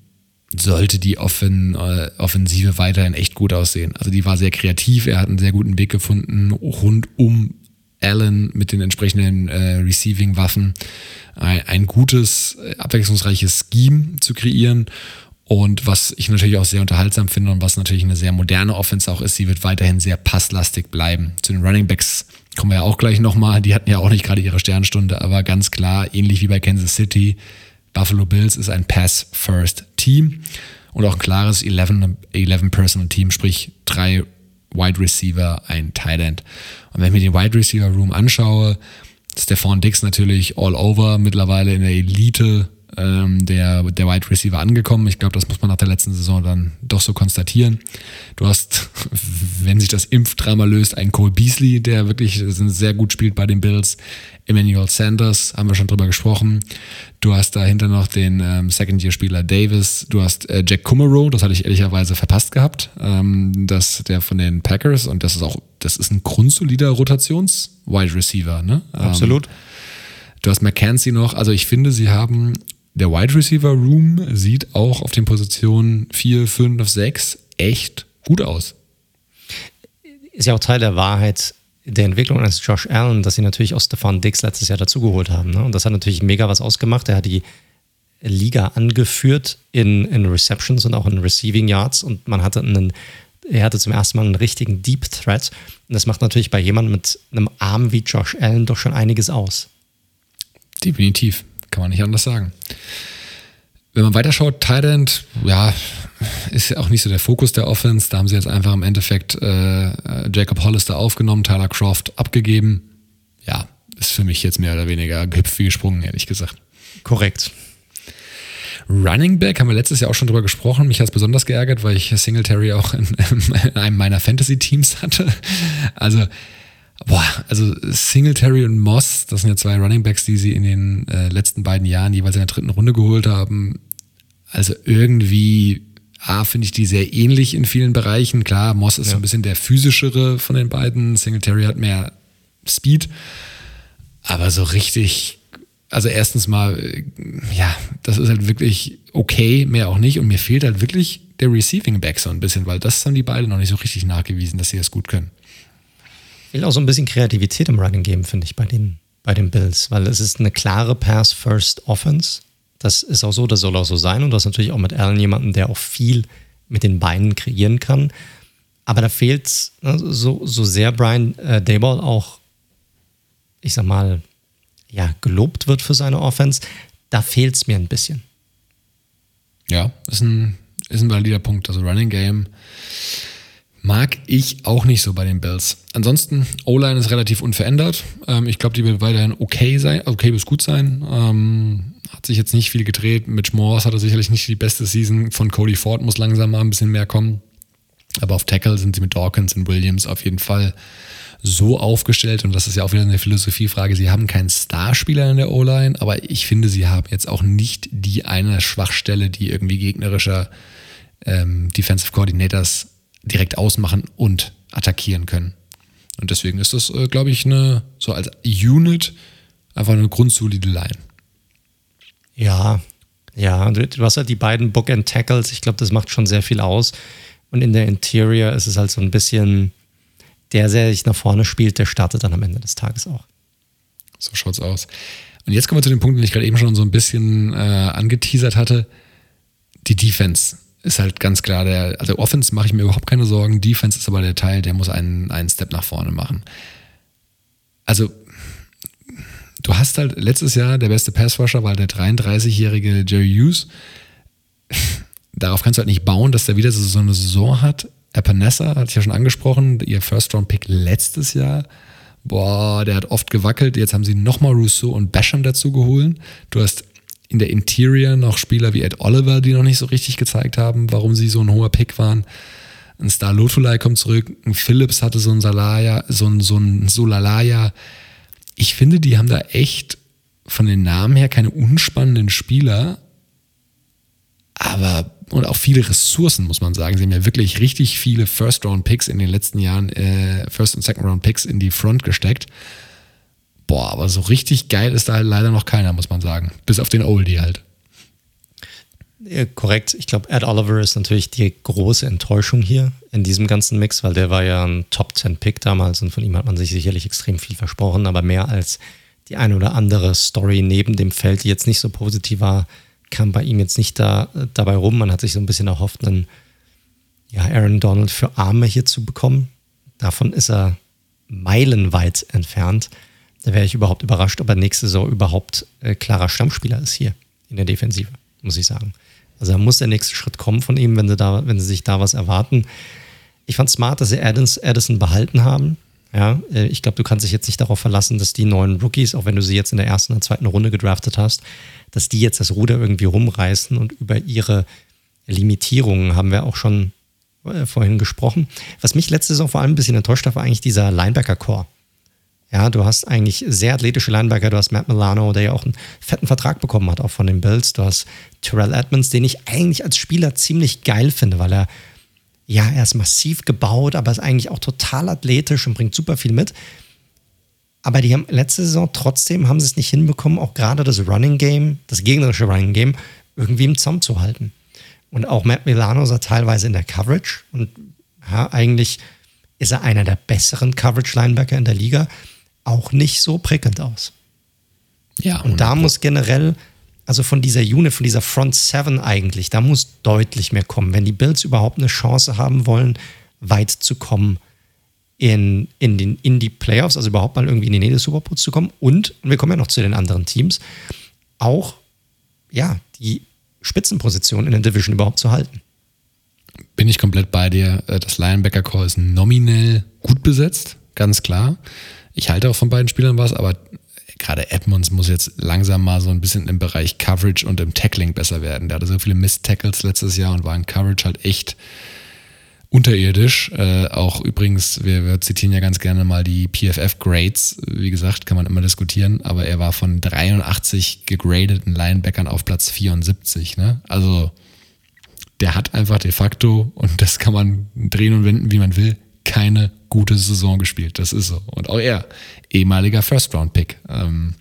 sollte die Offen, äh, Offensive weiterhin echt gut aussehen. Also die war sehr kreativ, er hat einen sehr guten Weg gefunden, rund um Allen mit den entsprechenden äh, Receiving-Waffen ein, ein gutes, äh, abwechslungsreiches Scheme zu kreieren. Und was ich natürlich auch sehr unterhaltsam finde und was natürlich eine sehr moderne Offense auch ist, sie wird weiterhin sehr passlastig bleiben. Zu den Running Backs kommen wir ja auch gleich nochmal. Die hatten ja auch nicht gerade ihre Sternstunde, aber ganz klar, ähnlich wie bei Kansas City, Buffalo Bills ist ein Pass-First-Team und auch ein klares 11-Personal-Team, sprich drei Wide Receiver, ein Tight End. Und wenn ich mir den Wide Receiver Room anschaue, Stefan Dix natürlich all over, mittlerweile in der Elite ähm, der, der Wide Receiver angekommen. Ich glaube, das muss man nach der letzten Saison dann doch so konstatieren. Du hast, wenn sich das Impfdrama löst, einen Cole Beasley, der wirklich sehr gut spielt bei den Bills. Emmanuel Sanders, haben wir schon drüber gesprochen. Du hast dahinter noch den ähm, Second-Year-Spieler Davis. Du hast äh, Jack Kummerow, das hatte ich ehrlicherweise verpasst gehabt. Ähm, das, der von den Packers und das ist auch, das ist ein grundsolider Rotations-Wide Receiver, ne? Absolut. Ähm, du hast McKenzie noch, also ich finde, sie haben der Wide Receiver Room sieht auch auf den Positionen 4, 5, 6 echt gut aus. Ist ja auch Teil der Wahrheit. der Entwicklung eines Josh Allen, dass sie natürlich auch Stefan Dix letztes Jahr dazugeholt haben. Ne? Und das hat natürlich mega was ausgemacht. Er hat die Liga angeführt in, in Receptions und auch in Receiving Yards und man hatte einen, er hatte zum ersten Mal einen richtigen Deep Threat. Und das macht natürlich bei jemandem mit einem Arm wie Josh Allen doch schon einiges aus. Definitiv, kann man nicht anders sagen. Wenn man weiterschaut, Thailand, ja, ist ja auch nicht so der Fokus der Offense. Da haben sie jetzt einfach im Endeffekt äh, Jacob Hollister aufgenommen, Tyler Croft abgegeben. Ja, ist für mich jetzt mehr oder weniger gehüpft wie gesprungen, ehrlich gesagt. Korrekt. Running Back haben wir letztes Jahr auch schon drüber gesprochen. Mich hat es besonders geärgert, weil ich Singletary auch in, in einem meiner Fantasy-Teams hatte. Also, boah, also Singletary und Moss, das sind ja zwei Running Backs, die sie in den äh, letzten beiden Jahren jeweils in der dritten Runde geholt haben. Also irgendwie, A, finde ich die sehr ähnlich in vielen Bereichen. Klar, Moss ist ja. so ein bisschen der physischere von den beiden. Singletary hat mehr Speed. Aber so richtig also erstens mal, äh, ja, das ist halt wirklich okay, mehr auch nicht. Und mir fehlt halt wirklich der Receiving Back so ein bisschen, weil das haben die beiden noch nicht so richtig nachgewiesen, dass sie das gut können. Fehlt auch so ein bisschen Kreativität im Running Game, finde ich, bei den, bei den Bills, weil es ist eine klare Pass-First-Offense. Das ist auch so, das soll auch so sein. Und du hast natürlich auch mit Allen jemanden, der auch viel mit den Beinen kreieren kann. Aber da fehlt ne, so, so sehr Brian äh, Dayball auch, ich sag mal, ja, gelobt wird für seine Offense, da fehlt es mir ein bisschen. Ja, ist ein, ist ein valider Punkt. Also Running Game mag ich auch nicht so bei den Bills. Ansonsten, O-Line ist relativ unverändert. Ähm, ich glaube, die wird weiterhin okay sein, okay bis gut sein. Ähm, hat sich jetzt nicht viel gedreht. Mitch Morse hatte sicherlich nicht die beste Season. Von Cody Ford muss langsam mal ein bisschen mehr kommen. Aber auf Tackle sind sie mit Dawkins und Williams auf jeden Fall so aufgestellt, und das ist ja auch wieder eine Philosophiefrage, sie haben keinen Starspieler in der O-Line, aber ich finde, sie haben jetzt auch nicht die eine Schwachstelle, die irgendwie gegnerischer ähm, Defensive Coordinators direkt ausmachen und attackieren können. Und deswegen ist das, äh, glaube ich, eine, so als Unit einfach eine grundsolide Line. Ja, ja, du hast halt die beiden Bookend Tackles. Ich glaube, das macht schon sehr viel aus. Und in der Interior ist es halt so ein bisschen, der, der sich nach vorne spielt, der startet dann am Ende des Tages auch. So schaut's aus. Und jetzt kommen wir zu dem Punkt, den ich gerade eben schon so ein bisschen äh, angeteasert hatte. Die Defense ist halt ganz klar der, also Offense mache ich mir überhaupt keine Sorgen. Defense ist aber der Teil, der muss einen, einen Step nach vorne machen. Also, du hast halt letztes Jahr der beste Passrusher war der 33-jährige Jerry Hughes. Darauf kannst du halt nicht bauen, dass der wieder so eine Saison hat, Epinesa, hatte ich ja schon angesprochen, ihr First-Round-Pick letztes Jahr. Boah, der hat oft gewackelt. Jetzt haben sie nochmal Rousseau und Basham dazu geholt. Du hast in der Interior noch Spieler wie Ed Oliver, die noch nicht so richtig gezeigt haben, warum sie so ein hoher Pick waren. Ein Star Lotulai kommt zurück. Ein Phillips hatte so ein Salaya, so ein, so ein Solalaya. Ich finde, die haben da echt von den Namen her keine unspannenden Spieler, aber und auch viele Ressourcen, muss man sagen. Sie haben ja wirklich richtig viele First-Round-Picks in den letzten Jahren, äh, First- und Second-Round-Picks in die Front gesteckt. Boah, aber so richtig geil ist da halt leider noch keiner, muss man sagen. Bis auf den Oldie halt. Ja, korrekt. Ich glaube, Ed Oliver ist natürlich die große Enttäuschung hier in diesem ganzen Mix, weil der war ja ein Top-10-Pick damals und von ihm hat man sich sicherlich extrem viel versprochen, aber mehr als die eine oder andere Story neben dem Feld, die jetzt nicht so positiv war, kam bei ihm jetzt nicht da, dabei rum. Man hat sich so ein bisschen erhofft, einen ja, Aaron Donald für Arme hier zu bekommen. Davon ist er meilenweit entfernt. Da wäre ich überhaupt überrascht, ob er nächste Saison überhaupt äh, klarer Stammspieler ist hier in der Defensive, muss ich sagen. Also da muss der nächste Schritt kommen von ihm, wenn sie, da, wenn sie sich da was erwarten. Ich fand smart, dass sie Addison behalten haben. Ja, äh, ich glaube, du kannst dich jetzt nicht darauf verlassen, dass die neuen Rookies, auch wenn du sie jetzt in der ersten oder zweiten Runde gedraftet hast, dass die jetzt das Ruder irgendwie rumreißen und über ihre Limitierungen haben wir auch schon äh, vorhin gesprochen. Was mich letzte Saison vor allem ein bisschen enttäuscht hat, war eigentlich dieser Linebacker-Core. Ja, du hast eigentlich sehr athletische Linebacker. Du hast Matt Milano, der ja auch einen fetten Vertrag bekommen hat, auch von den Bills. Du hast Terrell Edmonds, den ich eigentlich als Spieler ziemlich geil finde, weil er, ja, er ist massiv gebaut, aber ist eigentlich auch total athletisch und bringt super viel mit. Aber die haben letzte Saison trotzdem haben sie es nicht hinbekommen, auch gerade das Running Game, das gegnerische Running Game, irgendwie im Zaum zu halten. Und auch Matt Milano sah teilweise in der Coverage und ja, eigentlich ist er einer der besseren Coverage-Linebacker in der Liga, auch nicht so prickelnd aus. Ja, und da muss generell, also von dieser Unit, von dieser Front Seven eigentlich, da muss deutlich mehr kommen. Wenn die Bills überhaupt eine Chance haben wollen, weit zu kommen in, in, den, in die Playoffs, also überhaupt mal irgendwie in die Nähe des Super Bowls zu kommen. Und, und wir kommen ja noch zu den anderen Teams, auch ja, die Spitzenposition in der Division überhaupt zu halten. Bin ich komplett bei dir. Äh, das Linebacker-Core ist nominell gut besetzt, ganz klar. Ich halte auch von beiden Spielern was, aber gerade Edmonds muss jetzt langsam mal so ein bisschen im Bereich Coverage und im Tackling besser werden. Der hatte so viele Miss-Tackles letztes Jahr und war in Coverage halt echt unterirdisch. Äh, auch übrigens, wir, wir, zitieren ja ganz gerne mal die PFF-Grades. Wie gesagt, kann man immer diskutieren, aber er war von 83 gegradeten Linebackern auf Platz 74. Ne? Also der hat einfach de facto, und das kann man drehen und wenden, wie man will, keine gute Saison gespielt. Das ist so. Und auch er, ehemaliger First-Round-Pick. Ähm,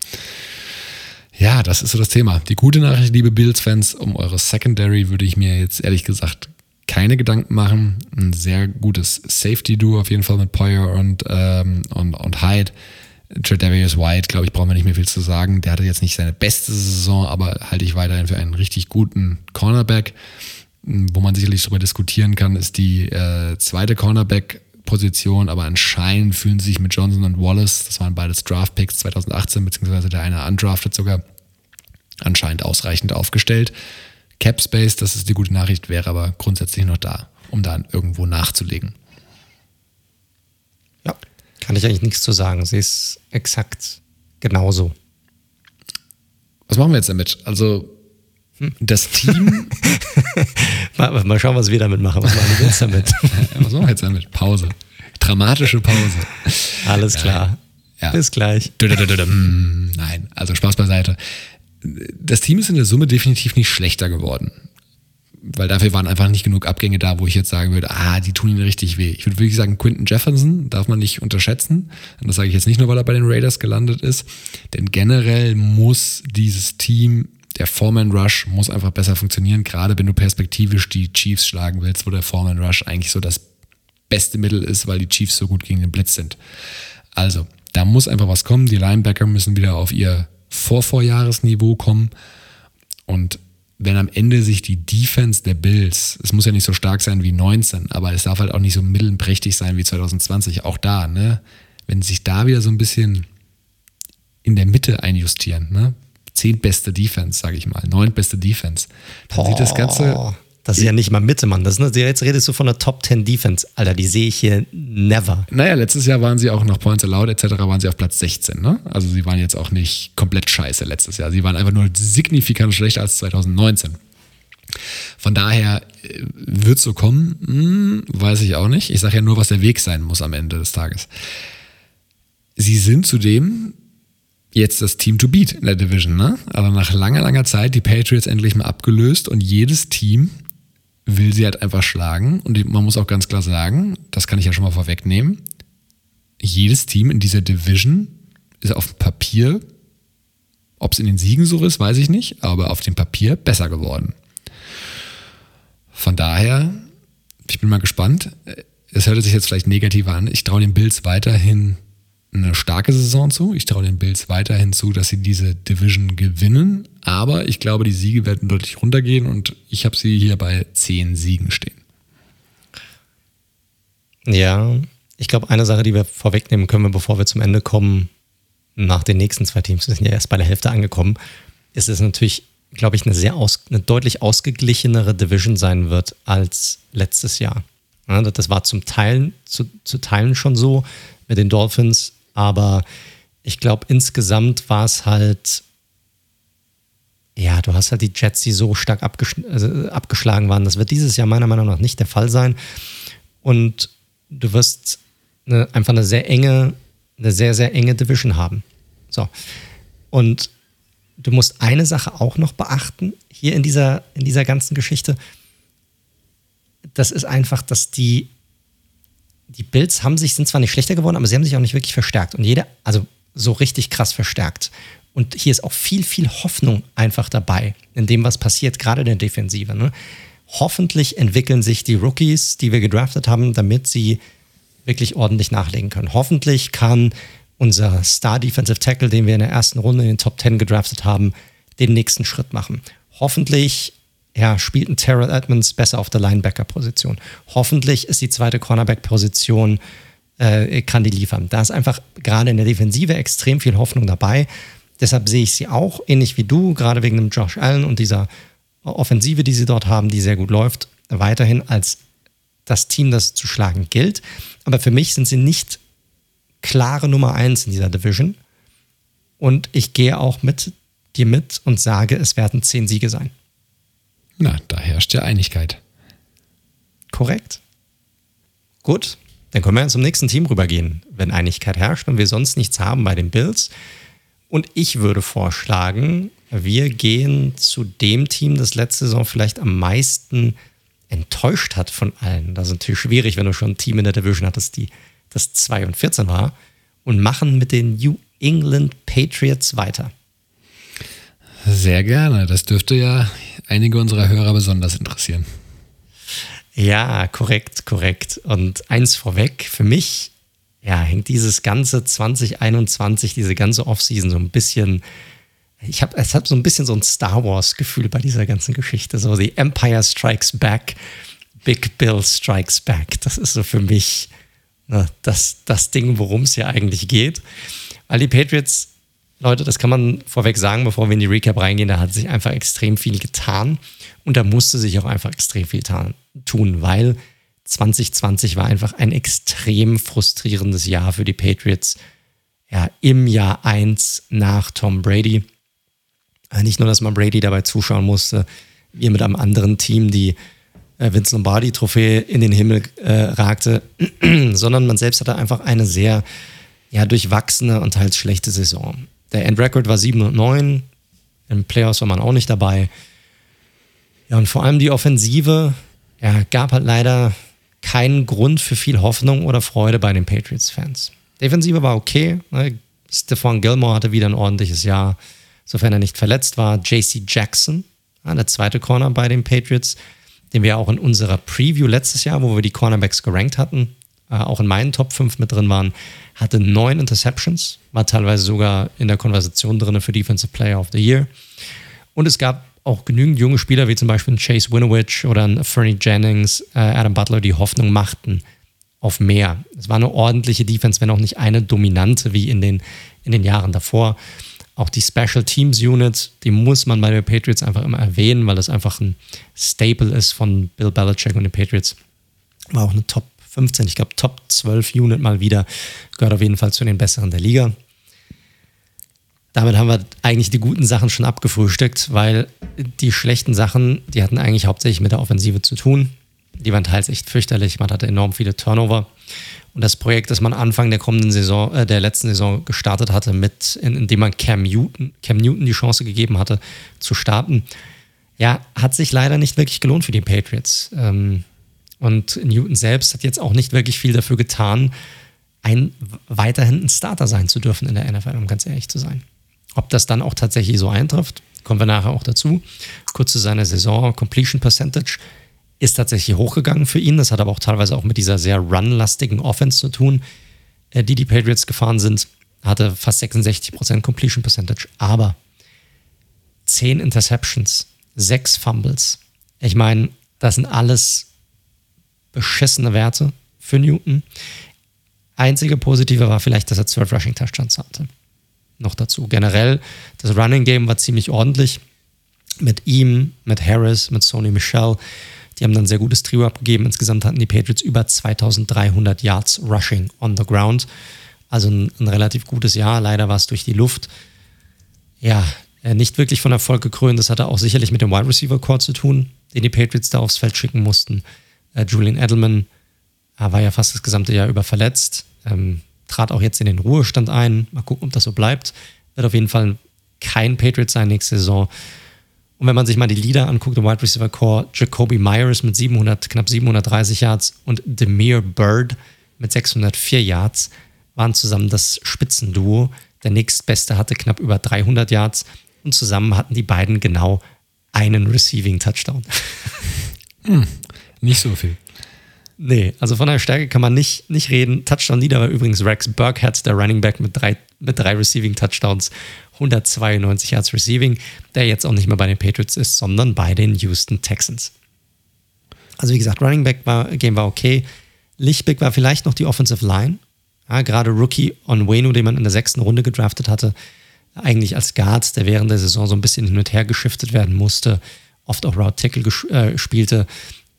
ja, das ist so das Thema. Die gute Nachricht, liebe Bills-Fans, um eure Secondary würde ich mir jetzt ehrlich gesagt keine Gedanken machen. Ein sehr gutes Safety-Duo auf jeden Fall mit Poyer und, ähm, und, und Hyde. Tredavious White, glaube ich, brauchen wir nicht mehr viel zu sagen. Der hatte jetzt nicht seine beste Saison, aber halte ich weiterhin für einen richtig guten Cornerback. Wo man sicherlich darüber diskutieren kann, ist die äh, zweite Cornerback-Position, aber anscheinend fühlen sie sich mit Johnson und Wallace, das waren beides Draft-Picks 2018, beziehungsweise der eine undrafted sogar, anscheinend ausreichend aufgestellt. Cap Space, das ist die gute Nachricht, wäre aber grundsätzlich noch da, um dann irgendwo nachzulegen. Ja, kann ich eigentlich nichts zu sagen. Sie ist exakt genauso. Was machen wir jetzt damit? Also. Das Team. mal, mal, schauen, was wir damit machen. Was machen wir jetzt damit? was machen wir jetzt damit? Pause. Dramatische Pause. Alles klar. Ja. Bis gleich. Nein, also Spaß beiseite das Team ist in der Summe definitiv nicht schlechter geworden. Weil dafür waren einfach nicht genug Abgänge da, wo ich jetzt sagen würde, ah, die tun ihnen richtig weh. Ich würde wirklich sagen, Quinton Jefferson darf man nicht unterschätzen. Und das sage ich jetzt nicht nur, weil er bei den Raiders gelandet ist. Denn generell muss dieses Team, der Foreman Rush muss einfach besser funktionieren, gerade wenn du perspektivisch die Chiefs schlagen willst, wo der Foreman Rush eigentlich so das beste Mittel ist, weil die Chiefs so gut gegen den Blitz sind. Also, da muss einfach was kommen. Die Linebacker müssen wieder auf ihr Vorvorjahresniveau kommen. Und wenn am Ende sich die Defense der Bills, es muss ja nicht so stark sein wie 19, aber es darf halt auch nicht so mittelprächtig sein wie 2020, auch da, ne? Wenn sich da wieder so ein bisschen in der Mitte einjustieren, ne? Zehntbeste Defense, sage ich mal, neuntbeste Defense, dann sieht das Ganze das ist ja nicht mal Mitte, Mann. Das ist, jetzt redest du von der Top 10 Defense. Alter, die sehe ich hier never. Naja, letztes Jahr waren sie auch nach Points Allowed etc. waren sie auf Platz 16. Ne? Also sie waren jetzt auch nicht komplett scheiße letztes Jahr. Sie waren einfach nur signifikant schlechter als 2019. Von daher äh, wird es so kommen, hm, weiß ich auch nicht. Ich sage ja nur, was der Weg sein muss am Ende des Tages. Sie sind zudem jetzt das Team to beat in der Division. Ne? Aber nach langer, langer Zeit die Patriots endlich mal abgelöst und jedes Team will sie halt einfach schlagen. Und man muss auch ganz klar sagen, das kann ich ja schon mal vorwegnehmen, jedes Team in dieser Division ist auf dem Papier, ob es in den Siegen so ist, weiß ich nicht, aber auf dem Papier besser geworden. Von daher, ich bin mal gespannt. Es hört sich jetzt vielleicht negativer an. Ich traue den Bills weiterhin eine starke Saison zu. Ich traue den Bills weiterhin zu, dass sie diese Division gewinnen. Aber ich glaube, die Siege werden deutlich runtergehen und ich habe sie hier bei zehn Siegen stehen. Ja, ich glaube, eine Sache, die wir vorwegnehmen können, bevor wir zum Ende kommen, nach den nächsten zwei Teams, wir sind ja erst bei der Hälfte angekommen, ist es natürlich, glaube ich, eine sehr aus, eine deutlich ausgeglichenere Division sein wird als letztes Jahr. Ja, das war zum Teil, zu, zu Teilen schon so mit den Dolphins, aber ich glaube, insgesamt war es halt, ja, du hast halt die Jets, die so stark abgesch also abgeschlagen waren. Das wird dieses Jahr meiner Meinung nach nicht der Fall sein. Und du wirst eine, einfach eine sehr enge, eine sehr, sehr enge Division haben. So. Und du musst eine Sache auch noch beachten, hier in dieser, in dieser ganzen Geschichte. Das ist einfach, dass die die Bills haben sich, sind zwar nicht schlechter geworden, aber sie haben sich auch nicht wirklich verstärkt. Und jeder, also so richtig krass verstärkt. Und hier ist auch viel, viel Hoffnung einfach dabei, in dem, was passiert, gerade in der Defensive. Ne? Hoffentlich entwickeln sich die Rookies, die wir gedraftet haben, damit sie wirklich ordentlich nachlegen können. Hoffentlich kann unser Star Defensive Tackle, den wir in der ersten Runde in den Top 10 gedraftet haben, den nächsten Schritt machen. Hoffentlich ja, spielt ein Terrell Edmonds besser auf der Linebacker-Position. Hoffentlich ist die zweite Cornerback-Position, äh, kann die liefern. Da ist einfach gerade in der Defensive extrem viel Hoffnung dabei. Deshalb sehe ich sie auch, ähnlich wie du, gerade wegen dem Josh Allen und dieser Offensive, die sie dort haben, die sehr gut läuft, weiterhin als das Team, das zu schlagen gilt. Aber für mich sind sie nicht klare Nummer eins in dieser Division. Und ich gehe auch mit dir mit und sage, es werden zehn Siege sein. Na, da herrscht ja Einigkeit. Korrekt. Gut, dann können wir zum nächsten Team rübergehen, wenn Einigkeit herrscht und wir sonst nichts haben bei den Bills. Und ich würde vorschlagen, wir gehen zu dem Team, das letzte Saison vielleicht am meisten enttäuscht hat von allen. Das ist natürlich schwierig, wenn du schon ein Team in der Division hattest, die das 2 und 14 war, und machen mit den New England Patriots weiter. Sehr gerne. Das dürfte ja einige unserer Hörer besonders interessieren. Ja, korrekt, korrekt. Und eins vorweg, für mich ja, hängt dieses ganze 2021, diese ganze Offseason so ein bisschen ich habe es hat so ein bisschen so ein Star Wars Gefühl bei dieser ganzen Geschichte, so The Empire Strikes Back, Big Bill Strikes Back. Das ist so für mich ne, das, das Ding, worum es hier eigentlich geht. Weil die Patriots, Leute, das kann man vorweg sagen, bevor wir in die Recap reingehen, da hat sich einfach extrem viel getan und da musste sich auch einfach extrem viel tun, weil 2020 war einfach ein extrem frustrierendes Jahr für die Patriots. Ja, im Jahr 1 nach Tom Brady. Äh, nicht nur, dass man Brady dabei zuschauen musste, wie er mit einem anderen Team die äh, Vince Lombardi-Trophäe in den Himmel äh, ragte, sondern man selbst hatte einfach eine sehr ja, durchwachsene und teils schlechte Saison. Der Endrecord war 7 und 9, im Playoffs war man auch nicht dabei. Ja, und vor allem die Offensive ja, gab halt leider keinen Grund für viel Hoffnung oder Freude bei den Patriots-Fans. Defensive war okay. Ne? Stephon Gilmore hatte wieder ein ordentliches Jahr sofern er nicht verletzt war. JC Jackson, der zweite Corner bei den Patriots, den wir auch in unserer Preview letztes Jahr, wo wir die Cornerbacks gerankt hatten, äh, auch in meinen Top 5 mit drin waren, hatte neun Interceptions, war teilweise sogar in der Konversation drin für Defensive Player of the Year. Und es gab auch genügend junge Spieler, wie zum Beispiel Chase Winovich oder Fernie Jennings, äh, Adam Butler, die Hoffnung machten auf mehr. Es war eine ordentliche Defense, wenn auch nicht eine dominante wie in den, in den Jahren davor. Auch die Special Teams Unit, die muss man bei den Patriots einfach immer erwähnen, weil das einfach ein Staple ist von Bill Belichick und den Patriots. War auch eine Top 15, ich glaube Top 12 Unit mal wieder. Gehört auf jeden Fall zu den besseren der Liga. Damit haben wir eigentlich die guten Sachen schon abgefrühstückt, weil die schlechten Sachen, die hatten eigentlich hauptsächlich mit der Offensive zu tun. Die waren teils echt fürchterlich, man hatte enorm viele Turnover. Und das Projekt, das man Anfang der kommenden Saison, äh, der letzten Saison gestartet hatte, mit, in, indem man Cam Newton, Cam Newton die Chance gegeben hatte, zu starten, ja, hat sich leider nicht wirklich gelohnt für die Patriots. Ähm, und Newton selbst hat jetzt auch nicht wirklich viel dafür getan, ein weiterhin ein Starter sein zu dürfen in der NFL, um ganz ehrlich zu sein. Ob das dann auch tatsächlich so eintrifft, kommen wir nachher auch dazu. Kurz zu seiner Saison, Completion Percentage ist tatsächlich hochgegangen für ihn. Das hat aber auch teilweise auch mit dieser sehr runlastigen Offense zu tun, äh, die die Patriots gefahren sind. Hatte fast 66% Completion Percentage, aber 10 Interceptions, 6 Fumbles. Ich meine, das sind alles beschissene Werte für Newton. Einzige positive war vielleicht, dass er 12 Rushing Touchdowns hatte. Noch dazu. Generell, das Running Game war ziemlich ordentlich. Mit ihm, mit Harris, mit Sony Michelle die haben dann ein sehr gutes Trio abgegeben. Insgesamt hatten die Patriots über 2300 Yards Rushing on the ground. Also ein, ein relativ gutes Jahr. Leider war es durch die Luft. Ja, äh, nicht wirklich von Erfolg gekrönt. Das hatte auch sicherlich mit dem Wide Receiver Core zu tun, den die Patriots da aufs Feld schicken mussten. Äh, Julian Edelman äh, war ja fast das gesamte Jahr über verletzt. Ähm, trat auch jetzt in den Ruhestand ein. Mal gucken, ob das so bleibt. Wird auf jeden Fall kein Patriot sein nächste Saison. Und wenn man sich mal die Leader anguckt, im Wide Receiver Core, Jacoby Myers mit 700, knapp 730 Yards und Demir Bird mit 604 Yards waren zusammen das Spitzenduo. Der nächstbeste hatte knapp über 300 Yards und zusammen hatten die beiden genau einen Receiving Touchdown. Hm, nicht so viel. Nee, also von der Stärke kann man nicht, nicht reden. Touchdown-Leader war übrigens Rex Burkhead, der Running Back mit drei, mit drei Receiving-Touchdowns, 192 Yards Receiving, der jetzt auch nicht mehr bei den Patriots ist, sondern bei den Houston Texans. Also wie gesagt, Running Back war, Game war okay. Lichtblick war vielleicht noch die Offensive Line. Ja, gerade Rookie Onwenu, den man in der sechsten Runde gedraftet hatte, eigentlich als Guard, der während der Saison so ein bisschen hin und her geschiftet werden musste, oft auch Route Tackle äh, spielte,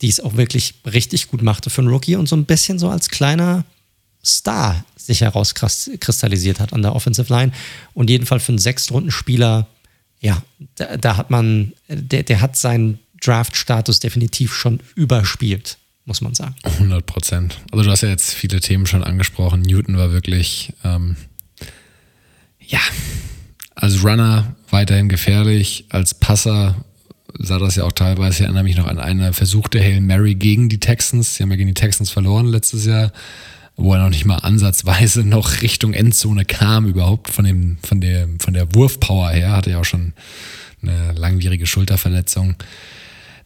die es auch wirklich richtig gut machte für einen Rookie und so ein bisschen so als kleiner Star sich herauskristallisiert hat an der Offensive Line. Und jedenfalls für einen Sechstrunden-Spieler, ja, da, da, hat man, der, der hat seinen Draft-Status definitiv schon überspielt, muss man sagen. 100 Prozent. Also du hast ja jetzt viele Themen schon angesprochen. Newton war wirklich, ähm, ja, als Runner weiterhin gefährlich, als Passer sah das ja auch teilweise, ich erinnere mich noch an eine versuchte Hail Mary gegen die Texans. Sie haben ja gegen die Texans verloren letztes Jahr, wo er noch nicht mal ansatzweise noch Richtung Endzone kam überhaupt von dem, von der, von der Wurfpower her, hatte ja auch schon eine langwierige Schulterverletzung.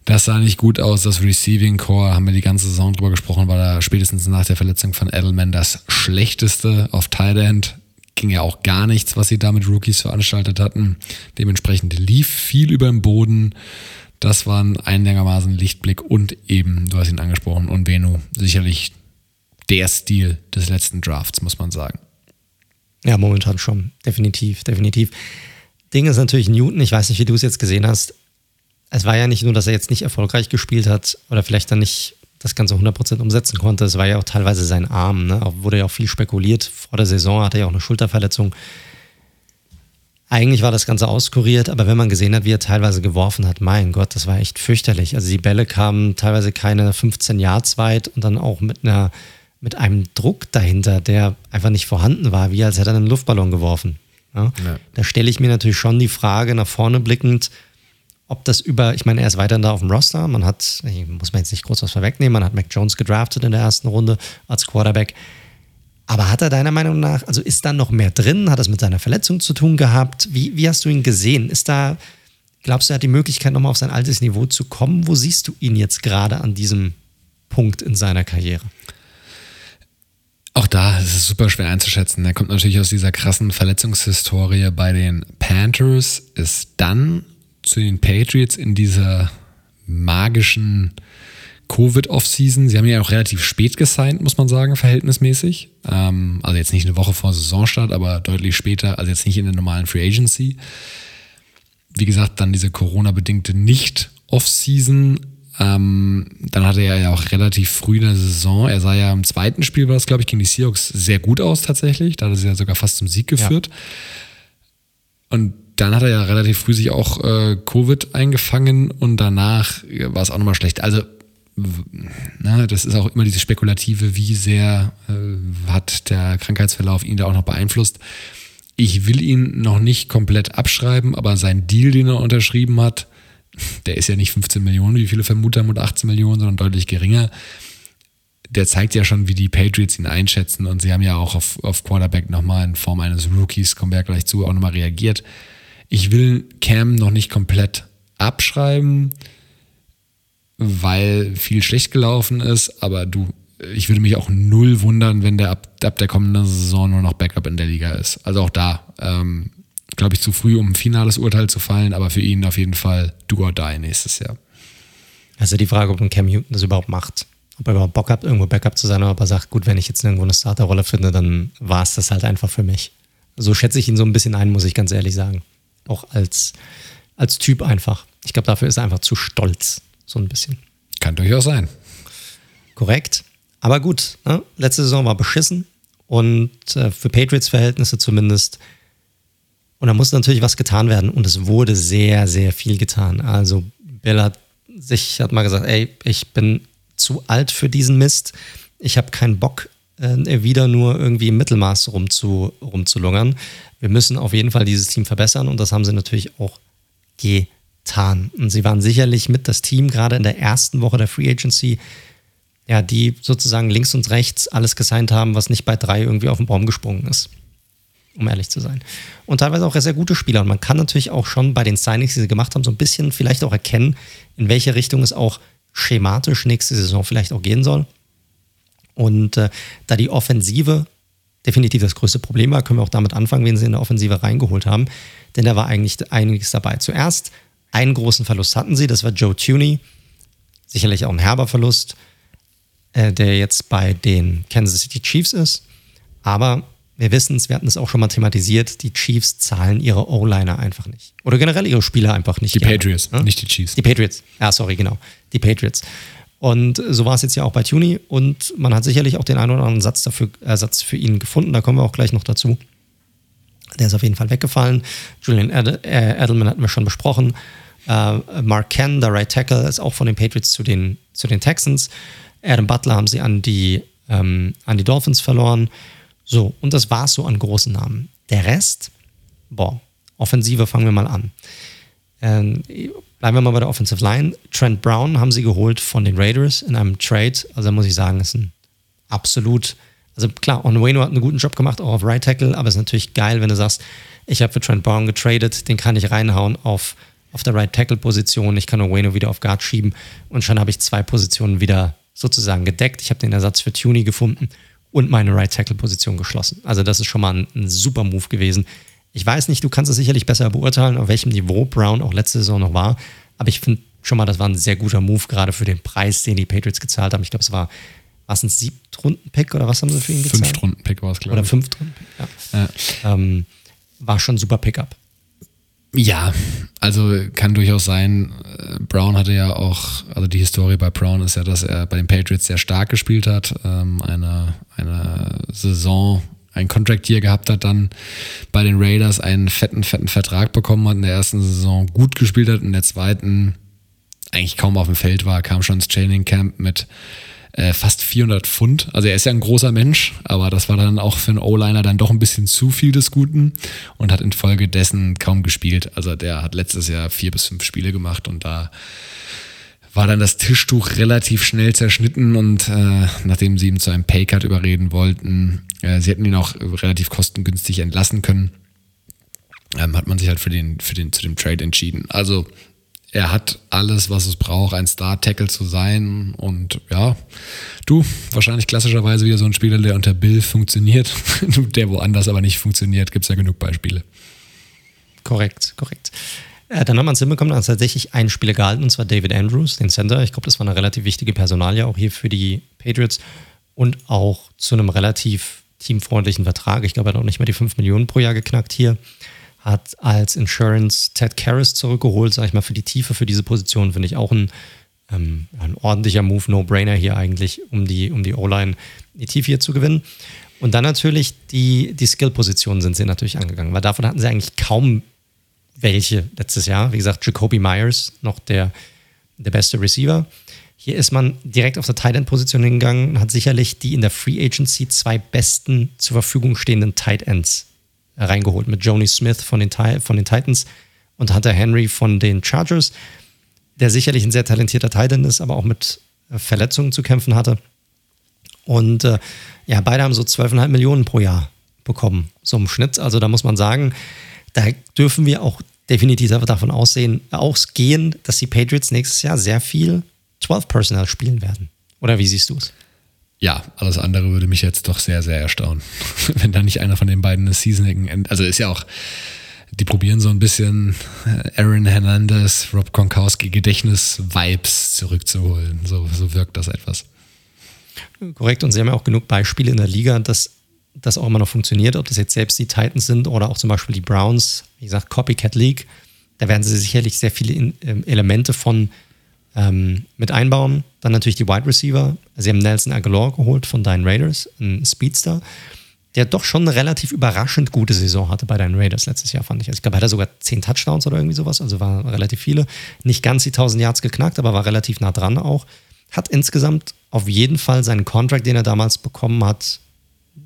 Das sah nicht gut aus. Das Receiving Core, haben wir die ganze Saison drüber gesprochen, war da spätestens nach der Verletzung von Edelman das schlechteste auf Tight End ging ja auch gar nichts, was sie da mit Rookies veranstaltet hatten. Dementsprechend lief viel über den Boden. Das war ein einigermaßen Lichtblick und eben, du hast ihn angesprochen, und Venu sicherlich der Stil des letzten Drafts, muss man sagen. Ja, momentan schon. Definitiv, definitiv. Ding ist natürlich Newton, ich weiß nicht, wie du es jetzt gesehen hast. Es war ja nicht nur, dass er jetzt nicht erfolgreich gespielt hat oder vielleicht dann nicht das Ganze 100% umsetzen konnte. Es war ja auch teilweise sein Arm. Ne? Auch, wurde ja auch viel spekuliert. Vor der Saison hatte er ja auch eine Schulterverletzung. Eigentlich war das Ganze auskuriert, aber wenn man gesehen hat, wie er teilweise geworfen hat, mein Gott, das war echt fürchterlich. Also die Bälle kamen teilweise keine 15 Yards weit und dann auch mit einer mit einem Druck dahinter, der einfach nicht vorhanden war, wie als hätte er einen Luftballon geworfen. Ja? Ja. Da stelle ich mir natürlich schon die Frage nach vorne blickend, ob das über, ich meine, er ist weiterhin da auf dem Roster. Man hat, muss man jetzt nicht groß was vorwegnehmen, man hat Mac Jones gedraftet in der ersten Runde als Quarterback. Aber hat er deiner Meinung nach, also ist da noch mehr drin? Hat das mit seiner Verletzung zu tun gehabt? Wie, wie hast du ihn gesehen? Ist da, glaubst du, er hat die Möglichkeit, nochmal auf sein altes Niveau zu kommen? Wo siehst du ihn jetzt gerade an diesem Punkt in seiner Karriere? Auch da ist es super schwer einzuschätzen. Er kommt natürlich aus dieser krassen Verletzungshistorie bei den Panthers, ist dann zu den Patriots in dieser magischen Covid-Off-Season. Sie haben ja auch relativ spät gesigned, muss man sagen, verhältnismäßig. Ähm, also jetzt nicht eine Woche vor Saisonstart, aber deutlich später, also jetzt nicht in der normalen Free Agency. Wie gesagt, dann diese Corona-bedingte Nicht-Off-Season. Ähm, dann hatte er ja auch relativ früh in der Saison, er sah ja im zweiten Spiel, war das glaube ich, gegen die Seahawks sehr gut aus tatsächlich. Da hat er sie ja sogar fast zum Sieg geführt. Ja. Und dann hat er ja relativ früh sich auch äh, Covid eingefangen und danach war es auch nochmal schlecht. Also, na, das ist auch immer diese Spekulative, wie sehr äh, hat der Krankheitsverlauf ihn da auch noch beeinflusst. Ich will ihn noch nicht komplett abschreiben, aber sein Deal, den er unterschrieben hat, der ist ja nicht 15 Millionen, wie viele vermuten haben, oder 18 Millionen, sondern deutlich geringer. Der zeigt ja schon, wie die Patriots ihn einschätzen und sie haben ja auch auf, auf Quarterback nochmal in Form eines Rookies, kommen wir ja gleich zu, auch nochmal reagiert. Ich will Cam noch nicht komplett abschreiben, weil viel schlecht gelaufen ist, aber du, ich würde mich auch null wundern, wenn der ab, ab der kommenden Saison nur noch Backup in der Liga ist. Also auch da, ähm, glaube ich, zu früh, um ein finales Urteil zu fallen, aber für ihn auf jeden Fall do or die nächstes Jahr. Also die Frage, ob ein Cam Newton das überhaupt macht. Ob er überhaupt Bock hat, irgendwo Backup zu sein, oder ob er sagt, gut, wenn ich jetzt irgendwo eine Starterrolle finde, dann war es das halt einfach für mich. So schätze ich ihn so ein bisschen ein, muss ich ganz ehrlich sagen auch als, als Typ einfach. Ich glaube, dafür ist er einfach zu stolz, so ein bisschen. Kann durchaus sein. Korrekt. Aber gut, ne? letzte Saison war beschissen und äh, für Patriots-Verhältnisse zumindest. Und da muss natürlich was getan werden und es wurde sehr, sehr viel getan. Also Bill hat sich, hat mal gesagt, ey, ich bin zu alt für diesen Mist. Ich habe keinen Bock, äh, wieder nur irgendwie im Mittelmaß rumzu, rumzulungern. Wir müssen auf jeden Fall dieses Team verbessern und das haben sie natürlich auch getan. Und sie waren sicherlich mit das Team, gerade in der ersten Woche der Free Agency, ja, die sozusagen links und rechts alles gesigned haben, was nicht bei drei irgendwie auf den Baum gesprungen ist. Um ehrlich zu sein. Und teilweise auch sehr gute Spieler. Und man kann natürlich auch schon bei den Signings, die sie gemacht haben, so ein bisschen vielleicht auch erkennen, in welche Richtung es auch schematisch nächste Saison vielleicht auch gehen soll. Und äh, da die Offensive definitiv das größte Problem war, können wir auch damit anfangen, wen sie in der Offensive reingeholt haben. Denn da war eigentlich einiges dabei. Zuerst einen großen Verlust hatten sie, das war Joe Tuney. Sicherlich auch ein herber Verlust, äh, der jetzt bei den Kansas City Chiefs ist. Aber wir wissen es, wir hatten es auch schon mal thematisiert, die Chiefs zahlen ihre O-Liner einfach nicht. Oder generell ihre Spieler einfach nicht. Die gerne. Patriots, ja? nicht die Chiefs. Die Patriots. Ja, sorry, genau. Die Patriots. Und so war es jetzt ja auch bei Tuny und man hat sicherlich auch den einen oder anderen Satz dafür, Ersatz für ihn gefunden. Da kommen wir auch gleich noch dazu. Der ist auf jeden Fall weggefallen. Julian äh, Edelman hatten wir schon besprochen. Uh, Mark Ken, der Right Tackle, ist auch von den Patriots zu den, zu den Texans. Adam Butler haben sie an die, ähm, an die Dolphins verloren. So, und das war es so an großen Namen. Der Rest, boah, Offensive fangen wir mal an. Ähm, bleiben wir mal bei der Offensive Line. Trent Brown haben sie geholt von den Raiders in einem Trade. Also muss ich sagen, ist ein absolut, also klar, Onweno hat einen guten Job gemacht, auch auf Right Tackle, aber es ist natürlich geil, wenn du sagst, ich habe für Trent Brown getradet, den kann ich reinhauen auf, auf der Right Tackle Position, ich kann Onweno wieder auf Guard schieben und schon habe ich zwei Positionen wieder sozusagen gedeckt. Ich habe den Ersatz für Tuny gefunden und meine Right Tackle Position geschlossen. Also das ist schon mal ein, ein super Move gewesen. Ich weiß nicht, du kannst es sicherlich besser beurteilen, auf welchem Niveau Brown auch letzte Saison noch war, aber ich finde schon mal, das war ein sehr guter Move, gerade für den Preis, den die Patriots gezahlt haben. Ich glaube, es war, war es ein Siebtrunden-Pick oder was haben sie für ihn gezahlt? Fünftrunden-Pick war es, glaube ich. Oder Fünftrunden-Pick, ja. ja. Ähm, war schon ein super Pickup. Ja, also kann durchaus sein. Äh, Brown hatte ja auch, also die Historie bei Brown ist ja, dass er bei den Patriots sehr stark gespielt hat, ähm, eine, eine Saison, ein Contract Year gehabt hat, dann bei den Raiders einen fetten, fetten Vertrag bekommen hat, in der ersten Saison gut gespielt hat, in der zweiten eigentlich kaum auf dem Feld war, kam schon ins Training Camp mit äh, fast 400 Pfund. Also er ist ja ein großer Mensch, aber das war dann auch für einen O-Liner dann doch ein bisschen zu viel des Guten und hat infolgedessen kaum gespielt. Also der hat letztes Jahr vier bis fünf Spiele gemacht und da war dann das Tischtuch relativ schnell zerschnitten und äh, nachdem sie ihn zu einem Paycut überreden wollten, äh, sie hätten ihn auch relativ kostengünstig entlassen können, ähm, hat man sich halt für den, für den, zu dem Trade entschieden. Also er hat alles, was es braucht, ein Star-Tackle zu sein. Und ja, du, wahrscheinlich klassischerweise wieder so ein Spieler, der unter Bill funktioniert, der woanders aber nicht funktioniert. Gibt es ja genug Beispiele. Korrekt, korrekt. Äh, dann haben wir es hinbekommen, dass tatsächlich ein Spieler gehalten, und zwar David Andrews, den Center. Ich glaube, das war eine relativ wichtige Personalie auch hier für die Patriots und auch zu einem relativ teamfreundlichen Vertrag. Ich glaube, er hat auch nicht mehr die 5 Millionen pro Jahr geknackt hier hat als Insurance Ted Karras zurückgeholt, sag ich mal, für die Tiefe für diese Position, finde ich auch ein, ähm, ein ordentlicher Move, No-Brainer hier eigentlich, um die, um die O-Line die Tiefe hier zu gewinnen. Und dann natürlich die, die Skill-Positionen sind sie natürlich angegangen, weil davon hatten sie eigentlich kaum welche letztes Jahr. Wie gesagt, Jacoby Myers, noch der, der beste Receiver. Hier ist man direkt auf der Tight End Position hingegangen und hat sicherlich die in der Free Agency zwei besten zur Verfügung stehenden Tight Ends reingeholt mit Joni Smith von den, von den Titans und Hunter Henry von den Chargers, der sicherlich ein sehr talentierter Titan ist, aber auch mit äh, Verletzungen zu kämpfen hatte. Und äh, ja, beide haben so 12,5 Millionen pro Jahr bekommen, so im Schnitt. Also da muss man sagen, da dürfen wir auch definitiv davon aussehen, ausgehen, dass die Patriots nächstes Jahr sehr viel 12 Personal spielen werden. Oder wie siehst du es? ja, alles andere würde mich jetzt doch sehr, sehr erstaunen. Wenn da nicht einer von den beiden eine Seasoning, also ist ja auch, die probieren so ein bisschen äh, Aaron Hernandez, Rob Gronkowski Gedächtnis-Vibes zurückzuholen. So, so wirkt das etwas. Korrekt, und sie haben ja auch genug Beispiele in der Liga, dass das auch immer noch funktioniert, ob das jetzt selbst die Titans sind oder auch zum Beispiel die Browns, wie gesagt, Copycat League. Da werden sie sicherlich sehr viele ähm, Elemente von ähm, mit einbauen. Dann natürlich die Wide Receiver. Sie haben Nelson Aguilar geholt von deinen Raiders, ein Speedster, der doch schon eine relativ überraschend gute Saison hatte bei deinen Raiders letztes Jahr, fand ich. Also ich glaube, er hatte sogar zehn Touchdowns oder irgendwie sowas, also war relativ viele. Nicht ganz die 1000 Yards geknackt, aber war relativ nah dran auch. Hat insgesamt auf jeden Fall seinen Contract, den er damals bekommen hat,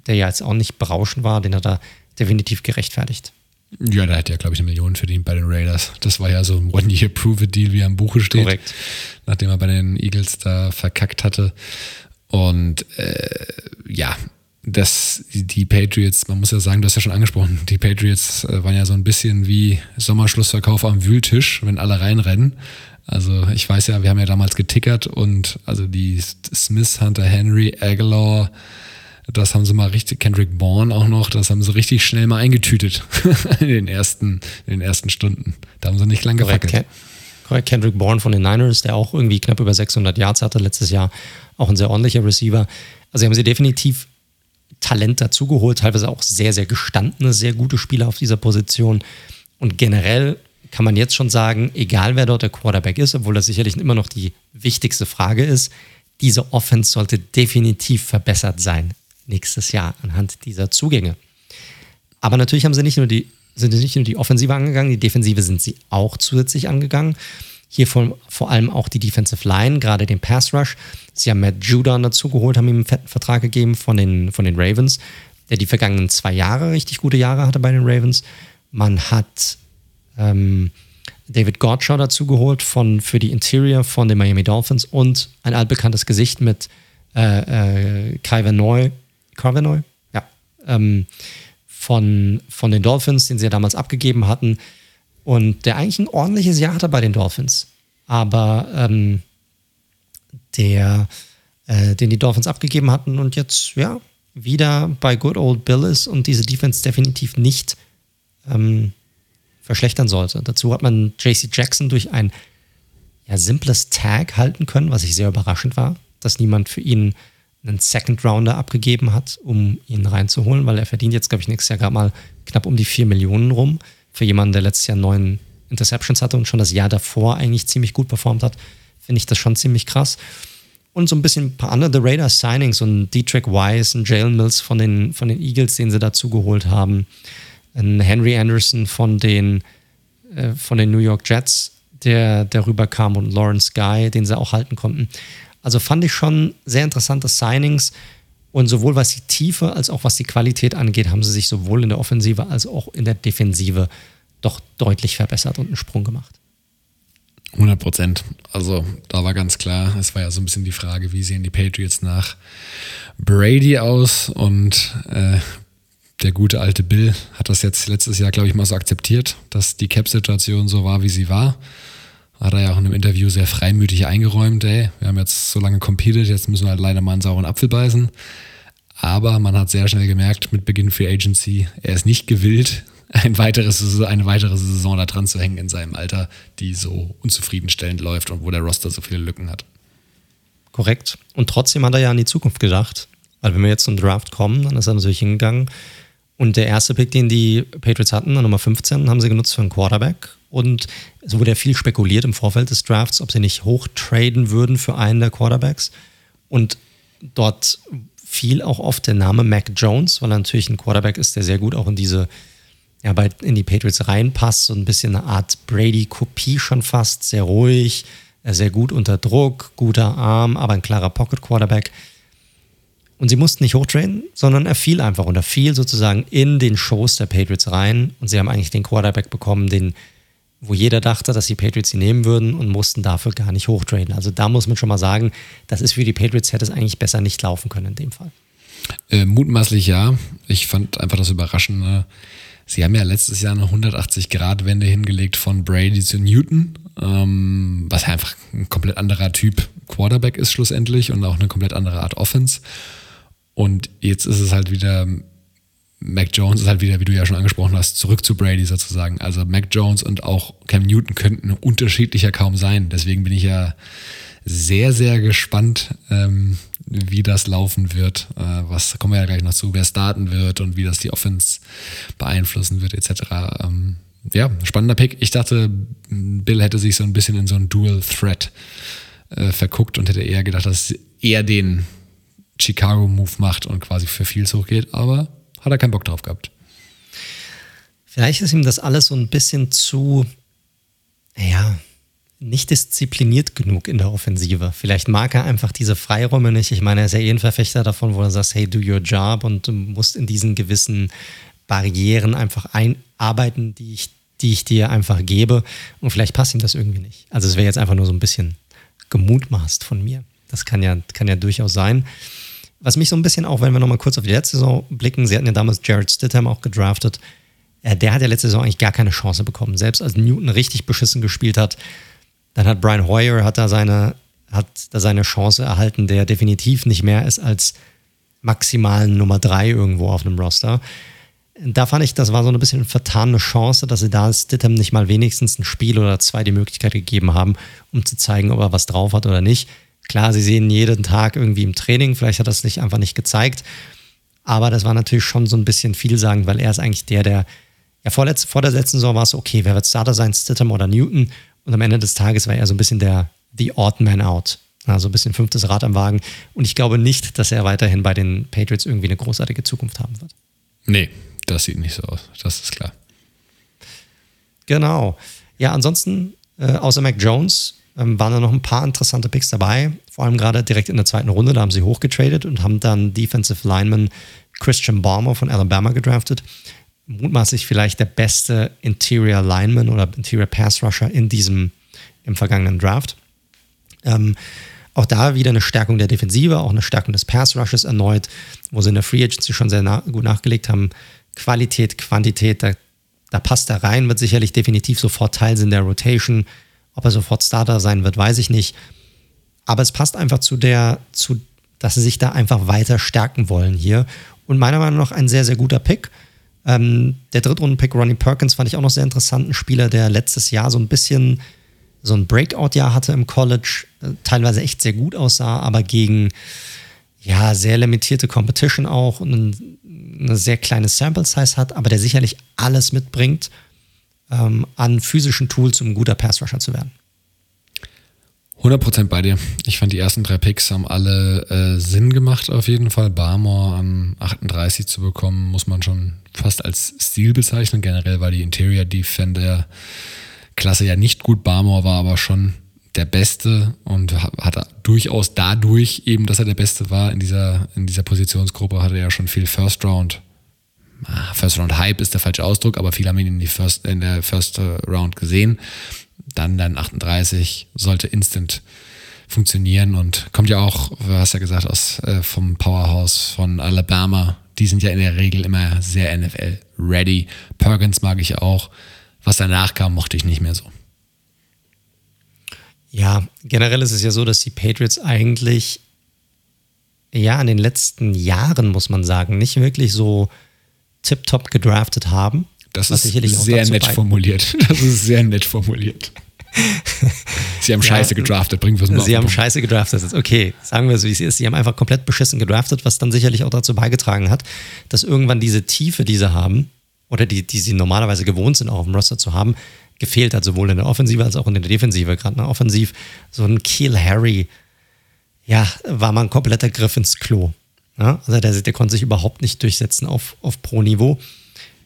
der ja jetzt auch nicht berauschend war, den hat er definitiv gerechtfertigt. Ja, da hat er, glaube ich, eine Million verdient bei den Raiders. Das war ja so ein One-Year-Prove-It-Deal, wie er im Buche steht. Korrekt. Nachdem er bei den Eagles da verkackt hatte. Und äh, ja, das, die Patriots, man muss ja sagen, du hast ja schon angesprochen, die Patriots äh, waren ja so ein bisschen wie Sommerschlussverkauf am Wühltisch, wenn alle reinrennen. Also ich weiß ja, wir haben ja damals getickert und also die Smith, Hunter Henry, Aguilar, das haben sie mal richtig, Kendrick Bourne auch noch, das haben sie richtig schnell mal eingetütet in den ersten, in den ersten Stunden. Da haben sie nicht lange gefackelt. Korrekt, Kendrick Bourne von den Niners, der auch irgendwie knapp über 600 Yards hatte letztes Jahr, auch ein sehr ordentlicher Receiver. Also haben sie definitiv Talent dazugeholt, teilweise auch sehr, sehr gestandene, sehr gute Spieler auf dieser Position. Und generell kann man jetzt schon sagen, egal wer dort der Quarterback ist, obwohl das sicherlich immer noch die wichtigste Frage ist, diese Offense sollte definitiv verbessert sein nächstes Jahr anhand dieser Zugänge. Aber natürlich haben sie nicht nur die, sind nicht nur die Offensive angegangen, die Defensive sind sie auch zusätzlich angegangen. Hier vor, vor allem auch die Defensive Line, gerade den Pass Rush. Sie haben Matt Judon dazu geholt, haben ihm einen fetten Vertrag gegeben von den, von den Ravens, der die vergangenen zwei Jahre richtig gute Jahre hatte bei den Ravens. Man hat ähm, David Gottschall dazu geholt von, für die Interior von den Miami Dolphins und ein altbekanntes Gesicht mit äh, äh, Kai Vanoy, Carvenoy, ja, ähm, von, von den Dolphins, den sie ja damals abgegeben hatten. Und der eigentlich ein ordentliches Jahr hatte bei den Dolphins, aber ähm, der, äh, den die Dolphins abgegeben hatten und jetzt, ja, wieder bei Good Old Bill ist und diese Defense definitiv nicht ähm, verschlechtern sollte. Dazu hat man JC Jackson durch ein ja, simples Tag halten können, was ich sehr überraschend war, dass niemand für ihn einen Second Rounder abgegeben hat, um ihn reinzuholen, weil er verdient jetzt, glaube ich, nächstes Jahr gerade mal knapp um die 4 Millionen rum. Für jemanden, der letztes Jahr neun Interceptions hatte und schon das Jahr davor eigentlich ziemlich gut performt hat, finde ich das schon ziemlich krass. Und so ein bisschen ein paar andere The Radar Signings und Dietrich Wise und Jalen Mills von den, von den Eagles, den sie dazu geholt haben. Ein Henry Anderson von den, äh, von den New York Jets, der darüber kam und Lawrence Guy, den sie auch halten konnten. Also fand ich schon sehr interessante Signings. Und sowohl was die Tiefe als auch was die Qualität angeht, haben sie sich sowohl in der Offensive als auch in der Defensive doch deutlich verbessert und einen Sprung gemacht. 100 Prozent. Also da war ganz klar, es war ja so ein bisschen die Frage, wie sehen die Patriots nach Brady aus und äh, der gute alte Bill hat das jetzt letztes Jahr, glaube ich, mal so akzeptiert, dass die Cap-Situation so war, wie sie war. Hat er ja auch in einem Interview sehr freimütig eingeräumt, ey, wir haben jetzt so lange competed, jetzt müssen wir halt leider mal einen sauren Apfel beißen. Aber man hat sehr schnell gemerkt, mit Beginn Free Agency, er ist nicht gewillt, ein weiteres, eine weitere Saison da dran zu hängen in seinem Alter, die so unzufriedenstellend läuft und wo der Roster so viele Lücken hat. Korrekt. Und trotzdem hat er ja an die Zukunft gedacht. Weil wenn wir jetzt zum Draft kommen, dann ist er natürlich hingegangen. Und der erste Pick, den die Patriots hatten, Nummer 15, haben sie genutzt für einen Quarterback. Und es wurde ja viel spekuliert im Vorfeld des Drafts, ob sie nicht hochtraden würden für einen der Quarterbacks. Und dort fiel auch oft der Name Mac Jones, weil er natürlich ein Quarterback ist, der sehr gut auch in diese, ja, bei, in die Patriots reinpasst. So ein bisschen eine Art Brady-Kopie schon fast, sehr ruhig, sehr gut unter Druck, guter Arm, aber ein klarer Pocket-Quarterback. Und sie mussten nicht hochtrainen, sondern er fiel einfach und er fiel sozusagen in den Shows der Patriots rein und sie haben eigentlich den Quarterback bekommen, den wo jeder dachte, dass die Patriots sie nehmen würden und mussten dafür gar nicht hochtraden. Also da muss man schon mal sagen, das ist für die Patriots hätte es eigentlich besser nicht laufen können in dem Fall. Äh, mutmaßlich ja. Ich fand einfach das Überraschende. Sie haben ja letztes Jahr eine 180-Grad-Wende hingelegt von Brady zu Newton, ähm, was ja einfach ein komplett anderer Typ Quarterback ist schlussendlich und auch eine komplett andere Art Offense. Und jetzt ist es halt wieder Mac Jones ist halt wieder, wie du ja schon angesprochen hast, zurück zu Brady sozusagen. Also Mac Jones und auch Cam Newton könnten unterschiedlicher kaum sein. Deswegen bin ich ja sehr, sehr gespannt, ähm, wie das laufen wird. Äh, was kommen wir ja gleich noch zu, wer starten wird und wie das die Offense beeinflussen wird, etc. Ähm, ja, spannender Pick. Ich dachte, Bill hätte sich so ein bisschen in so einen Dual Threat äh, verguckt und hätte eher gedacht, dass er den Chicago-Move macht und quasi für Fields hochgeht, aber hat er keinen Bock drauf gehabt. Vielleicht ist ihm das alles so ein bisschen zu, ja, nicht diszipliniert genug in der Offensive. Vielleicht mag er einfach diese Freiräume nicht. Ich meine, er ist ja eh ein Verfechter davon, wo er sagt, hey, do your job und du musst in diesen gewissen Barrieren einfach einarbeiten, die ich, die ich dir einfach gebe. Und vielleicht passt ihm das irgendwie nicht. Also es wäre jetzt einfach nur so ein bisschen gemutmaßt von mir. Das kann ja, kann ja durchaus sein. Was mich so ein bisschen auch, wenn wir nochmal kurz auf die letzte Saison blicken, sie hatten ja damals Jared Stidham auch gedraftet. Äh, der hat ja letzte Saison eigentlich gar keine Chance bekommen. Selbst als Newton richtig beschissen gespielt hat, Dann hat Brian Hoyer hat da seine, hat da seine Chance erhalten, der definitiv nicht mehr ist als maximalen Nummer drei irgendwo auf einem Roster. Da fand ich, das war so ein bisschen eine vertane Chance, dass sie da Stidham nicht mal wenigstens ein Spiel oder zwei die Möglichkeit gegeben haben, um zu zeigen, ob er was drauf hat oder nicht. Klar, sie sehen jeden Tag irgendwie im Training, vielleicht hat er es nicht einfach nicht gezeigt. Aber das war natürlich schon so ein bisschen vielsagend, weil er ist eigentlich der, der, ja, vorletz, vor der letzten Saison war es okay, wer wird Starter sein, Stidham oder Newton? Und am Ende des Tages war er so ein bisschen der, the odd man out. Also ein bisschen fünftes Rad am Wagen. Und ich glaube nicht, dass er weiterhin bei den Patriots irgendwie eine großartige Zukunft haben wird. Nee, das sieht nicht so aus. Das ist klar. Genau. Ja, ansonsten, äh, außer Mac Jones, waren da noch ein paar interessante Picks dabei. Vor allem gerade direkt in der zweiten Runde, da haben sie hochgetradet und haben dann Defensive Lineman Christian Balmer von Alabama gedraftet. Mutmaßlich vielleicht der beste Interior Lineman oder Interior Pass Rusher in diesem, im vergangenen Draft. Ähm, auch da wieder eine Stärkung der Defensive, auch eine Stärkung des Pass Rushes erneut, wo sie in der Free Agency schon sehr na gut nachgelegt haben. Qualität, Quantität, da, da passt er rein, wird sicherlich definitiv sofort Teil in der Rotation. Ob er sofort Starter sein wird, weiß ich nicht. Aber es passt einfach zu der, zu, dass sie sich da einfach weiter stärken wollen hier. Und meiner Meinung nach ein sehr, sehr guter Pick. Ähm, der Drittrunden-Pick Ronnie Perkins fand ich auch noch sehr interessant. Ein Spieler, der letztes Jahr so ein bisschen so ein Breakout-Jahr hatte im College, äh, teilweise echt sehr gut aussah, aber gegen ja, sehr limitierte Competition auch und eine sehr kleine Sample-Size hat, aber der sicherlich alles mitbringt ähm, an physischen Tools, um ein guter Pass-Rusher zu werden. 100% bei dir. Ich fand die ersten drei Picks haben alle äh, Sinn gemacht auf jeden Fall. Barmore an 38 zu bekommen, muss man schon fast als Stil bezeichnen. Generell war die Interior Defender Klasse ja nicht gut. Barmore war aber schon der Beste und hat durchaus dadurch eben, dass er der Beste war in dieser, in dieser Positionsgruppe, hatte er ja schon viel First Round. Ah, First Round Hype ist der falsche Ausdruck, aber viele haben ihn in, First, in der First Round gesehen. Dann dann 38 sollte instant funktionieren und kommt ja auch, du hast ja gesagt, aus äh, vom Powerhouse von Alabama. Die sind ja in der Regel immer sehr NFL ready. Perkins mag ich auch. Was danach kam, mochte ich nicht mehr so. Ja, generell ist es ja so, dass die Patriots eigentlich ja in den letzten Jahren, muss man sagen, nicht wirklich so tiptop gedraftet haben. Das ist sehr nett formuliert. Das ist sehr nett formuliert. Sie haben Scheiße ja, gedraftet, bringen wir es mal Sie haben Scheiße gedraftet. Okay, sagen wir so, wie es ist. Sie haben einfach komplett beschissen gedraftet, was dann sicherlich auch dazu beigetragen hat, dass irgendwann diese Tiefe, die sie haben, oder die, die sie normalerweise gewohnt sind, auch auf dem Roster zu haben, gefehlt hat, sowohl in der Offensive als auch in der Defensive. Gerade nach Offensiv, so ein Kill Harry, ja, war mal ein kompletter Griff ins Klo. Ja? Also der, der konnte sich überhaupt nicht durchsetzen auf, auf Pro-Niveau.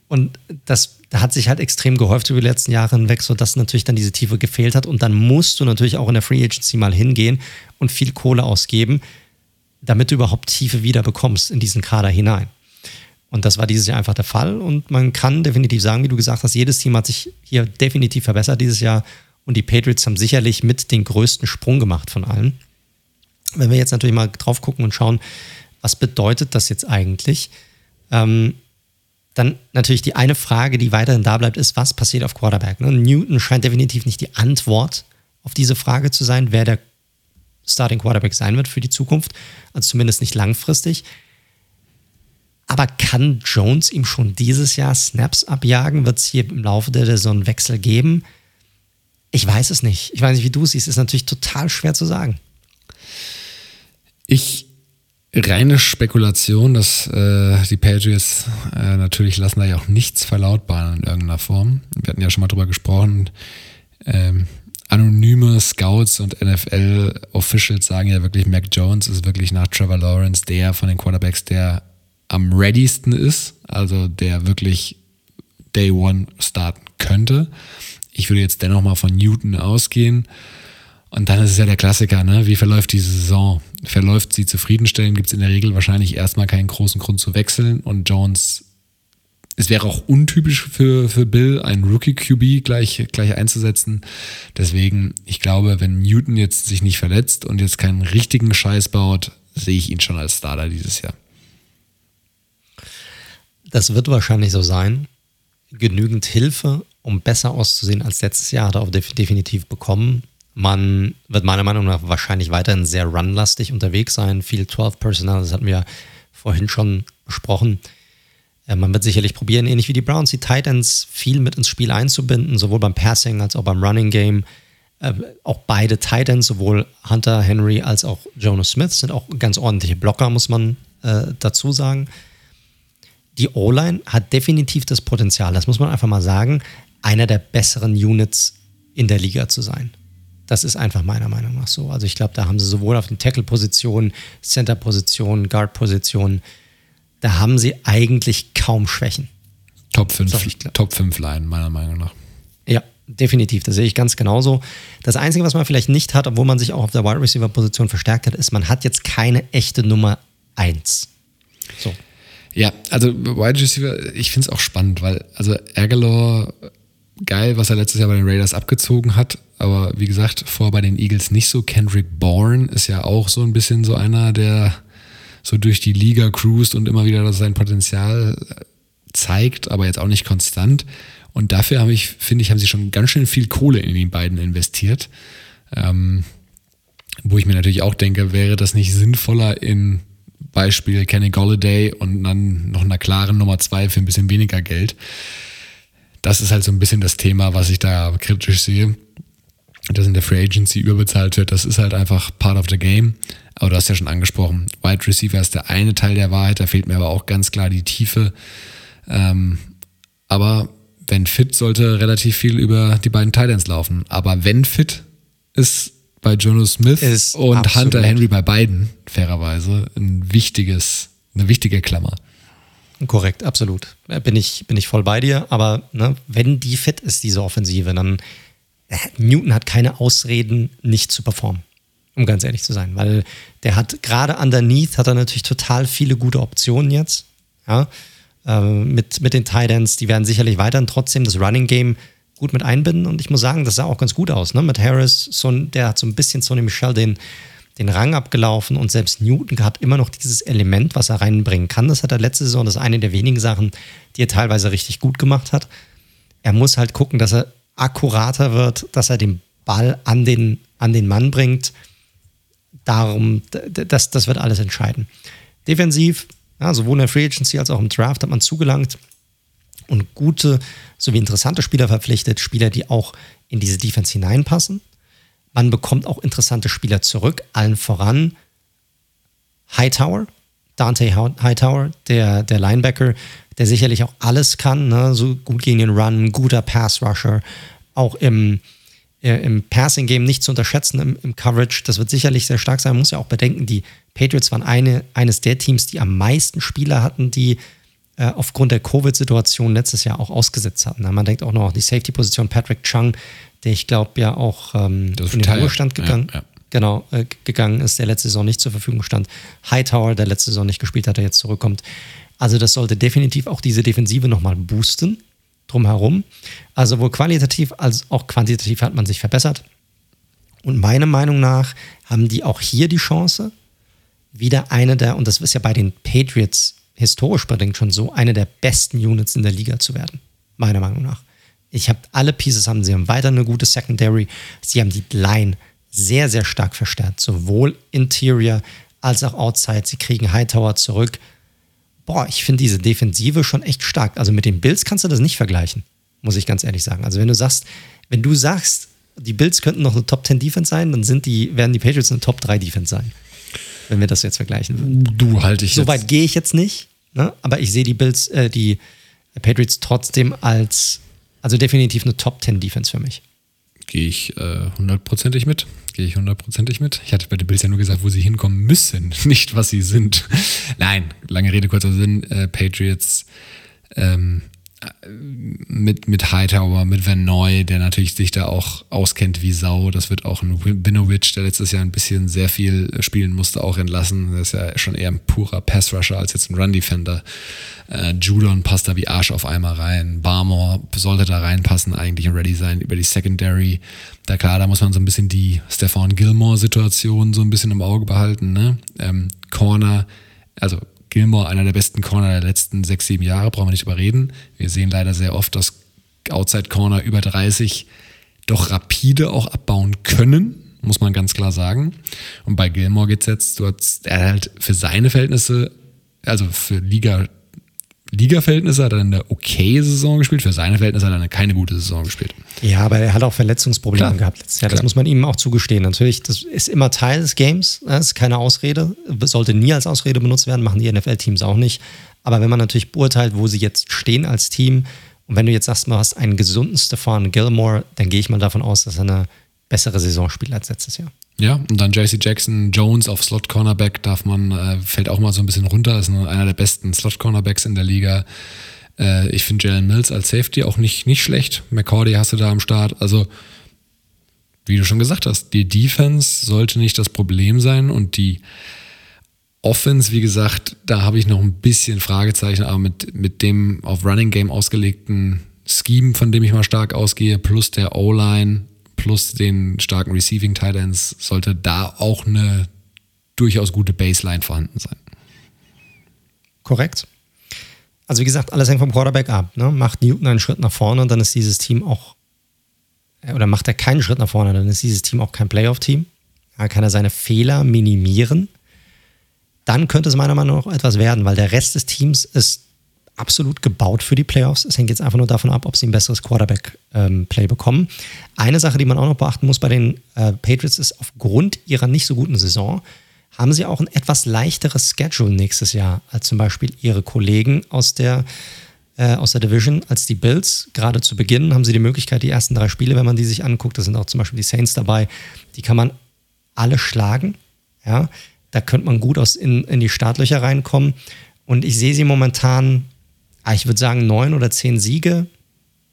Und das hat sich halt extrem gehäuft über die letzten Jahre hinweg, sodass natürlich dann diese Tiefe gefehlt hat. Und dann musst du natürlich auch in der Free Agency mal hingehen und viel Kohle ausgeben, damit du überhaupt Tiefe wieder bekommst in diesen Kader hinein. Und das war dieses Jahr einfach der Fall. Und man kann definitiv sagen, wie du gesagt hast, jedes Team hat sich hier definitiv verbessert dieses Jahr. Und die Patriots haben sicherlich mit den größten Sprung gemacht von allen. Wenn wir jetzt natürlich mal drauf gucken und schauen, was bedeutet das jetzt eigentlich? Ähm, dann natürlich die eine Frage, die weiterhin da bleibt, ist, was passiert auf Quarterback? Ne? Newton scheint definitiv nicht die Antwort auf diese Frage zu sein, wer der Starting Quarterback sein wird für die Zukunft, also zumindest nicht langfristig. Aber kann Jones ihm schon dieses Jahr Snaps abjagen? Wird es hier im Laufe der Saison Wechsel geben? Ich weiß es nicht. Ich weiß nicht, wie du es siehst. Ist natürlich total schwer zu sagen. Ich reine Spekulation, dass äh, die Patriots äh, natürlich lassen da ja auch nichts verlautbaren in irgendeiner Form. Wir hatten ja schon mal drüber gesprochen. Ähm, anonyme Scouts und NFL-Officials sagen ja wirklich, Mac Jones ist wirklich nach Trevor Lawrence der von den Quarterbacks, der am readysten ist, also der wirklich Day One starten könnte. Ich würde jetzt dennoch mal von Newton ausgehen. Und dann ist es ja der Klassiker, ne? Wie verläuft diese Saison? Verläuft sie zufriedenstellend? Gibt es in der Regel wahrscheinlich erstmal keinen großen Grund zu wechseln. Und Jones, es wäre auch untypisch für, für Bill, einen Rookie-QB gleich, gleich einzusetzen. Deswegen, ich glaube, wenn Newton jetzt sich nicht verletzt und jetzt keinen richtigen Scheiß baut, sehe ich ihn schon als Starter dieses Jahr. Das wird wahrscheinlich so sein. Genügend Hilfe, um besser auszusehen als letztes Jahr, hat er auch definitiv bekommen. Man wird meiner Meinung nach wahrscheinlich weiterhin sehr runlastig unterwegs sein. Viel 12 Personal, das hatten wir vorhin schon besprochen. Äh, man wird sicherlich probieren, ähnlich wie die Browns, die Titans viel mit ins Spiel einzubinden, sowohl beim Passing als auch beim Running Game. Äh, auch beide Titans, sowohl Hunter Henry als auch Jonas Smith, sind auch ganz ordentliche Blocker, muss man äh, dazu sagen. Die O-Line hat definitiv das Potenzial, das muss man einfach mal sagen, einer der besseren Units in der Liga zu sein. Das ist einfach meiner Meinung nach so. Also ich glaube, da haben sie sowohl auf den Tackle-Positionen, Center-Positionen, Guard-Positionen, da haben sie eigentlich kaum Schwächen. Top 5, Top 5 Line, meiner Meinung nach. Ja, definitiv. Das sehe ich ganz genauso. Das Einzige, was man vielleicht nicht hat, obwohl man sich auch auf der Wide Receiver-Position verstärkt hat, ist, man hat jetzt keine echte Nummer 1. So. Ja, also Wide Receiver, ich finde es auch spannend, weil, also Aguilar, geil, was er letztes Jahr bei den Raiders abgezogen hat, aber wie gesagt, vor bei den Eagles nicht so. Kendrick Bourne ist ja auch so ein bisschen so einer, der so durch die Liga cruist und immer wieder sein Potenzial zeigt, aber jetzt auch nicht konstant. Und dafür habe ich, finde ich, haben sie schon ganz schön viel Kohle in die beiden investiert. Ähm, wo ich mir natürlich auch denke, wäre das nicht sinnvoller in Beispiel Kenny Golladay und dann noch einer klaren Nummer zwei für ein bisschen weniger Geld. Das ist halt so ein bisschen das Thema, was ich da kritisch sehe dass in der Free Agency überbezahlt wird, das ist halt einfach part of the game. Aber du hast ja schon angesprochen, Wide Receiver ist der eine Teil der Wahrheit, da fehlt mir aber auch ganz klar die Tiefe. Ähm, aber wenn fit, sollte relativ viel über die beiden Titans laufen. Aber wenn fit, ist bei Jonas Smith ist und absolut. Hunter Henry bei beiden, fairerweise, ein wichtiges, eine wichtige Klammer. Korrekt, absolut. Bin ich, bin ich voll bei dir. Aber ne, wenn die fit ist, diese Offensive, dann Newton hat keine Ausreden, nicht zu performen. Um ganz ehrlich zu sein, weil der hat gerade underneath hat er natürlich total viele gute Optionen jetzt. Ja, äh, mit, mit den Titans, die werden sicherlich weiterhin trotzdem das Running Game gut mit einbinden und ich muss sagen, das sah auch ganz gut aus. Ne? Mit Harris, so, der hat so ein bisschen Sonny Michel den, den Rang abgelaufen und selbst Newton hat immer noch dieses Element, was er reinbringen kann. Das hat er letzte Saison, das ist eine der wenigen Sachen, die er teilweise richtig gut gemacht hat. Er muss halt gucken, dass er akkurater wird, dass er den Ball an den, an den Mann bringt. Darum, das, das wird alles entscheiden. Defensiv, ja, sowohl in der Free Agency als auch im Draft hat man zugelangt und gute sowie interessante Spieler verpflichtet, Spieler, die auch in diese Defense hineinpassen. Man bekommt auch interessante Spieler zurück, allen voran Hightower, Dante Hightower, der, der Linebacker, der sicherlich auch alles kann, ne? so gut gegen den Run, guter Pass-Rusher, auch im, äh, im Passing-Game nicht zu unterschätzen, im, im, Coverage, das wird sicherlich sehr stark sein. Man muss ja auch bedenken, die Patriots waren eine, eines der Teams, die am meisten Spieler hatten, die äh, aufgrund der Covid-Situation letztes Jahr auch ausgesetzt hatten. Man denkt auch noch an die Safety-Position Patrick Chung, der ich glaube ja auch ähm, in den Ruhestand gegangen ja, ja. Genau, äh, gegangen ist, der letzte Saison nicht zur Verfügung stand. Hightower, der letzte Saison nicht gespielt hat, der jetzt zurückkommt. Also das sollte definitiv auch diese Defensive nochmal boosten drumherum. Also sowohl qualitativ als auch quantitativ hat man sich verbessert. Und meiner Meinung nach haben die auch hier die Chance, wieder eine der, und das ist ja bei den Patriots historisch bedingt schon so, eine der besten Units in der Liga zu werden. Meiner Meinung nach. Ich habe alle Pieces haben, sie haben weiter eine gute Secondary, sie haben die Line sehr, sehr stark verstärkt, sowohl Interior als auch Outside. Sie kriegen Hightower zurück boah, ich finde diese Defensive schon echt stark. Also mit den Bills kannst du das nicht vergleichen, muss ich ganz ehrlich sagen. Also wenn du sagst, wenn du sagst, die Bills könnten noch eine Top 10 Defense sein, dann sind die, werden die Patriots eine Top 3 Defense sein. Wenn wir das jetzt vergleichen würden. Du halte ich So weit gehe ich jetzt nicht, ne? aber ich sehe die Bills, äh, die Patriots trotzdem als, also definitiv eine Top 10 Defense für mich. Gehe ich äh, hundertprozentig äh, mit. Gehe ich hundertprozentig mit. Ich hatte bei den Bills ja nur gesagt, wo sie hinkommen müssen, nicht was sie sind. Nein, lange Rede, kurzer Sinn. Äh, Patriots ähm, mit, mit Hightower, mit Van Noy, der natürlich sich da auch auskennt wie Sau. Das wird auch ein Binovic, der letztes Jahr ein bisschen sehr viel spielen musste, auch entlassen. Der ist ja schon eher ein purer Pass-Rusher als jetzt ein Run-Defender. Äh, Judon passt da wie Arsch auf einmal rein. Barmore sollte da reinpassen, eigentlich ready sein über die Secondary. Da klar, da muss man so ein bisschen die Stefan Gilmore-Situation so ein bisschen im Auge behalten. Ne? Ähm, Corner, also Gilmore, einer der besten Corner der letzten sechs, sieben Jahre, brauchen wir nicht überreden. Wir sehen leider sehr oft, dass Outside Corner über 30 doch rapide auch abbauen können, muss man ganz klar sagen. Und bei Gilmore geht es jetzt, du hast, er halt für seine Verhältnisse, also für Liga Liga-Verhältnisse hat er eine okay Saison gespielt, für seine Verhältnisse hat er eine keine gute Saison gespielt. Ja, aber er hat auch Verletzungsprobleme Klar. gehabt letztes Jahr. Das Klar. muss man ihm auch zugestehen. Natürlich, das ist immer Teil des Games, das ist keine Ausrede, sollte nie als Ausrede benutzt werden, machen die NFL-Teams auch nicht. Aber wenn man natürlich beurteilt, wo sie jetzt stehen als Team, und wenn du jetzt sagst, du hast einen gesunden Stefan Gilmore, dann gehe ich mal davon aus, dass er eine bessere Saison spielt als letztes Jahr. Ja, und dann JC Jackson Jones auf Slot Cornerback darf man, äh, fällt auch mal so ein bisschen runter, ist einer der besten Slot Cornerbacks in der Liga. Äh, ich finde Jalen Mills als Safety auch nicht, nicht schlecht. McCordy hast du da am Start. Also, wie du schon gesagt hast, die Defense sollte nicht das Problem sein und die Offense, wie gesagt, da habe ich noch ein bisschen Fragezeichen, aber mit, mit dem auf Running Game ausgelegten Scheme, von dem ich mal stark ausgehe, plus der O-Line plus den starken Receiving Tight sollte da auch eine durchaus gute Baseline vorhanden sein. Korrekt. Also wie gesagt, alles hängt vom Quarterback ab. Ne? Macht Newton einen Schritt nach vorne, dann ist dieses Team auch, oder macht er keinen Schritt nach vorne, dann ist dieses Team auch kein Playoff-Team. Da kann er seine Fehler minimieren. Dann könnte es meiner Meinung nach etwas werden, weil der Rest des Teams ist absolut gebaut für die Playoffs. Es hängt jetzt einfach nur davon ab, ob sie ein besseres Quarterback-Play ähm, bekommen. Eine Sache, die man auch noch beachten muss bei den äh, Patriots, ist aufgrund ihrer nicht so guten Saison haben sie auch ein etwas leichteres Schedule nächstes Jahr als zum Beispiel ihre Kollegen aus der, äh, aus der Division, als die Bills. Gerade zu Beginn haben sie die Möglichkeit, die ersten drei Spiele, wenn man die sich anguckt, da sind auch zum Beispiel die Saints dabei, die kann man alle schlagen. Ja, da könnte man gut aus in, in die Startlöcher reinkommen. Und ich sehe sie momentan ich würde sagen, neun oder zehn Siege,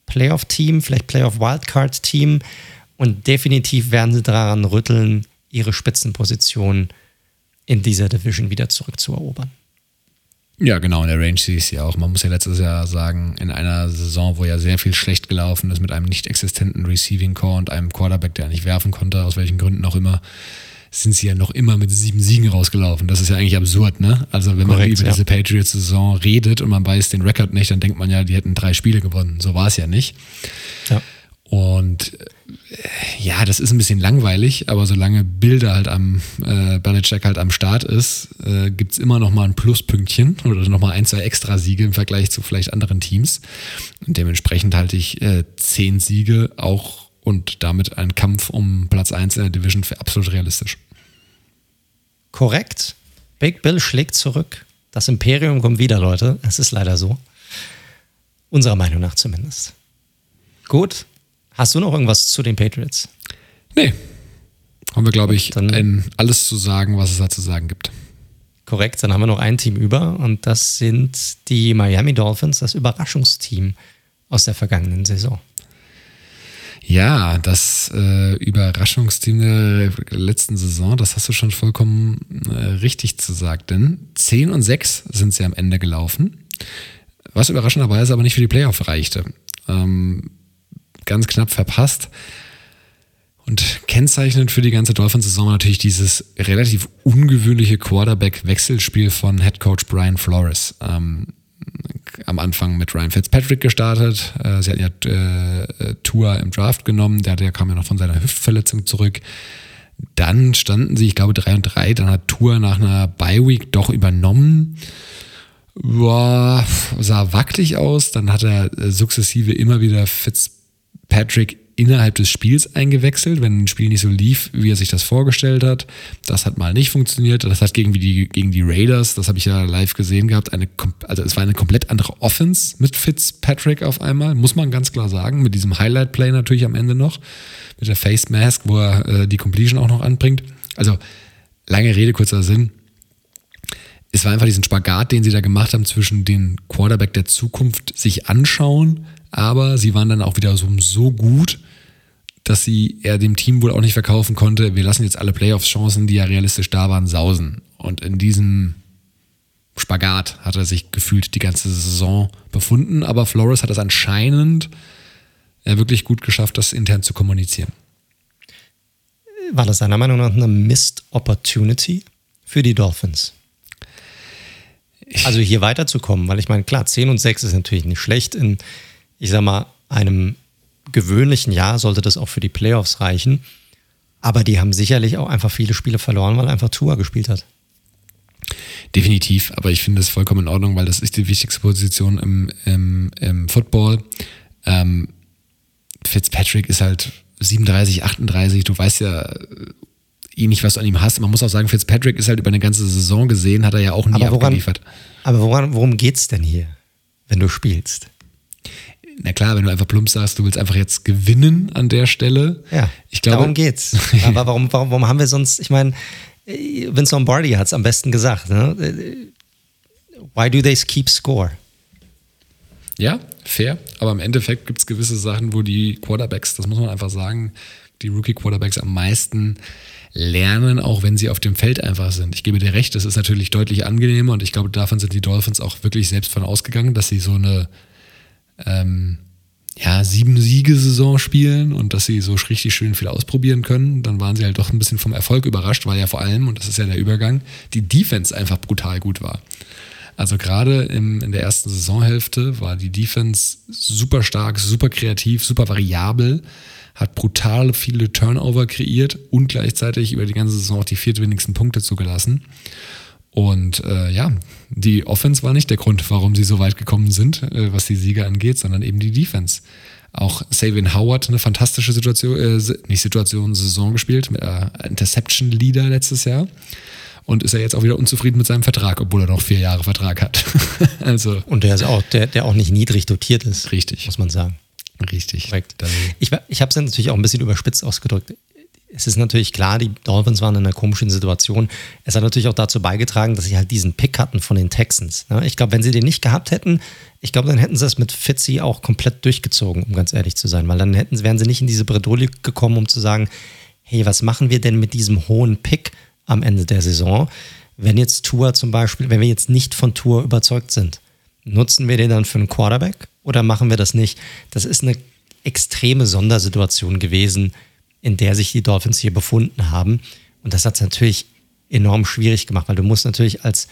Playoff-Team, vielleicht Playoff-Wildcard-Team. Und definitiv werden sie daran rütteln, ihre Spitzenposition in dieser Division wieder zurückzuerobern. Ja, genau, in der Range sehe ich ja auch. Man muss ja letztes Jahr sagen, in einer Saison, wo ja sehr viel schlecht gelaufen ist, mit einem nicht existenten Receiving Core und einem Quarterback, der nicht werfen konnte, aus welchen Gründen auch immer, sind sie ja noch immer mit sieben Siegen rausgelaufen. Das ist ja eigentlich absurd, ne? Also wenn Korrekt, man über ja. diese Patriots-Saison redet und man weiß den Rekord nicht, dann denkt man ja, die hätten drei Spiele gewonnen. So war es ja nicht. Ja. Und äh, ja, das ist ein bisschen langweilig, aber solange Bilder halt am äh, Belichick halt am Start ist, äh, gibt es immer noch mal ein Pluspünktchen oder noch mal ein, zwei extra Siege im Vergleich zu vielleicht anderen Teams. Und dementsprechend halte ich äh, zehn Siege auch und damit ein Kampf um Platz 1 in der Division für absolut realistisch. Korrekt. Big Bill schlägt zurück. Das Imperium kommt wieder, Leute. Es ist leider so. Unserer Meinung nach zumindest. Gut. Hast du noch irgendwas zu den Patriots? Nee. Haben wir, glaube ich, dann, alles zu sagen, was es da zu sagen gibt. Korrekt. Dann haben wir noch ein Team über und das sind die Miami Dolphins, das Überraschungsteam aus der vergangenen Saison. Ja, das äh, Überraschungsteam der letzten Saison, das hast du schon vollkommen äh, richtig zu sagen. Denn 10 und 6 sind sie am Ende gelaufen, was überraschenderweise aber nicht für die Playoff reichte. Ähm, ganz knapp verpasst. Und kennzeichnend für die ganze Dolphins-Saison natürlich dieses relativ ungewöhnliche Quarterback-Wechselspiel von Head Coach Brian Flores. Ähm, am Anfang mit Ryan Fitzpatrick gestartet. Äh, sie hatten ja äh, äh, Tour im Draft genommen, der, der kam ja noch von seiner Hüftverletzung zurück. Dann standen sie, ich glaube, 3 und 3. Dann hat Tour nach einer Bye-Week doch übernommen. Boah, sah wackelig aus. Dann hat er sukzessive immer wieder Fitzpatrick innerhalb des Spiels eingewechselt, wenn ein Spiel nicht so lief, wie er sich das vorgestellt hat. Das hat mal nicht funktioniert. Das hat gegen die, gegen die Raiders, das habe ich ja live gesehen gehabt, eine, also es war eine komplett andere Offense mit Fitzpatrick auf einmal, muss man ganz klar sagen, mit diesem Highlight-Play natürlich am Ende noch, mit der Face Mask, wo er äh, die Completion auch noch anbringt. Also lange Rede, kurzer Sinn. Es war einfach diesen Spagat, den sie da gemacht haben zwischen den Quarterback der Zukunft sich anschauen, aber sie waren dann auch wieder so, so gut, dass sie er dem Team wohl auch nicht verkaufen konnte, wir lassen jetzt alle Playoffs-Chancen, die ja realistisch da waren, sausen. Und in diesem Spagat hat er sich gefühlt die ganze Saison befunden, aber Flores hat es anscheinend wirklich gut geschafft, das intern zu kommunizieren. War das seiner Meinung nach eine Missed Opportunity für die Dolphins? Also hier weiterzukommen, weil ich meine, klar, 10 und 6 ist natürlich nicht schlecht in, ich sag mal, einem gewöhnlichen Jahr sollte das auch für die Playoffs reichen. Aber die haben sicherlich auch einfach viele Spiele verloren, weil einfach Tua gespielt hat. Definitiv, aber ich finde es vollkommen in Ordnung, weil das ist die wichtigste Position im, im, im Football. Ähm, Fitzpatrick ist halt 37, 38, du weißt ja eh nicht, was du an ihm hast. Man muss auch sagen, Fitzpatrick ist halt über eine ganze Saison gesehen, hat er ja auch nie aber woran, abgeliefert. Aber woran, worum geht's denn hier, wenn du spielst? Na klar, wenn du einfach plump sagst, du willst einfach jetzt gewinnen an der Stelle. Ja, ich glaube, darum geht's. aber warum, warum, warum haben wir sonst, ich meine, Vince Lombardi hat es am besten gesagt. Ne? Why do they keep score? Ja, fair. Aber im Endeffekt gibt es gewisse Sachen, wo die Quarterbacks, das muss man einfach sagen, die Rookie-Quarterbacks am meisten lernen, auch wenn sie auf dem Feld einfach sind. Ich gebe dir recht, das ist natürlich deutlich angenehmer und ich glaube, davon sind die Dolphins auch wirklich selbst von ausgegangen, dass sie so eine ähm, ja, sieben Siege-Saison spielen und dass sie so richtig schön viel ausprobieren können. Dann waren sie halt doch ein bisschen vom Erfolg überrascht, weil ja vor allem, und das ist ja der Übergang, die Defense einfach brutal gut war. Also gerade in der ersten Saisonhälfte war die Defense super stark, super kreativ, super variabel, hat brutal viele Turnover kreiert und gleichzeitig über die ganze Saison auch die viertwenigsten Punkte zugelassen. Und äh, ja, die Offense war nicht der Grund, warum sie so weit gekommen sind, äh, was die Sieger angeht, sondern eben die Defense. Auch Savin Howard eine fantastische Situation, äh, nicht Situation, Saison gespielt, mit äh, Interception Leader letztes Jahr und ist er jetzt auch wieder unzufrieden mit seinem Vertrag, obwohl er noch vier Jahre Vertrag hat. also und der ist auch, der, der auch nicht niedrig dotiert ist. Richtig. Muss man sagen. Richtig. Korrekt. Ich, ich habe es natürlich auch ein bisschen überspitzt ausgedrückt. Es ist natürlich klar, die Dolphins waren in einer komischen Situation. Es hat natürlich auch dazu beigetragen, dass sie halt diesen Pick hatten von den Texans. Ich glaube, wenn sie den nicht gehabt hätten, ich glaube, dann hätten sie es mit Fitzy auch komplett durchgezogen, um ganz ehrlich zu sein. Weil dann hätten, wären sie nicht in diese Bredouille gekommen, um zu sagen, hey, was machen wir denn mit diesem hohen Pick? am Ende der Saison. Wenn jetzt Tour zum Beispiel, wenn wir jetzt nicht von Tour überzeugt sind, nutzen wir den dann für einen Quarterback oder machen wir das nicht? Das ist eine extreme Sondersituation gewesen, in der sich die Dolphins hier befunden haben. Und das hat es natürlich enorm schwierig gemacht, weil du musst natürlich als,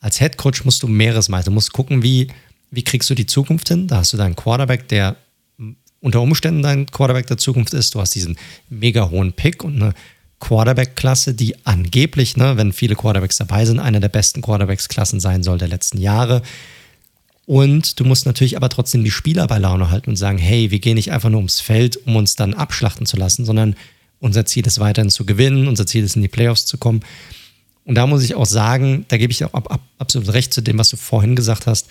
als Head Coach musst du mehreres machen. Du musst gucken, wie, wie kriegst du die Zukunft hin? Da hast du deinen Quarterback, der unter Umständen dein Quarterback der Zukunft ist. Du hast diesen mega hohen Pick und eine Quarterback-Klasse, die angeblich, ne, wenn viele Quarterbacks dabei sind, eine der besten Quarterbacks-Klassen sein soll der letzten Jahre. Und du musst natürlich aber trotzdem die Spieler bei Laune halten und sagen, hey, wir gehen nicht einfach nur ums Feld, um uns dann abschlachten zu lassen, sondern unser Ziel ist weiterhin zu gewinnen, unser Ziel ist in die Playoffs zu kommen. Und da muss ich auch sagen, da gebe ich auch ab, ab, absolut recht zu dem, was du vorhin gesagt hast.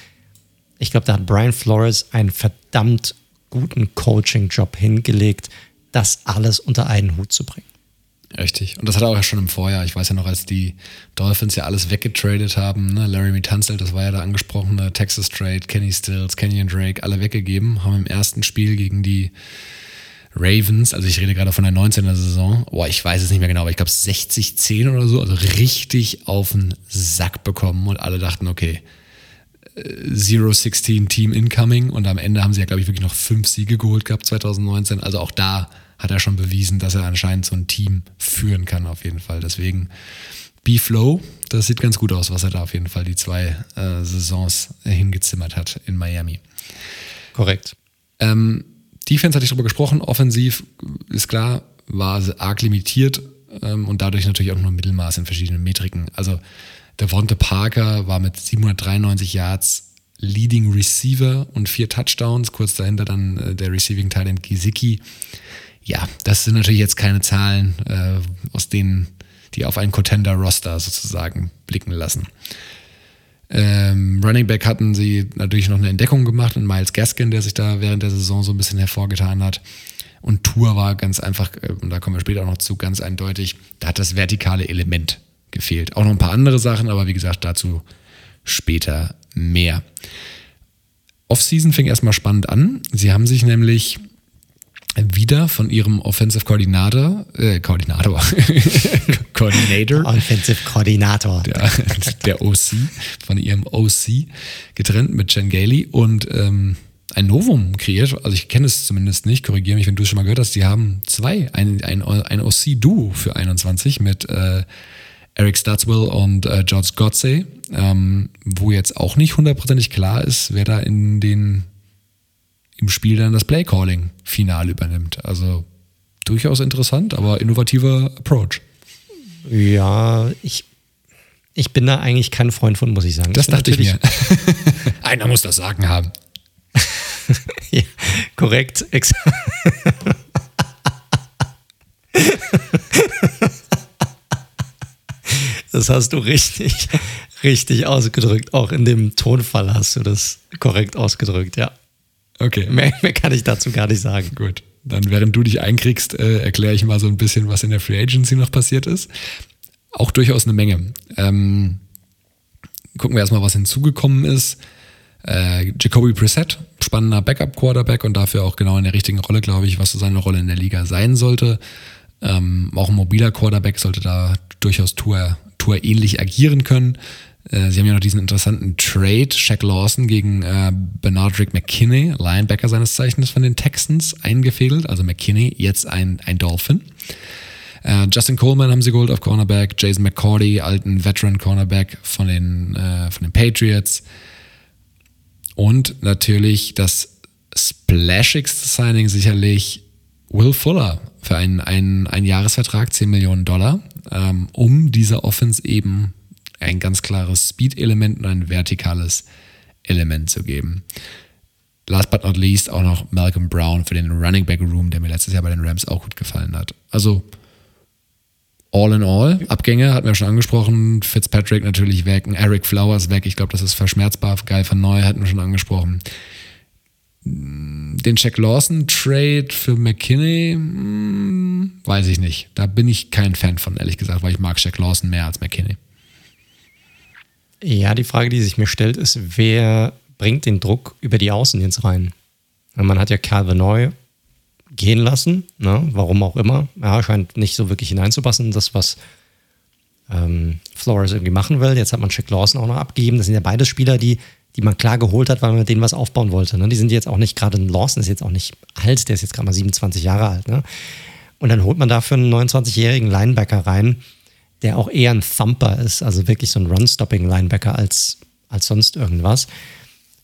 Ich glaube, da hat Brian Flores einen verdammt guten Coaching-Job hingelegt, das alles unter einen Hut zu bringen. Richtig. Und das hat er auch schon im Vorjahr. Ich weiß ja noch, als die Dolphins ja alles weggetradet haben, ne? Larry Tunzel, das war ja der angesprochene Texas Trade, Kenny Stills, Kenyon Drake, alle weggegeben, haben im ersten Spiel gegen die Ravens, also ich rede gerade von der 19er Saison, boah, ich weiß es nicht mehr genau, aber ich glaube 60-10 oder so, also richtig auf den Sack bekommen und alle dachten, okay, 0-16 Team incoming und am Ende haben sie ja, glaube ich, wirklich noch fünf Siege geholt gehabt 2019. Also auch da hat er schon bewiesen, dass er anscheinend so ein Team führen kann, auf jeden Fall. Deswegen B-Flow, das sieht ganz gut aus, was er da auf jeden Fall die zwei äh, Saisons hingezimmert hat in Miami. Korrekt. Ähm, Defense hatte ich darüber gesprochen, offensiv ist klar, war arg limitiert ähm, und dadurch natürlich auch nur Mittelmaß in verschiedenen Metriken. Also der Devonte Parker war mit 793 Yards Leading Receiver und vier Touchdowns, kurz dahinter dann äh, der Receiving Talent Giziki ja, das sind natürlich jetzt keine Zahlen, äh, aus denen die auf einen Contender-Roster sozusagen blicken lassen. Ähm, Running Back hatten sie natürlich noch eine Entdeckung gemacht in Miles Gaskin, der sich da während der Saison so ein bisschen hervorgetan hat. Und Tour war ganz einfach, äh, und da kommen wir später auch noch zu, ganz eindeutig, da hat das vertikale Element gefehlt. Auch noch ein paar andere Sachen, aber wie gesagt, dazu später mehr. Offseason fing erstmal spannend an. Sie haben sich nämlich wieder von ihrem Offensive Coordinator, äh, Koordinator, Coordinator, Offensive Coordinator, der, der, OC, von ihrem OC getrennt mit Jen Gailey und ähm, ein Novum kreiert. Also ich kenne es zumindest nicht, korrigiere mich, wenn du es schon mal gehört hast. Die haben zwei, ein, ein, ein OC-Duo für 21 mit äh, Eric Stutzwell und äh, George im Spiel dann das Playcalling final übernimmt. Also durchaus interessant, aber innovativer Approach. Ja, ich, ich bin da eigentlich kein Freund von, muss ich sagen. Das ich dachte ich mir. Einer muss das Sagen haben. ja, korrekt. Das hast du richtig, richtig ausgedrückt. Auch in dem Tonfall hast du das korrekt ausgedrückt, ja. Okay. Mehr, mehr kann ich dazu gar nicht sagen. Gut. Dann, während du dich einkriegst, äh, erkläre ich mal so ein bisschen, was in der Free Agency noch passiert ist. Auch durchaus eine Menge. Ähm, gucken wir erstmal, was hinzugekommen ist. Äh, Jacoby Brissett, spannender Backup-Quarterback und dafür auch genau in der richtigen Rolle, glaube ich, was so seine Rolle in der Liga sein sollte. Ähm, auch ein mobiler Quarterback sollte da durchaus Tour, Tour ähnlich agieren können. Äh, sie haben ja noch diesen interessanten Trade, Shaq Lawson gegen äh, Bernard Rick McKinney, Linebacker seines Zeichens von den Texans, eingefädelt. Also McKinney, jetzt ein, ein Dolphin. Äh, Justin Coleman haben sie geholt auf Cornerback, Jason McCordy, alten Veteran Cornerback von den, äh, von den Patriots. Und natürlich das splashigste Signing sicherlich Will Fuller für einen, einen, einen Jahresvertrag, 10 Millionen Dollar, ähm, um dieser Offense eben ein ganz klares Speed-Element und ein vertikales Element zu geben. Last but not least auch noch Malcolm Brown für den Running Back Room, der mir letztes Jahr bei den Rams auch gut gefallen hat. Also all in all, Abgänge hatten wir schon angesprochen, Fitzpatrick natürlich weg, Eric Flowers weg, ich glaube, das ist verschmerzbar, Geil von Neu hatten wir schon angesprochen. Den Jack Lawson Trade für McKinney, hm, weiß ich nicht. Da bin ich kein Fan von, ehrlich gesagt, weil ich mag Jack Lawson mehr als McKinney. Ja, die Frage, die sich mir stellt, ist, wer bringt den Druck über die Außen jetzt rein? Man hat ja Calvin Neu gehen lassen, ne? warum auch immer. Ja, scheint nicht so wirklich hineinzupassen, das, was ähm, Flores irgendwie machen will. Jetzt hat man Jack Lawson auch noch abgegeben. Das sind ja beide Spieler, die, die man klar geholt hat, weil man mit denen was aufbauen wollte. Ne? Die sind jetzt auch nicht gerade, Lawson ist jetzt auch nicht alt, der ist jetzt gerade mal 27 Jahre alt. Ne? Und dann holt man dafür einen 29-jährigen Linebacker rein, der auch eher ein Thumper ist, also wirklich so ein Run-Stopping-Linebacker als, als sonst irgendwas.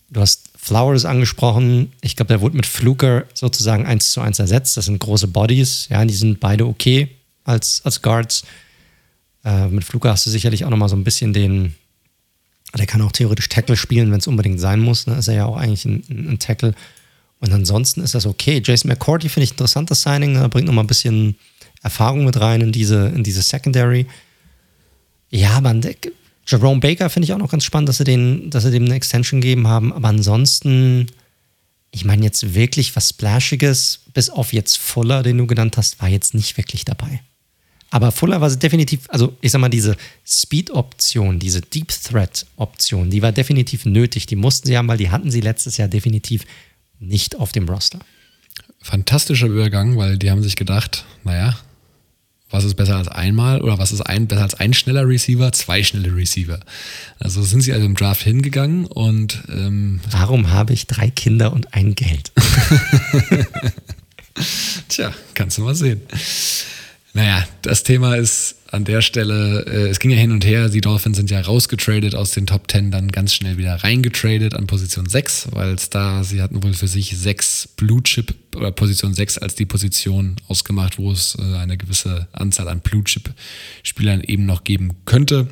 Du hast Flowers angesprochen. Ich glaube, der wurde mit Fluker sozusagen eins zu eins ersetzt. Das sind große Bodies, ja, die sind beide okay als, als Guards. Äh, mit Fluker hast du sicherlich auch nochmal so ein bisschen den, der kann auch theoretisch Tackle spielen, wenn es unbedingt sein muss. Ne? Ist er ja auch eigentlich ein, ein, Tackle. Und ansonsten ist das okay. Jason McCourty finde ich interessantes Signing. Er bringt nochmal ein bisschen Erfahrung mit rein in diese, in diese Secondary. Ja, man, Jerome Baker finde ich auch noch ganz spannend, dass sie, den, dass sie dem eine Extension gegeben haben. Aber ansonsten, ich meine jetzt wirklich was Splashiges, bis auf jetzt Fuller, den du genannt hast, war jetzt nicht wirklich dabei. Aber Fuller war definitiv, also ich sag mal, diese Speed-Option, diese Deep Threat-Option, die war definitiv nötig. Die mussten sie haben, weil die hatten sie letztes Jahr definitiv nicht auf dem Roster. Fantastischer Übergang, weil die haben sich gedacht, naja, was ist besser als einmal oder was ist ein, besser als ein schneller Receiver? Zwei schnelle Receiver. Also sind sie also im Draft hingegangen und ähm warum habe ich drei Kinder und ein Geld? Tja, kannst du mal sehen. Naja, das Thema ist an der Stelle, äh, es ging ja hin und her, die Dolphins sind ja rausgetradet aus den Top 10, dann ganz schnell wieder reingetradet an Position 6, weil es da, sie hatten wohl für sich sechs Blue Chip oder Position 6 als die Position ausgemacht, wo es äh, eine gewisse Anzahl an Blue Chip Spielern eben noch geben könnte.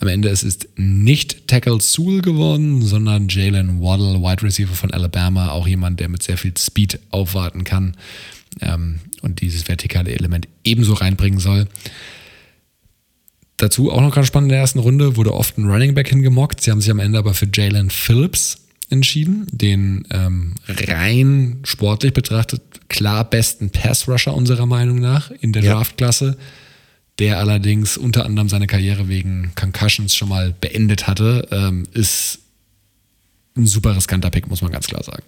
Am Ende ist es nicht Tackle Sewell geworden, sondern Jalen Waddle, Wide Receiver von Alabama, auch jemand, der mit sehr viel Speed aufwarten kann ähm, und dieses vertikale Element ebenso reinbringen soll. Dazu auch noch ganz spannend in der ersten Runde wurde oft ein Running Back hingemockt. Sie haben sich am Ende aber für Jalen Phillips entschieden, den ähm, rein sportlich betrachtet klar besten Pass-Rusher unserer Meinung nach in der ja. Draftklasse, der allerdings unter anderem seine Karriere wegen Concussions schon mal beendet hatte, ähm, ist ein super riskanter Pick, muss man ganz klar sagen.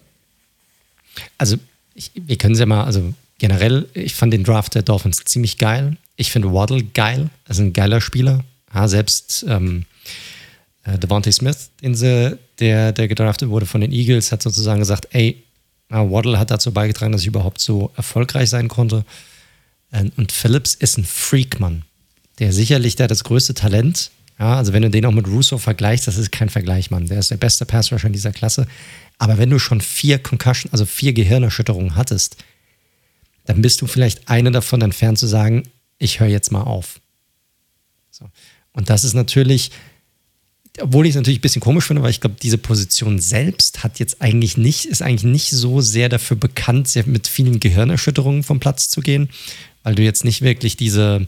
Also ich, wir können es ja mal, also generell, ich fand den Draft der Dolphins ziemlich geil. Ich finde Waddle geil, also ein geiler Spieler. Ja, selbst ähm, äh, Devontae Smith, der, der gedraftet wurde von den Eagles, hat sozusagen gesagt, ey, Waddle hat dazu beigetragen, dass ich überhaupt so erfolgreich sein konnte. Ähm, und Phillips ist ein Freakmann, der sicherlich der das größte Talent Ja, also wenn du den auch mit Russo vergleichst, das ist kein Vergleich, Mann. Der ist der beste Passrusher in dieser Klasse. Aber wenn du schon vier Concussion, also vier Gehirnerschütterungen hattest, dann bist du vielleicht eine davon entfernt zu sagen, ich höre jetzt mal auf. So. Und das ist natürlich, obwohl ich es natürlich ein bisschen komisch finde, weil ich glaube, diese Position selbst hat jetzt eigentlich nicht, ist eigentlich nicht so sehr dafür bekannt, sehr mit vielen Gehirnerschütterungen vom Platz zu gehen, weil du jetzt nicht wirklich diese,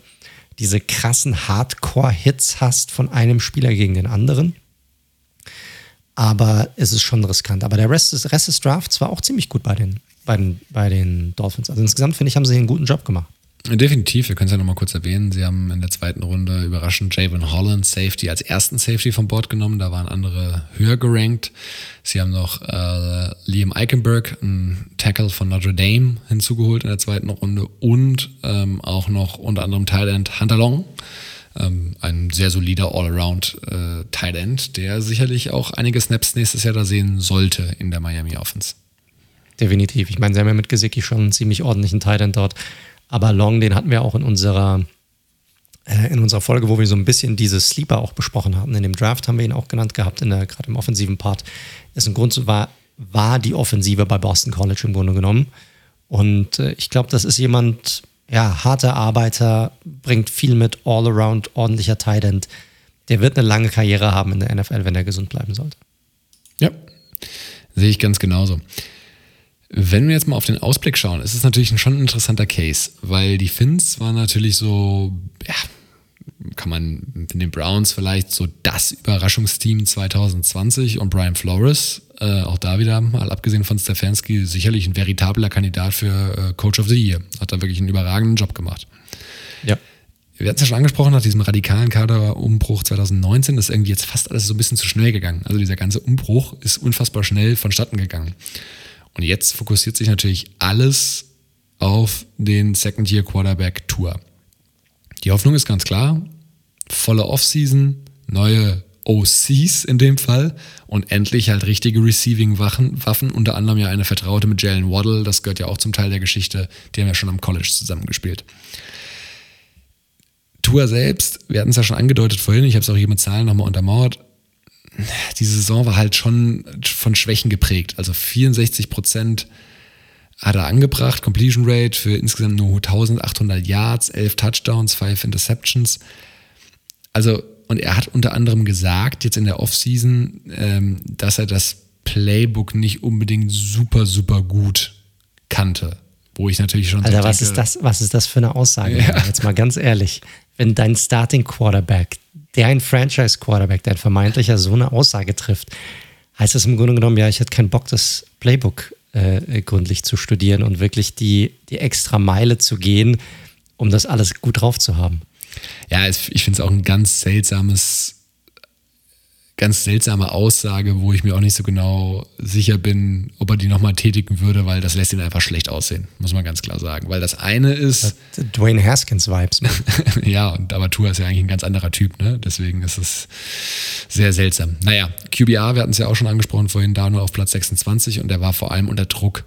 diese krassen Hardcore-Hits hast von einem Spieler gegen den anderen. Aber es ist schon riskant. Aber der Rest des, Rest des Drafts war auch ziemlich gut bei den, bei den, bei den Dolphins. Also insgesamt finde ich, haben sie einen guten Job gemacht. Definitiv, wir können es ja nochmal kurz erwähnen. Sie haben in der zweiten Runde überraschend Javon Holland Safety als ersten Safety von Bord genommen. Da waren andere höher gerankt. Sie haben noch äh, Liam Eichenberg, ein Tackle von Notre Dame, hinzugeholt in der zweiten Runde und ähm, auch noch unter anderem Thailand Hunter Long. Ähm, ein sehr solider All-Around äh, Tight der sicherlich auch einige Snaps nächstes Jahr da sehen sollte in der Miami Offense. Definitiv. Ich meine, sie haben ja mit Gesicki schon einen ziemlich ordentlichen Tight End dort. Aber Long, den hatten wir auch in unserer, äh, in unserer Folge, wo wir so ein bisschen diese Sleeper auch besprochen hatten. In dem Draft haben wir ihn auch genannt gehabt, gerade im offensiven Part. Ist ein Grund, war, war die Offensive bei Boston College im Grunde genommen. Und äh, ich glaube, das ist jemand, ja, harter Arbeiter, bringt viel mit, all around, ordentlicher Tight End. Der wird eine lange Karriere haben in der NFL, wenn er gesund bleiben sollte. Ja, sehe ich ganz genauso. Wenn wir jetzt mal auf den Ausblick schauen, ist es natürlich schon ein interessanter Case, weil die Finns waren natürlich so, ja, kann man mit den Browns vielleicht so das Überraschungsteam 2020 und Brian Flores, äh, auch da wieder, mal abgesehen von Stefanski, sicherlich ein veritabler Kandidat für äh, Coach of the Year. Hat da wirklich einen überragenden Job gemacht. Ja. Wir hatten es ja schon angesprochen, nach diesem radikalen Kaderumbruch 2019 ist irgendwie jetzt fast alles so ein bisschen zu schnell gegangen. Also dieser ganze Umbruch ist unfassbar schnell vonstatten gegangen. Und jetzt fokussiert sich natürlich alles auf den Second-Year-Quarterback Tour. Die Hoffnung ist ganz klar, volle Offseason, neue OCs in dem Fall und endlich halt richtige Receiving-Waffen, unter anderem ja eine Vertraute mit Jalen Waddle, das gehört ja auch zum Teil der Geschichte, die haben ja schon am College zusammengespielt. Tour selbst, wir hatten es ja schon angedeutet vorhin, ich habe es auch hier mit Zahlen nochmal untermauert, diese Saison war halt schon von Schwächen geprägt. Also 64 Prozent hat er angebracht, Completion Rate für insgesamt nur 1800 Yards, 11 Touchdowns, 5 Interceptions. Also, und er hat unter anderem gesagt, jetzt in der Offseason, ähm, dass er das Playbook nicht unbedingt super, super gut kannte. Wo ich natürlich schon. Alter, so was, ist das, was ist das für eine Aussage? Ja. Jetzt mal ganz ehrlich. Wenn dein Starting Quarterback der ein Franchise-Quarterback, der ein vermeintlicher so eine Aussage trifft, heißt das im Grunde genommen, ja, ich hatte keinen Bock, das Playbook äh, gründlich zu studieren und wirklich die, die extra Meile zu gehen, um das alles gut drauf zu haben. Ja, ich finde es auch ein ganz seltsames ganz seltsame Aussage, wo ich mir auch nicht so genau sicher bin, ob er die nochmal tätigen würde, weil das lässt ihn einfach schlecht aussehen, muss man ganz klar sagen. Weil das eine ist. Das Dwayne Haskins-Vibes. ja, und aber Tua ist ja eigentlich ein ganz anderer Typ, ne? Deswegen ist es sehr seltsam. Naja, QBR, wir hatten es ja auch schon angesprochen vorhin, da nur auf Platz 26 und er war vor allem unter Druck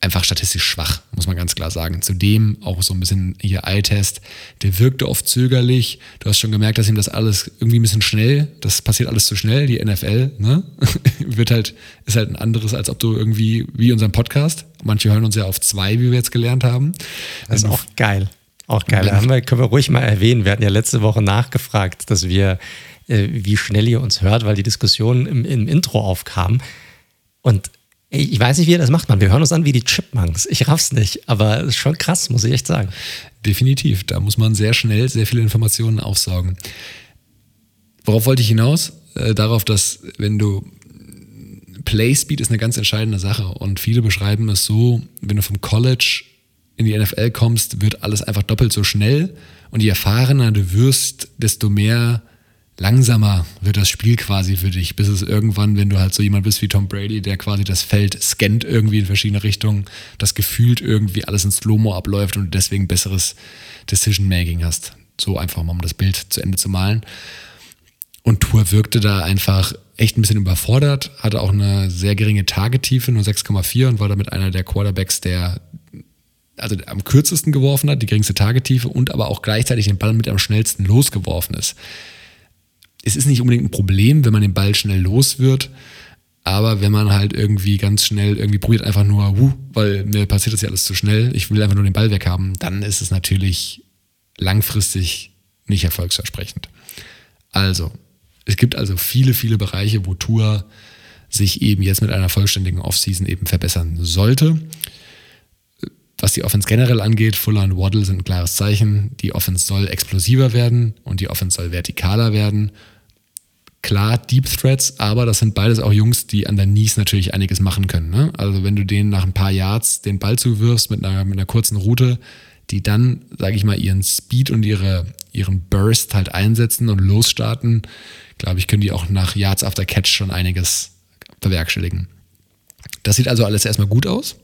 einfach statistisch schwach, muss man ganz klar sagen. Zudem auch so ein bisschen hier Eye-Test, der wirkte oft zögerlich. Du hast schon gemerkt, dass ihm das alles irgendwie ein bisschen schnell, das passiert alles zu schnell, die NFL, ne? Wird halt, ist halt ein anderes, als ob du irgendwie, wie unseren Podcast. Manche hören uns ja auf zwei, wie wir jetzt gelernt haben. Das ist auch geil. Auch geil. Haben wir, können wir ruhig mal erwähnen. Wir hatten ja letzte Woche nachgefragt, dass wir, äh, wie schnell ihr uns hört, weil die Diskussion im, im Intro aufkam. Und ich weiß nicht, wie ihr das macht, man. Wir hören uns an wie die Chipmunks. Ich raff's nicht, aber es ist schon krass, muss ich echt sagen. Definitiv. Da muss man sehr schnell sehr viele Informationen aufsaugen. Worauf wollte ich hinaus? Äh, darauf, dass wenn du Play Speed ist eine ganz entscheidende Sache und viele beschreiben es so, wenn du vom College in die NFL kommst, wird alles einfach doppelt so schnell und je erfahrener du wirst, desto mehr langsamer wird das Spiel quasi für dich, bis es irgendwann, wenn du halt so jemand bist wie Tom Brady, der quasi das Feld scannt irgendwie in verschiedene Richtungen, das gefühlt irgendwie alles in Slow-Mo abläuft und deswegen besseres Decision-Making hast. So einfach mal, um das Bild zu Ende zu malen. Und Tour wirkte da einfach echt ein bisschen überfordert, hatte auch eine sehr geringe Tagetiefe, nur 6,4 und war damit einer der Quarterbacks, der also am kürzesten geworfen hat, die geringste Tagetiefe und aber auch gleichzeitig den Ball mit am schnellsten losgeworfen ist es ist nicht unbedingt ein Problem, wenn man den Ball schnell los wird. Aber wenn man halt irgendwie ganz schnell irgendwie probiert einfach nur, huh, weil mir passiert das ja alles zu schnell, ich will einfach nur den Ball weghaben, dann ist es natürlich langfristig nicht erfolgsversprechend. Also, es gibt also viele, viele Bereiche, wo Tour sich eben jetzt mit einer vollständigen Offseason eben verbessern sollte. Was die Offense generell angeht, Fuller und Waddle sind ein klares Zeichen. Die Offense soll explosiver werden und die Offense soll vertikaler werden. Klar, Deep Threats, aber das sind beides auch Jungs, die an der Knees natürlich einiges machen können. Ne? Also wenn du denen nach ein paar Yards den Ball zuwirfst mit einer, mit einer kurzen Route, die dann, sage ich mal, ihren Speed und ihre, ihren Burst halt einsetzen und losstarten, glaube ich, können die auch nach Yards after Catch schon einiges bewerkstelligen. Das sieht also alles erstmal gut aus.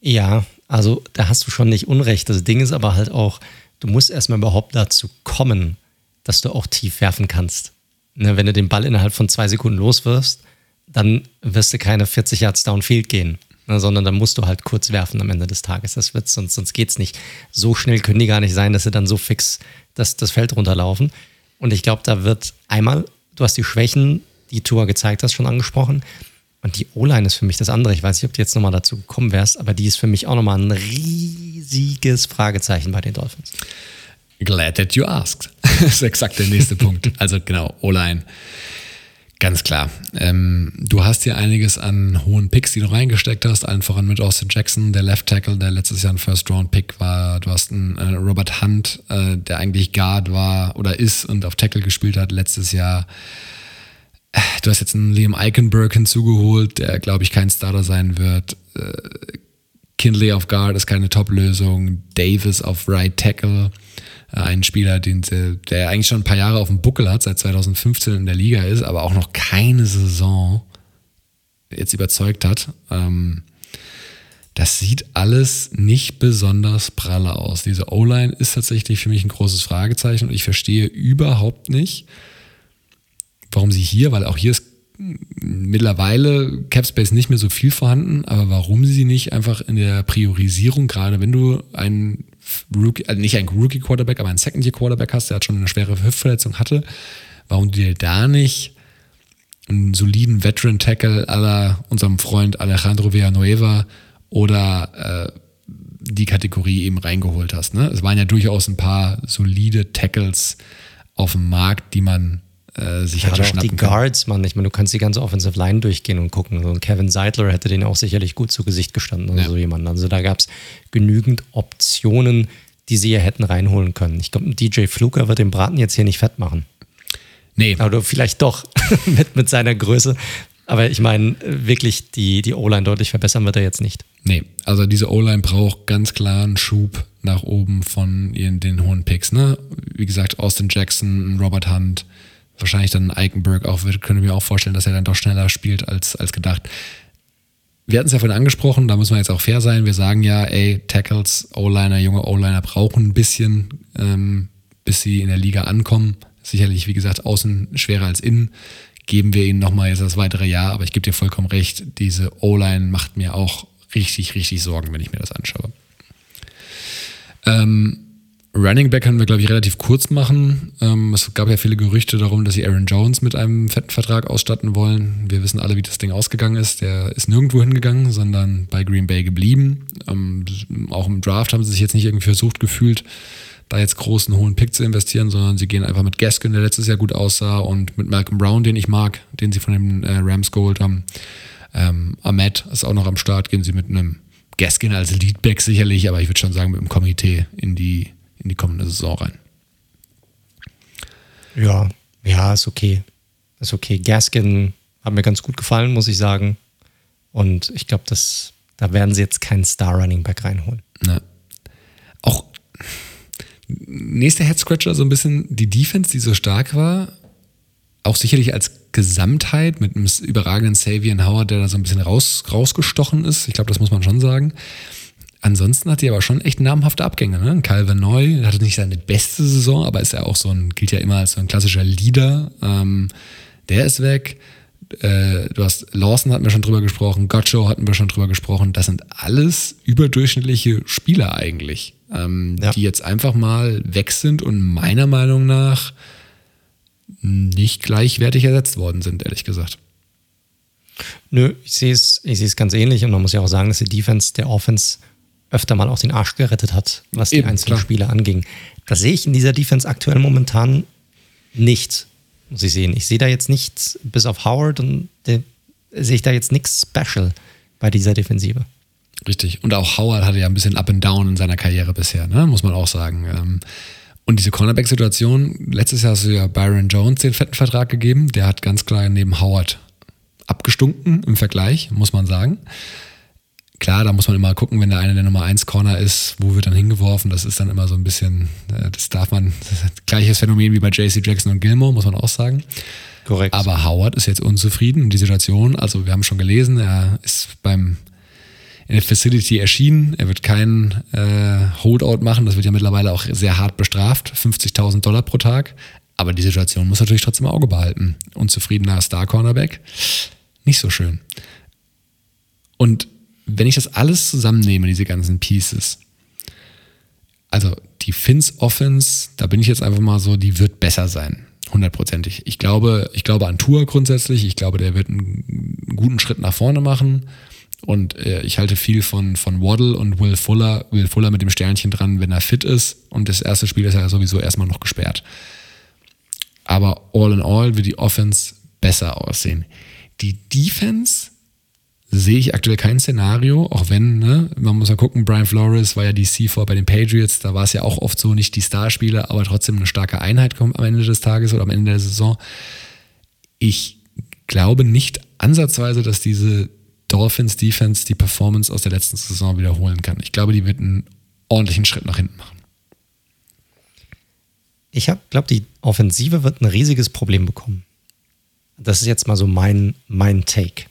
Ja, also da hast du schon nicht Unrecht. Das Ding ist aber halt auch, du musst erstmal überhaupt dazu kommen, dass du auch tief werfen kannst. Ne, wenn du den Ball innerhalb von zwei Sekunden loswirfst, dann wirst du keine 40 Yards Downfield gehen, ne, sondern dann musst du halt kurz werfen am Ende des Tages. Das wird sonst, sonst geht's nicht. So schnell können die gar nicht sein, dass sie dann so fix das, das Feld runterlaufen. Und ich glaube, da wird einmal, du hast die Schwächen, die Tour gezeigt hast, schon angesprochen. Und die O-Line ist für mich das andere. Ich weiß nicht, ob du jetzt nochmal dazu gekommen wärst, aber die ist für mich auch nochmal ein riesiges Fragezeichen bei den Dolphins. Glad that you asked. das ist exakt der nächste Punkt. Also genau, O-Line. Ganz klar. Ähm, du hast hier einiges an hohen Picks, die du reingesteckt hast, allen voran mit Austin Jackson, der Left Tackle, der letztes Jahr ein First-Round-Pick war. Du hast einen äh, Robert Hunt, äh, der eigentlich Guard war oder ist und auf Tackle gespielt hat letztes Jahr. Du hast jetzt einen Liam Eichenberg hinzugeholt, der, glaube ich, kein Starter sein wird. Äh, Kindley auf Guard ist keine Top-Lösung. Davis auf Right Tackle. Äh, ein Spieler, den, der eigentlich schon ein paar Jahre auf dem Buckel hat, seit 2015 in der Liga ist, aber auch noch keine Saison jetzt überzeugt hat. Ähm, das sieht alles nicht besonders pralle aus. Diese O-Line ist tatsächlich für mich ein großes Fragezeichen und ich verstehe überhaupt nicht, warum sie hier, weil auch hier ist mittlerweile Capspace nicht mehr so viel vorhanden, aber warum sie nicht einfach in der Priorisierung, gerade wenn du einen Rookie, also nicht einen Rookie Quarterback, aber einen Second Year Quarterback hast, der hat schon eine schwere Hüftverletzung hatte, warum du dir da nicht einen soliden Veteran Tackle aller unserem Freund Alejandro Villanueva oder äh, die Kategorie eben reingeholt hast. Ne? Es waren ja durchaus ein paar solide Tackles auf dem Markt, die man äh, sich ja, auch die Guards, Mann. Ich meine, du kannst die ganze Offensive Line durchgehen und gucken. So ein Kevin Seidler hätte den auch sicherlich gut zu Gesicht gestanden oder ja. so jemand. Also da gab es genügend Optionen, die sie hier hätten reinholen können. Ich glaube, DJ Fluker wird den Braten jetzt hier nicht fett machen. Nee. Oder vielleicht doch mit, mit seiner Größe. Aber ich meine, wirklich die, die O-Line deutlich verbessern wird er jetzt nicht. Nee, also diese O-Line braucht ganz klar einen Schub nach oben von ihren, den hohen Picks. Ne? Wie gesagt, Austin Jackson, Robert Hunt, wahrscheinlich dann Eichenberg auch wird, können wir auch vorstellen, dass er dann doch schneller spielt als, als gedacht. Wir hatten es ja vorhin angesprochen, da muss man jetzt auch fair sein. Wir sagen ja, ey, Tackles, O-Liner, junge O-Liner brauchen ein bisschen, ähm, bis sie in der Liga ankommen. Sicherlich, wie gesagt, außen schwerer als innen. Geben wir ihnen nochmal jetzt das weitere Jahr, aber ich gebe dir vollkommen recht, diese O-Line macht mir auch richtig, richtig Sorgen, wenn ich mir das anschaue. Ähm, Running Back können wir, glaube ich, relativ kurz machen. Ähm, es gab ja viele Gerüchte darum, dass sie Aaron Jones mit einem fetten Vertrag ausstatten wollen. Wir wissen alle, wie das Ding ausgegangen ist. Der ist nirgendwo hingegangen, sondern bei Green Bay geblieben. Ähm, auch im Draft haben sie sich jetzt nicht irgendwie versucht gefühlt, da jetzt großen hohen Pick zu investieren, sondern sie gehen einfach mit Gaskin, der letztes Jahr gut aussah, und mit Malcolm Brown, den ich mag, den sie von den äh, Rams geholt haben. Ähm, Ahmed ist auch noch am Start, gehen sie mit einem Gaskin als Leadback sicherlich, aber ich würde schon sagen, mit dem Komitee in die in die kommende Saison rein. Ja, ja, ist okay. Ist okay. Gaskin hat mir ganz gut gefallen, muss ich sagen. Und ich glaube, da werden sie jetzt keinen Star-Running Back reinholen. Na. Auch nächster Head-Scratcher, so ein bisschen die Defense, die so stark war, auch sicherlich als Gesamtheit mit einem überragenden Savian Howard, der da so ein bisschen raus, rausgestochen ist. Ich glaube, das muss man schon sagen. Ansonsten hat die aber schon echt namhafte Abgänge. Ne? Calvin Neu hatte nicht seine beste Saison, aber ist ja auch so ein, gilt ja immer als so ein klassischer Leader. Ähm, der ist weg. Äh, du hast Lawson hatten wir schon drüber gesprochen, Gotcho hatten wir schon drüber gesprochen. Das sind alles überdurchschnittliche Spieler eigentlich, ähm, ja. die jetzt einfach mal weg sind und meiner Meinung nach nicht gleichwertig ersetzt worden sind, ehrlich gesagt. Nö, ich sehe es, ich sehe es ganz ähnlich und man muss ja auch sagen, dass die Defense der Offense öfter mal auch den Arsch gerettet hat, was Eben, die einzelnen klar. Spiele anging. Das sehe ich in dieser Defense aktuell momentan nicht, muss ich sehen. Ich sehe da jetzt nichts, bis auf Howard und sehe ich da jetzt nichts special bei dieser Defensive. Richtig. Und auch Howard hatte ja ein bisschen Up and Down in seiner Karriere bisher, ne? muss man auch sagen. Ähm, und diese Cornerback-Situation, letztes Jahr hast du ja Byron Jones den fetten Vertrag gegeben, der hat ganz klar neben Howard abgestunken im Vergleich, muss man sagen. Klar, da muss man immer gucken, wenn der eine der Nummer 1 Corner ist, wo wird dann hingeworfen, das ist dann immer so ein bisschen, äh, das darf man, das gleiches Phänomen wie bei JC Jackson und Gilmore, muss man auch sagen. Korrekt. Aber Howard ist jetzt unzufrieden in die Situation, also wir haben schon gelesen, er ist beim in der Facility erschienen. Er wird keinen äh, Holdout machen. Das wird ja mittlerweile auch sehr hart bestraft. 50.000 Dollar pro Tag. Aber die Situation muss natürlich trotzdem im Auge behalten. Unzufriedener Star-Cornerback. Nicht so schön. Und wenn ich das alles zusammennehme, diese ganzen Pieces, also die Finns Offense, da bin ich jetzt einfach mal so, die wird besser sein. Hundertprozentig. Ich glaube, ich glaube an Tour grundsätzlich. Ich glaube, der wird einen guten Schritt nach vorne machen. Und äh, ich halte viel von, von Waddle und Will Fuller. Will Fuller mit dem Sternchen dran, wenn er fit ist. Und das erste Spiel ist ja sowieso erstmal noch gesperrt. Aber all in all wird die Offense besser aussehen. Die Defense sehe ich aktuell kein Szenario, auch wenn, ne, man muss ja gucken, Brian Flores war ja die C4 bei den Patriots, da war es ja auch oft so, nicht die Starspieler, aber trotzdem eine starke Einheit kommt am Ende des Tages oder am Ende der Saison. Ich glaube nicht ansatzweise, dass diese Dolphins Defense die Performance aus der letzten Saison wiederholen kann. Ich glaube, die wird einen ordentlichen Schritt nach hinten machen. Ich glaube, die Offensive wird ein riesiges Problem bekommen. Das ist jetzt mal so mein, mein Take.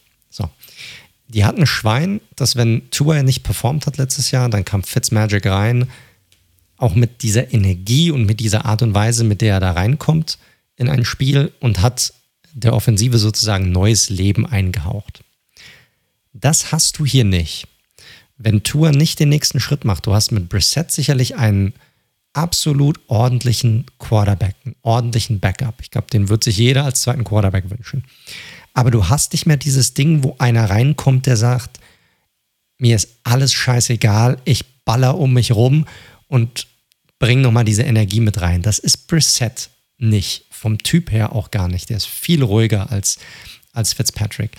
Die hatten ein Schwein, dass wenn Tua nicht performt hat letztes Jahr, dann kam Fitzmagic rein, auch mit dieser Energie und mit dieser Art und Weise, mit der er da reinkommt in ein Spiel und hat der Offensive sozusagen neues Leben eingehaucht. Das hast du hier nicht. Wenn Tour nicht den nächsten Schritt macht, du hast mit Brissett sicherlich einen absolut ordentlichen Quarterback, einen ordentlichen Backup. Ich glaube, den wird sich jeder als zweiten Quarterback wünschen. Aber du hast nicht mehr dieses Ding, wo einer reinkommt, der sagt, mir ist alles scheißegal, ich baller um mich rum und bring nochmal diese Energie mit rein. Das ist Brissett nicht. Vom Typ her auch gar nicht. Der ist viel ruhiger als, als Fitzpatrick.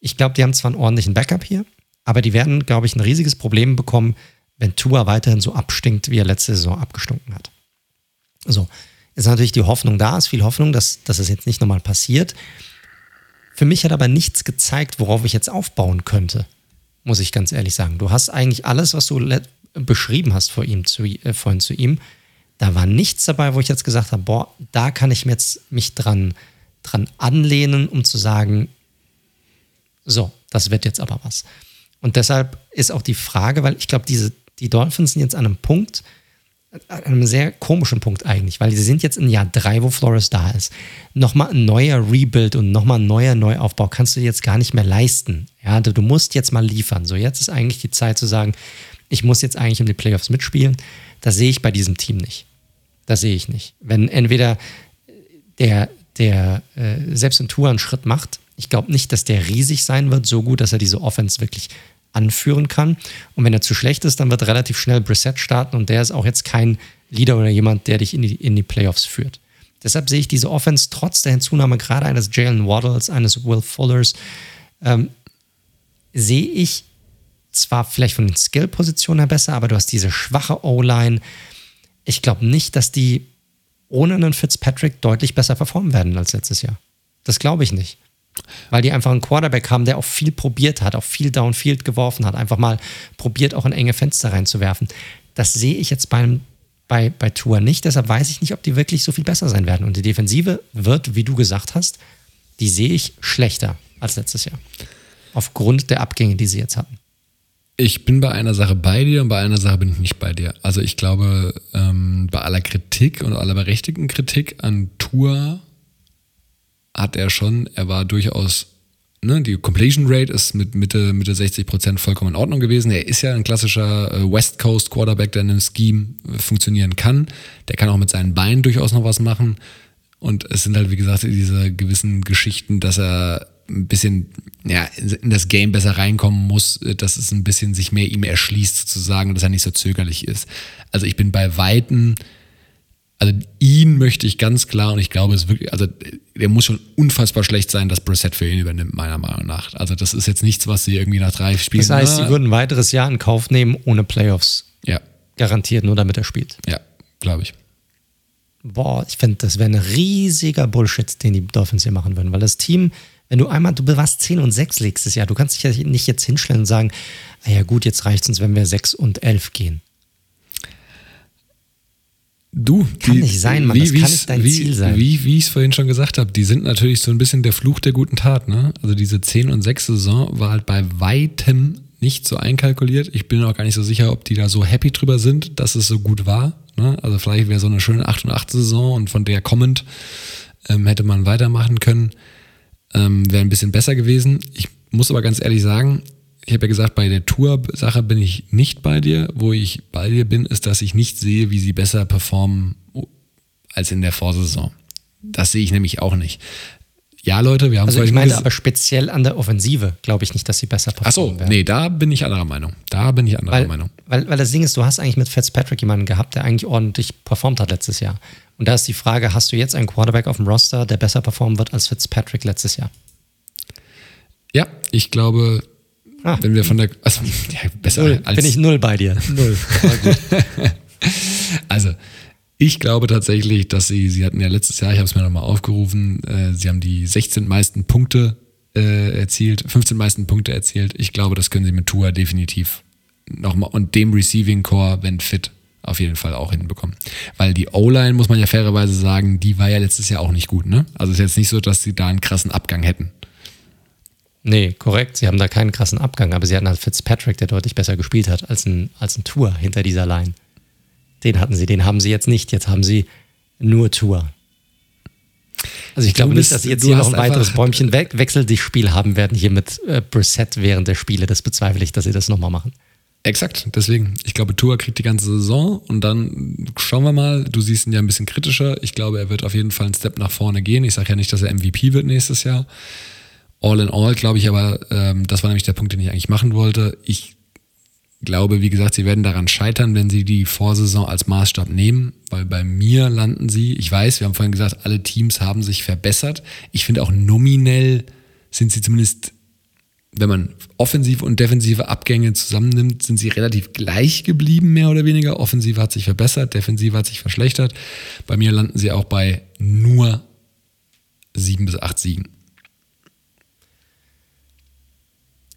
Ich glaube, die haben zwar einen ordentlichen Backup hier, aber die werden, glaube ich, ein riesiges Problem bekommen, wenn Tua weiterhin so abstinkt, wie er letzte Saison abgestunken hat. So, ist natürlich die Hoffnung da, ist viel Hoffnung, dass, dass es jetzt nicht nochmal passiert. Für mich hat aber nichts gezeigt, worauf ich jetzt aufbauen könnte, muss ich ganz ehrlich sagen. Du hast eigentlich alles, was du beschrieben hast vor ihm, zu, äh, vorhin zu ihm. Da war nichts dabei, wo ich jetzt gesagt habe, boah, da kann ich mir jetzt mich dran, dran anlehnen, um zu sagen, so, das wird jetzt aber was. Und deshalb ist auch die Frage, weil ich glaube, die Dolphins sind jetzt an einem Punkt, an einem sehr komischen Punkt eigentlich, weil sie sind jetzt in Jahr drei, wo Flores da ist. Nochmal ein neuer Rebuild und nochmal ein neuer Neuaufbau kannst du jetzt gar nicht mehr leisten. Ja, du, du musst jetzt mal liefern. So, jetzt ist eigentlich die Zeit zu sagen, ich muss jetzt eigentlich um die Playoffs mitspielen. Das sehe ich bei diesem Team nicht. Das sehe ich nicht. Wenn entweder der, der äh, selbst in Tour einen Schritt macht, ich glaube nicht, dass der riesig sein wird, so gut, dass er diese Offense wirklich anführen kann. Und wenn er zu schlecht ist, dann wird relativ schnell Brissett starten und der ist auch jetzt kein Leader oder jemand, der dich in die, in die Playoffs führt. Deshalb sehe ich diese Offense trotz der Hinzunahme gerade eines Jalen Waddles, eines Will Fullers, ähm, sehe ich zwar vielleicht von den Skill-Positionen her besser, aber du hast diese schwache O-Line. Ich glaube nicht, dass die ohne einen Fitzpatrick deutlich besser performen werden als letztes Jahr. Das glaube ich nicht. Weil die einfach einen Quarterback haben, der auch viel probiert hat, auch viel Downfield geworfen hat, einfach mal probiert, auch in enge Fenster reinzuwerfen. Das sehe ich jetzt beim, bei, bei Tour nicht. Deshalb weiß ich nicht, ob die wirklich so viel besser sein werden. Und die Defensive wird, wie du gesagt hast, die sehe ich schlechter als letztes Jahr. Aufgrund der Abgänge, die sie jetzt hatten. Ich bin bei einer Sache bei dir und bei einer Sache bin ich nicht bei dir. Also ich glaube, ähm, bei aller Kritik und aller berechtigten Kritik an Tour hat er schon, er war durchaus, ne, die Completion Rate ist mit Mitte, Mitte 60 Prozent vollkommen in Ordnung gewesen. Er ist ja ein klassischer äh, West Coast Quarterback, der in einem Scheme äh, funktionieren kann. Der kann auch mit seinen Beinen durchaus noch was machen. Und es sind halt, wie gesagt, diese gewissen Geschichten, dass er ein bisschen ja, in das Game besser reinkommen muss, dass es ein bisschen sich mehr ihm erschließt, sozusagen, dass er nicht so zögerlich ist. Also ich bin bei Weitem, also ihn möchte ich ganz klar und ich glaube, es wirklich, also der muss schon unfassbar schlecht sein, dass Brissett für ihn übernimmt, meiner Meinung nach. Also das ist jetzt nichts, was sie irgendwie nach drei Spielen. Das heißt, sie würden ein weiteres Jahr in Kauf nehmen ohne Playoffs. Ja. Garantiert, nur damit er spielt. Ja, glaube ich. Boah, ich finde, das wäre ein riesiger Bullshit, den die Dolphins hier machen würden, weil das Team, wenn du einmal, du warst 10 und 6 nächstes Jahr, du kannst dich ja nicht jetzt hinstellen und sagen, ah ja gut, jetzt reicht es uns, wenn wir 6 und 11 gehen. Du, kann die, nicht sein, Mann. Wie, das kann nicht dein wie, Ziel sein. Wie, wie ich es vorhin schon gesagt habe, die sind natürlich so ein bisschen der Fluch der guten Tat. Ne? Also diese 10 und 6 Saison war halt bei weitem nicht so einkalkuliert. Ich bin auch gar nicht so sicher, ob die da so happy drüber sind, dass es so gut war. Ne? Also vielleicht wäre so eine schöne 8 und 8 Saison und von der kommend ähm, hätte man weitermachen können. Ähm, wäre ein bisschen besser gewesen. Ich muss aber ganz ehrlich sagen, ich habe ja gesagt, bei der Tour-Sache bin ich nicht bei dir. Wo ich bei dir bin, ist, dass ich nicht sehe, wie sie besser performen als in der Vorsaison. Das sehe ich nämlich auch nicht. Ja, Leute, wir haben Also ich meine aber speziell an der Offensive glaube ich nicht, dass sie besser performen Ach so, nee, da bin ich anderer Meinung. Da bin ich anderer weil, Meinung. Weil, weil das Ding ist, du hast eigentlich mit Fitzpatrick jemanden gehabt, der eigentlich ordentlich performt hat letztes Jahr. Und da ist die Frage, hast du jetzt einen Quarterback auf dem Roster, der besser performen wird als Fitzpatrick letztes Jahr? Ja, ich glaube, Ah. Wenn wir von der. Also, ja, besser null, als. Bin ich null bei dir. Null. also, ich glaube tatsächlich, dass sie, sie hatten ja letztes Jahr, ich habe es mir nochmal aufgerufen, äh, sie haben die 16 meisten Punkte äh, erzielt, 15 meisten Punkte erzielt. Ich glaube, das können sie mit Tua definitiv nochmal und dem Receiving Core, wenn fit, auf jeden Fall auch hinbekommen. Weil die O-Line, muss man ja fairerweise sagen, die war ja letztes Jahr auch nicht gut, ne? Also es ist jetzt nicht so, dass sie da einen krassen Abgang hätten. Nee, korrekt. Sie haben da keinen krassen Abgang, aber sie hatten halt Fitzpatrick, der deutlich besser gespielt hat als ein, als ein Tour hinter dieser Line. Den hatten sie, den haben sie jetzt nicht. Jetzt haben sie nur Tour. Also ich du glaube bist, nicht, dass sie jetzt hier noch ein weiteres Bäumchen we Wechselspiel haben werden hier mit äh, Brissett während der Spiele. Das bezweifle ich, dass sie das nochmal machen. Exakt, deswegen. Ich glaube, Tour kriegt die ganze Saison und dann schauen wir mal. Du siehst ihn ja ein bisschen kritischer. Ich glaube, er wird auf jeden Fall einen Step nach vorne gehen. Ich sage ja nicht, dass er MVP wird nächstes Jahr. All in all glaube ich aber, ähm, das war nämlich der Punkt, den ich eigentlich machen wollte. Ich glaube, wie gesagt, sie werden daran scheitern, wenn sie die Vorsaison als Maßstab nehmen, weil bei mir landen sie, ich weiß, wir haben vorhin gesagt, alle Teams haben sich verbessert. Ich finde auch nominell sind sie zumindest, wenn man offensive und defensive Abgänge zusammennimmt, sind sie relativ gleich geblieben, mehr oder weniger. Offensive hat sich verbessert, defensive hat sich verschlechtert. Bei mir landen sie auch bei nur sieben bis acht Siegen.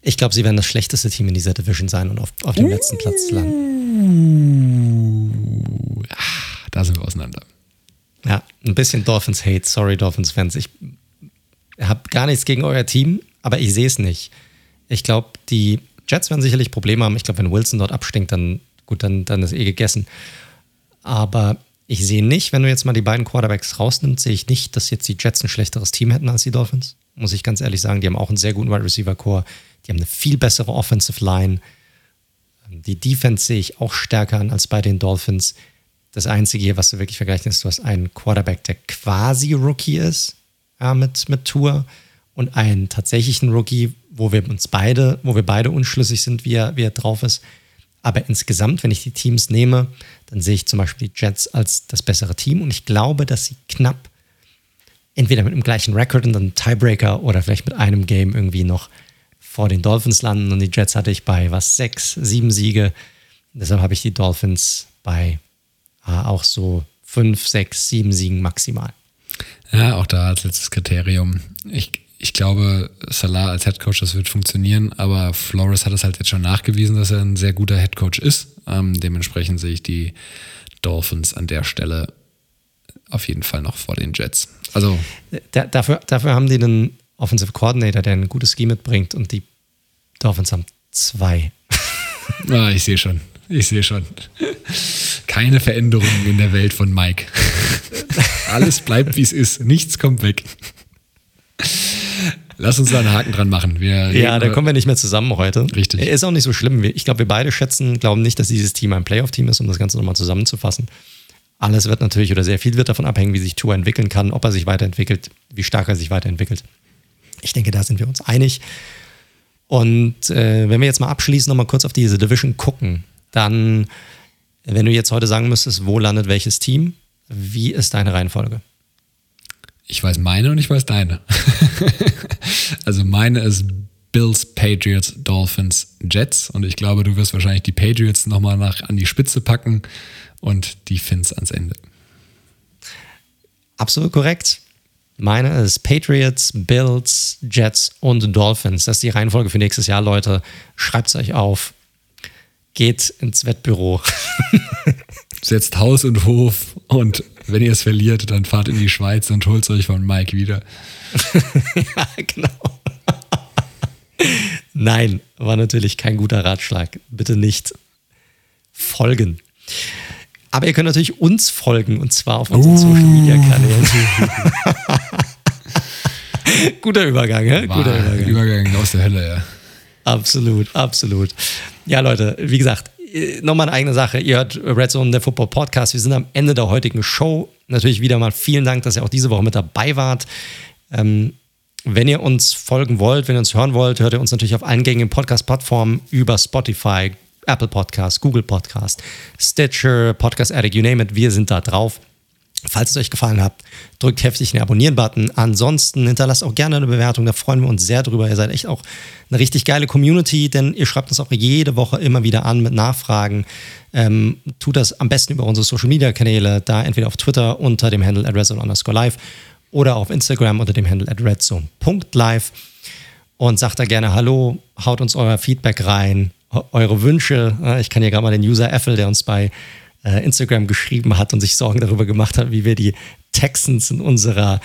Ich glaube, sie werden das schlechteste Team in dieser Division sein und auf, auf dem uh, letzten Platz landen. Da sind wir auseinander. Ja, ein bisschen Dolphins-Hate. Sorry, Dolphins-Fans. Ich habe gar nichts gegen euer Team, aber ich sehe es nicht. Ich glaube, die Jets werden sicherlich Probleme haben. Ich glaube, wenn Wilson dort abstinkt, dann gut, dann, dann ist eh gegessen. Aber ich sehe nicht, wenn du jetzt mal die beiden Quarterbacks rausnimmst, sehe ich nicht, dass jetzt die Jets ein schlechteres Team hätten als die Dolphins. Muss ich ganz ehrlich sagen. Die haben auch einen sehr guten Wide Receiver Core. Die haben eine viel bessere Offensive Line. Die Defense sehe ich auch stärker an als bei den Dolphins. Das Einzige hier, was du wirklich vergleichen ist, du hast einen Quarterback, der quasi Rookie ist, ja, mit, mit Tour und einen tatsächlichen Rookie, wo wir uns beide, wo wir beide unschlüssig sind, wie er, wie er drauf ist. Aber insgesamt, wenn ich die Teams nehme, dann sehe ich zum Beispiel die Jets als das bessere Team und ich glaube, dass sie knapp entweder mit dem gleichen Record und dann Tiebreaker oder vielleicht mit einem Game irgendwie noch vor den Dolphins landen und die Jets hatte ich bei was, sechs, sieben Siege. Deshalb habe ich die Dolphins bei äh, auch so fünf, sechs, sieben Siegen maximal. Ja, auch da als letztes Kriterium. Ich, ich glaube, Salah als Headcoach, das wird funktionieren, aber Flores hat es halt jetzt schon nachgewiesen, dass er ein sehr guter Headcoach ist. Ähm, dementsprechend sehe ich die Dolphins an der Stelle auf jeden Fall noch vor den Jets. Also da, dafür, dafür haben die einen Offensive Coordinator, der ein gutes Scheme mitbringt und die Dolphins haben zwei. ah, ich sehe schon. Ich sehe schon. Keine Veränderungen in der Welt von Mike. Alles bleibt, wie es ist. Nichts kommt weg. Lass uns da einen Haken dran machen. Wir ja, da kommen wir nicht mehr zusammen heute. Richtig. Ist auch nicht so schlimm. Ich glaube, wir beide schätzen, glauben nicht, dass dieses Team ein Playoff-Team ist, um das Ganze nochmal zusammenzufassen. Alles wird natürlich oder sehr viel wird davon abhängen, wie sich Tour entwickeln kann, ob er sich weiterentwickelt, wie stark er sich weiterentwickelt. Ich denke, da sind wir uns einig. Und äh, wenn wir jetzt mal abschließend nochmal kurz auf diese Division gucken, dann, wenn du jetzt heute sagen müsstest, wo landet welches Team, wie ist deine Reihenfolge? Ich weiß meine und ich weiß deine. also meine ist Bills, Patriots, Dolphins, Jets. Und ich glaube, du wirst wahrscheinlich die Patriots nochmal nach an die Spitze packen und die Fins ans Ende. Absolut korrekt. Meine ist Patriots, Bills, Jets und Dolphins. Das ist die Reihenfolge für nächstes Jahr, Leute. Schreibt es euch auf. Geht ins Wettbüro. Setzt Haus und Hof und wenn ihr es verliert, dann fahrt in die Schweiz und holt es euch von Mike wieder. ja, genau. Nein, war natürlich kein guter Ratschlag. Bitte nicht folgen. Aber ihr könnt natürlich uns folgen und zwar auf unseren uh. Social Media Kanälen. Guter Übergang, hä? Guter Übergang. Übergang aus der Hölle, ja. Absolut, absolut. Ja, Leute, wie gesagt, äh, nochmal eine eigene Sache. Ihr hört Red Zone, der Football Podcast. Wir sind am Ende der heutigen Show. Natürlich wieder mal vielen Dank, dass ihr auch diese Woche mit dabei wart. Ähm, wenn ihr uns folgen wollt, wenn ihr uns hören wollt, hört ihr uns natürlich auf allen gängigen Podcast-Plattformen über Spotify, Apple Podcast, Google Podcast, Stitcher, Podcast Addict, you name it. Wir sind da drauf. Falls es euch gefallen hat, drückt heftig den Abonnieren-Button. Ansonsten hinterlasst auch gerne eine Bewertung, da freuen wir uns sehr drüber. Ihr seid echt auch eine richtig geile Community, denn ihr schreibt uns auch jede Woche immer wieder an mit Nachfragen. Ähm, tut das am besten über unsere Social-Media-Kanäle, da entweder auf Twitter unter dem Handle at live oder auf Instagram unter dem Handle at redzone.live und sagt da gerne Hallo, haut uns euer Feedback rein, eure Wünsche. Ich kann hier gerade mal den User Effel, der uns bei äh, Instagram geschrieben hat und sich Sorgen darüber gemacht hat, wie wir die Texans in unserer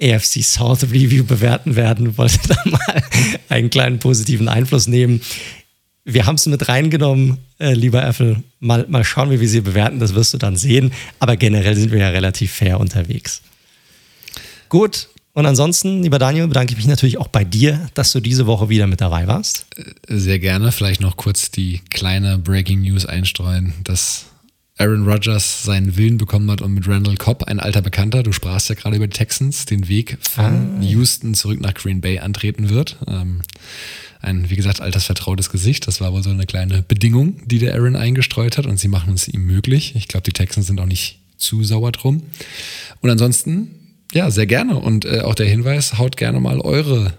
AFC South Review bewerten werden, wollte da mal einen kleinen positiven Einfluss nehmen. Wir haben es mit reingenommen, äh, lieber Äffel. Mal, mal schauen, wie wir sie bewerten, das wirst du dann sehen. Aber generell sind wir ja relativ fair unterwegs. Gut, und ansonsten, lieber Daniel, bedanke ich mich natürlich auch bei dir, dass du diese Woche wieder mit dabei warst. Äh, sehr gerne. Vielleicht noch kurz die kleine Breaking News einstreuen, dass Aaron Rodgers seinen Willen bekommen hat und mit Randall Cobb, ein alter Bekannter, du sprachst ja gerade über die Texans, den Weg von ah. Houston zurück nach Green Bay antreten wird. Ähm, ein, wie gesagt, altes vertrautes Gesicht. Das war wohl so eine kleine Bedingung, die der Aaron eingestreut hat und sie machen es ihm möglich. Ich glaube, die Texans sind auch nicht zu sauer drum. Und ansonsten, ja, sehr gerne. Und äh, auch der Hinweis, haut gerne mal eure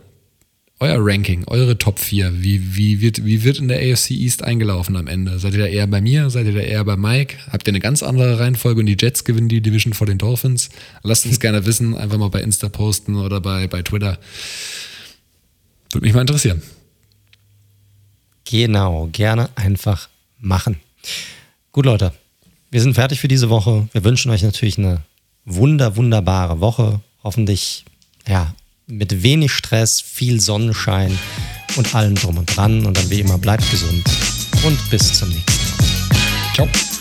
euer Ranking, eure Top 4, wie, wie, wird, wie wird in der AFC East eingelaufen am Ende? Seid ihr da eher bei mir? Seid ihr da eher bei Mike? Habt ihr eine ganz andere Reihenfolge und die Jets gewinnen die Division vor den Dolphins? Lasst uns gerne wissen, einfach mal bei Insta posten oder bei, bei Twitter. Würde mich mal interessieren. Genau, gerne einfach machen. Gut, Leute, wir sind fertig für diese Woche. Wir wünschen euch natürlich eine wunder, wunderbare Woche. Hoffentlich, ja, mit wenig Stress, viel Sonnenschein und allem drum und dran. Und dann wie immer bleibt gesund und bis zum nächsten Mal. Ciao.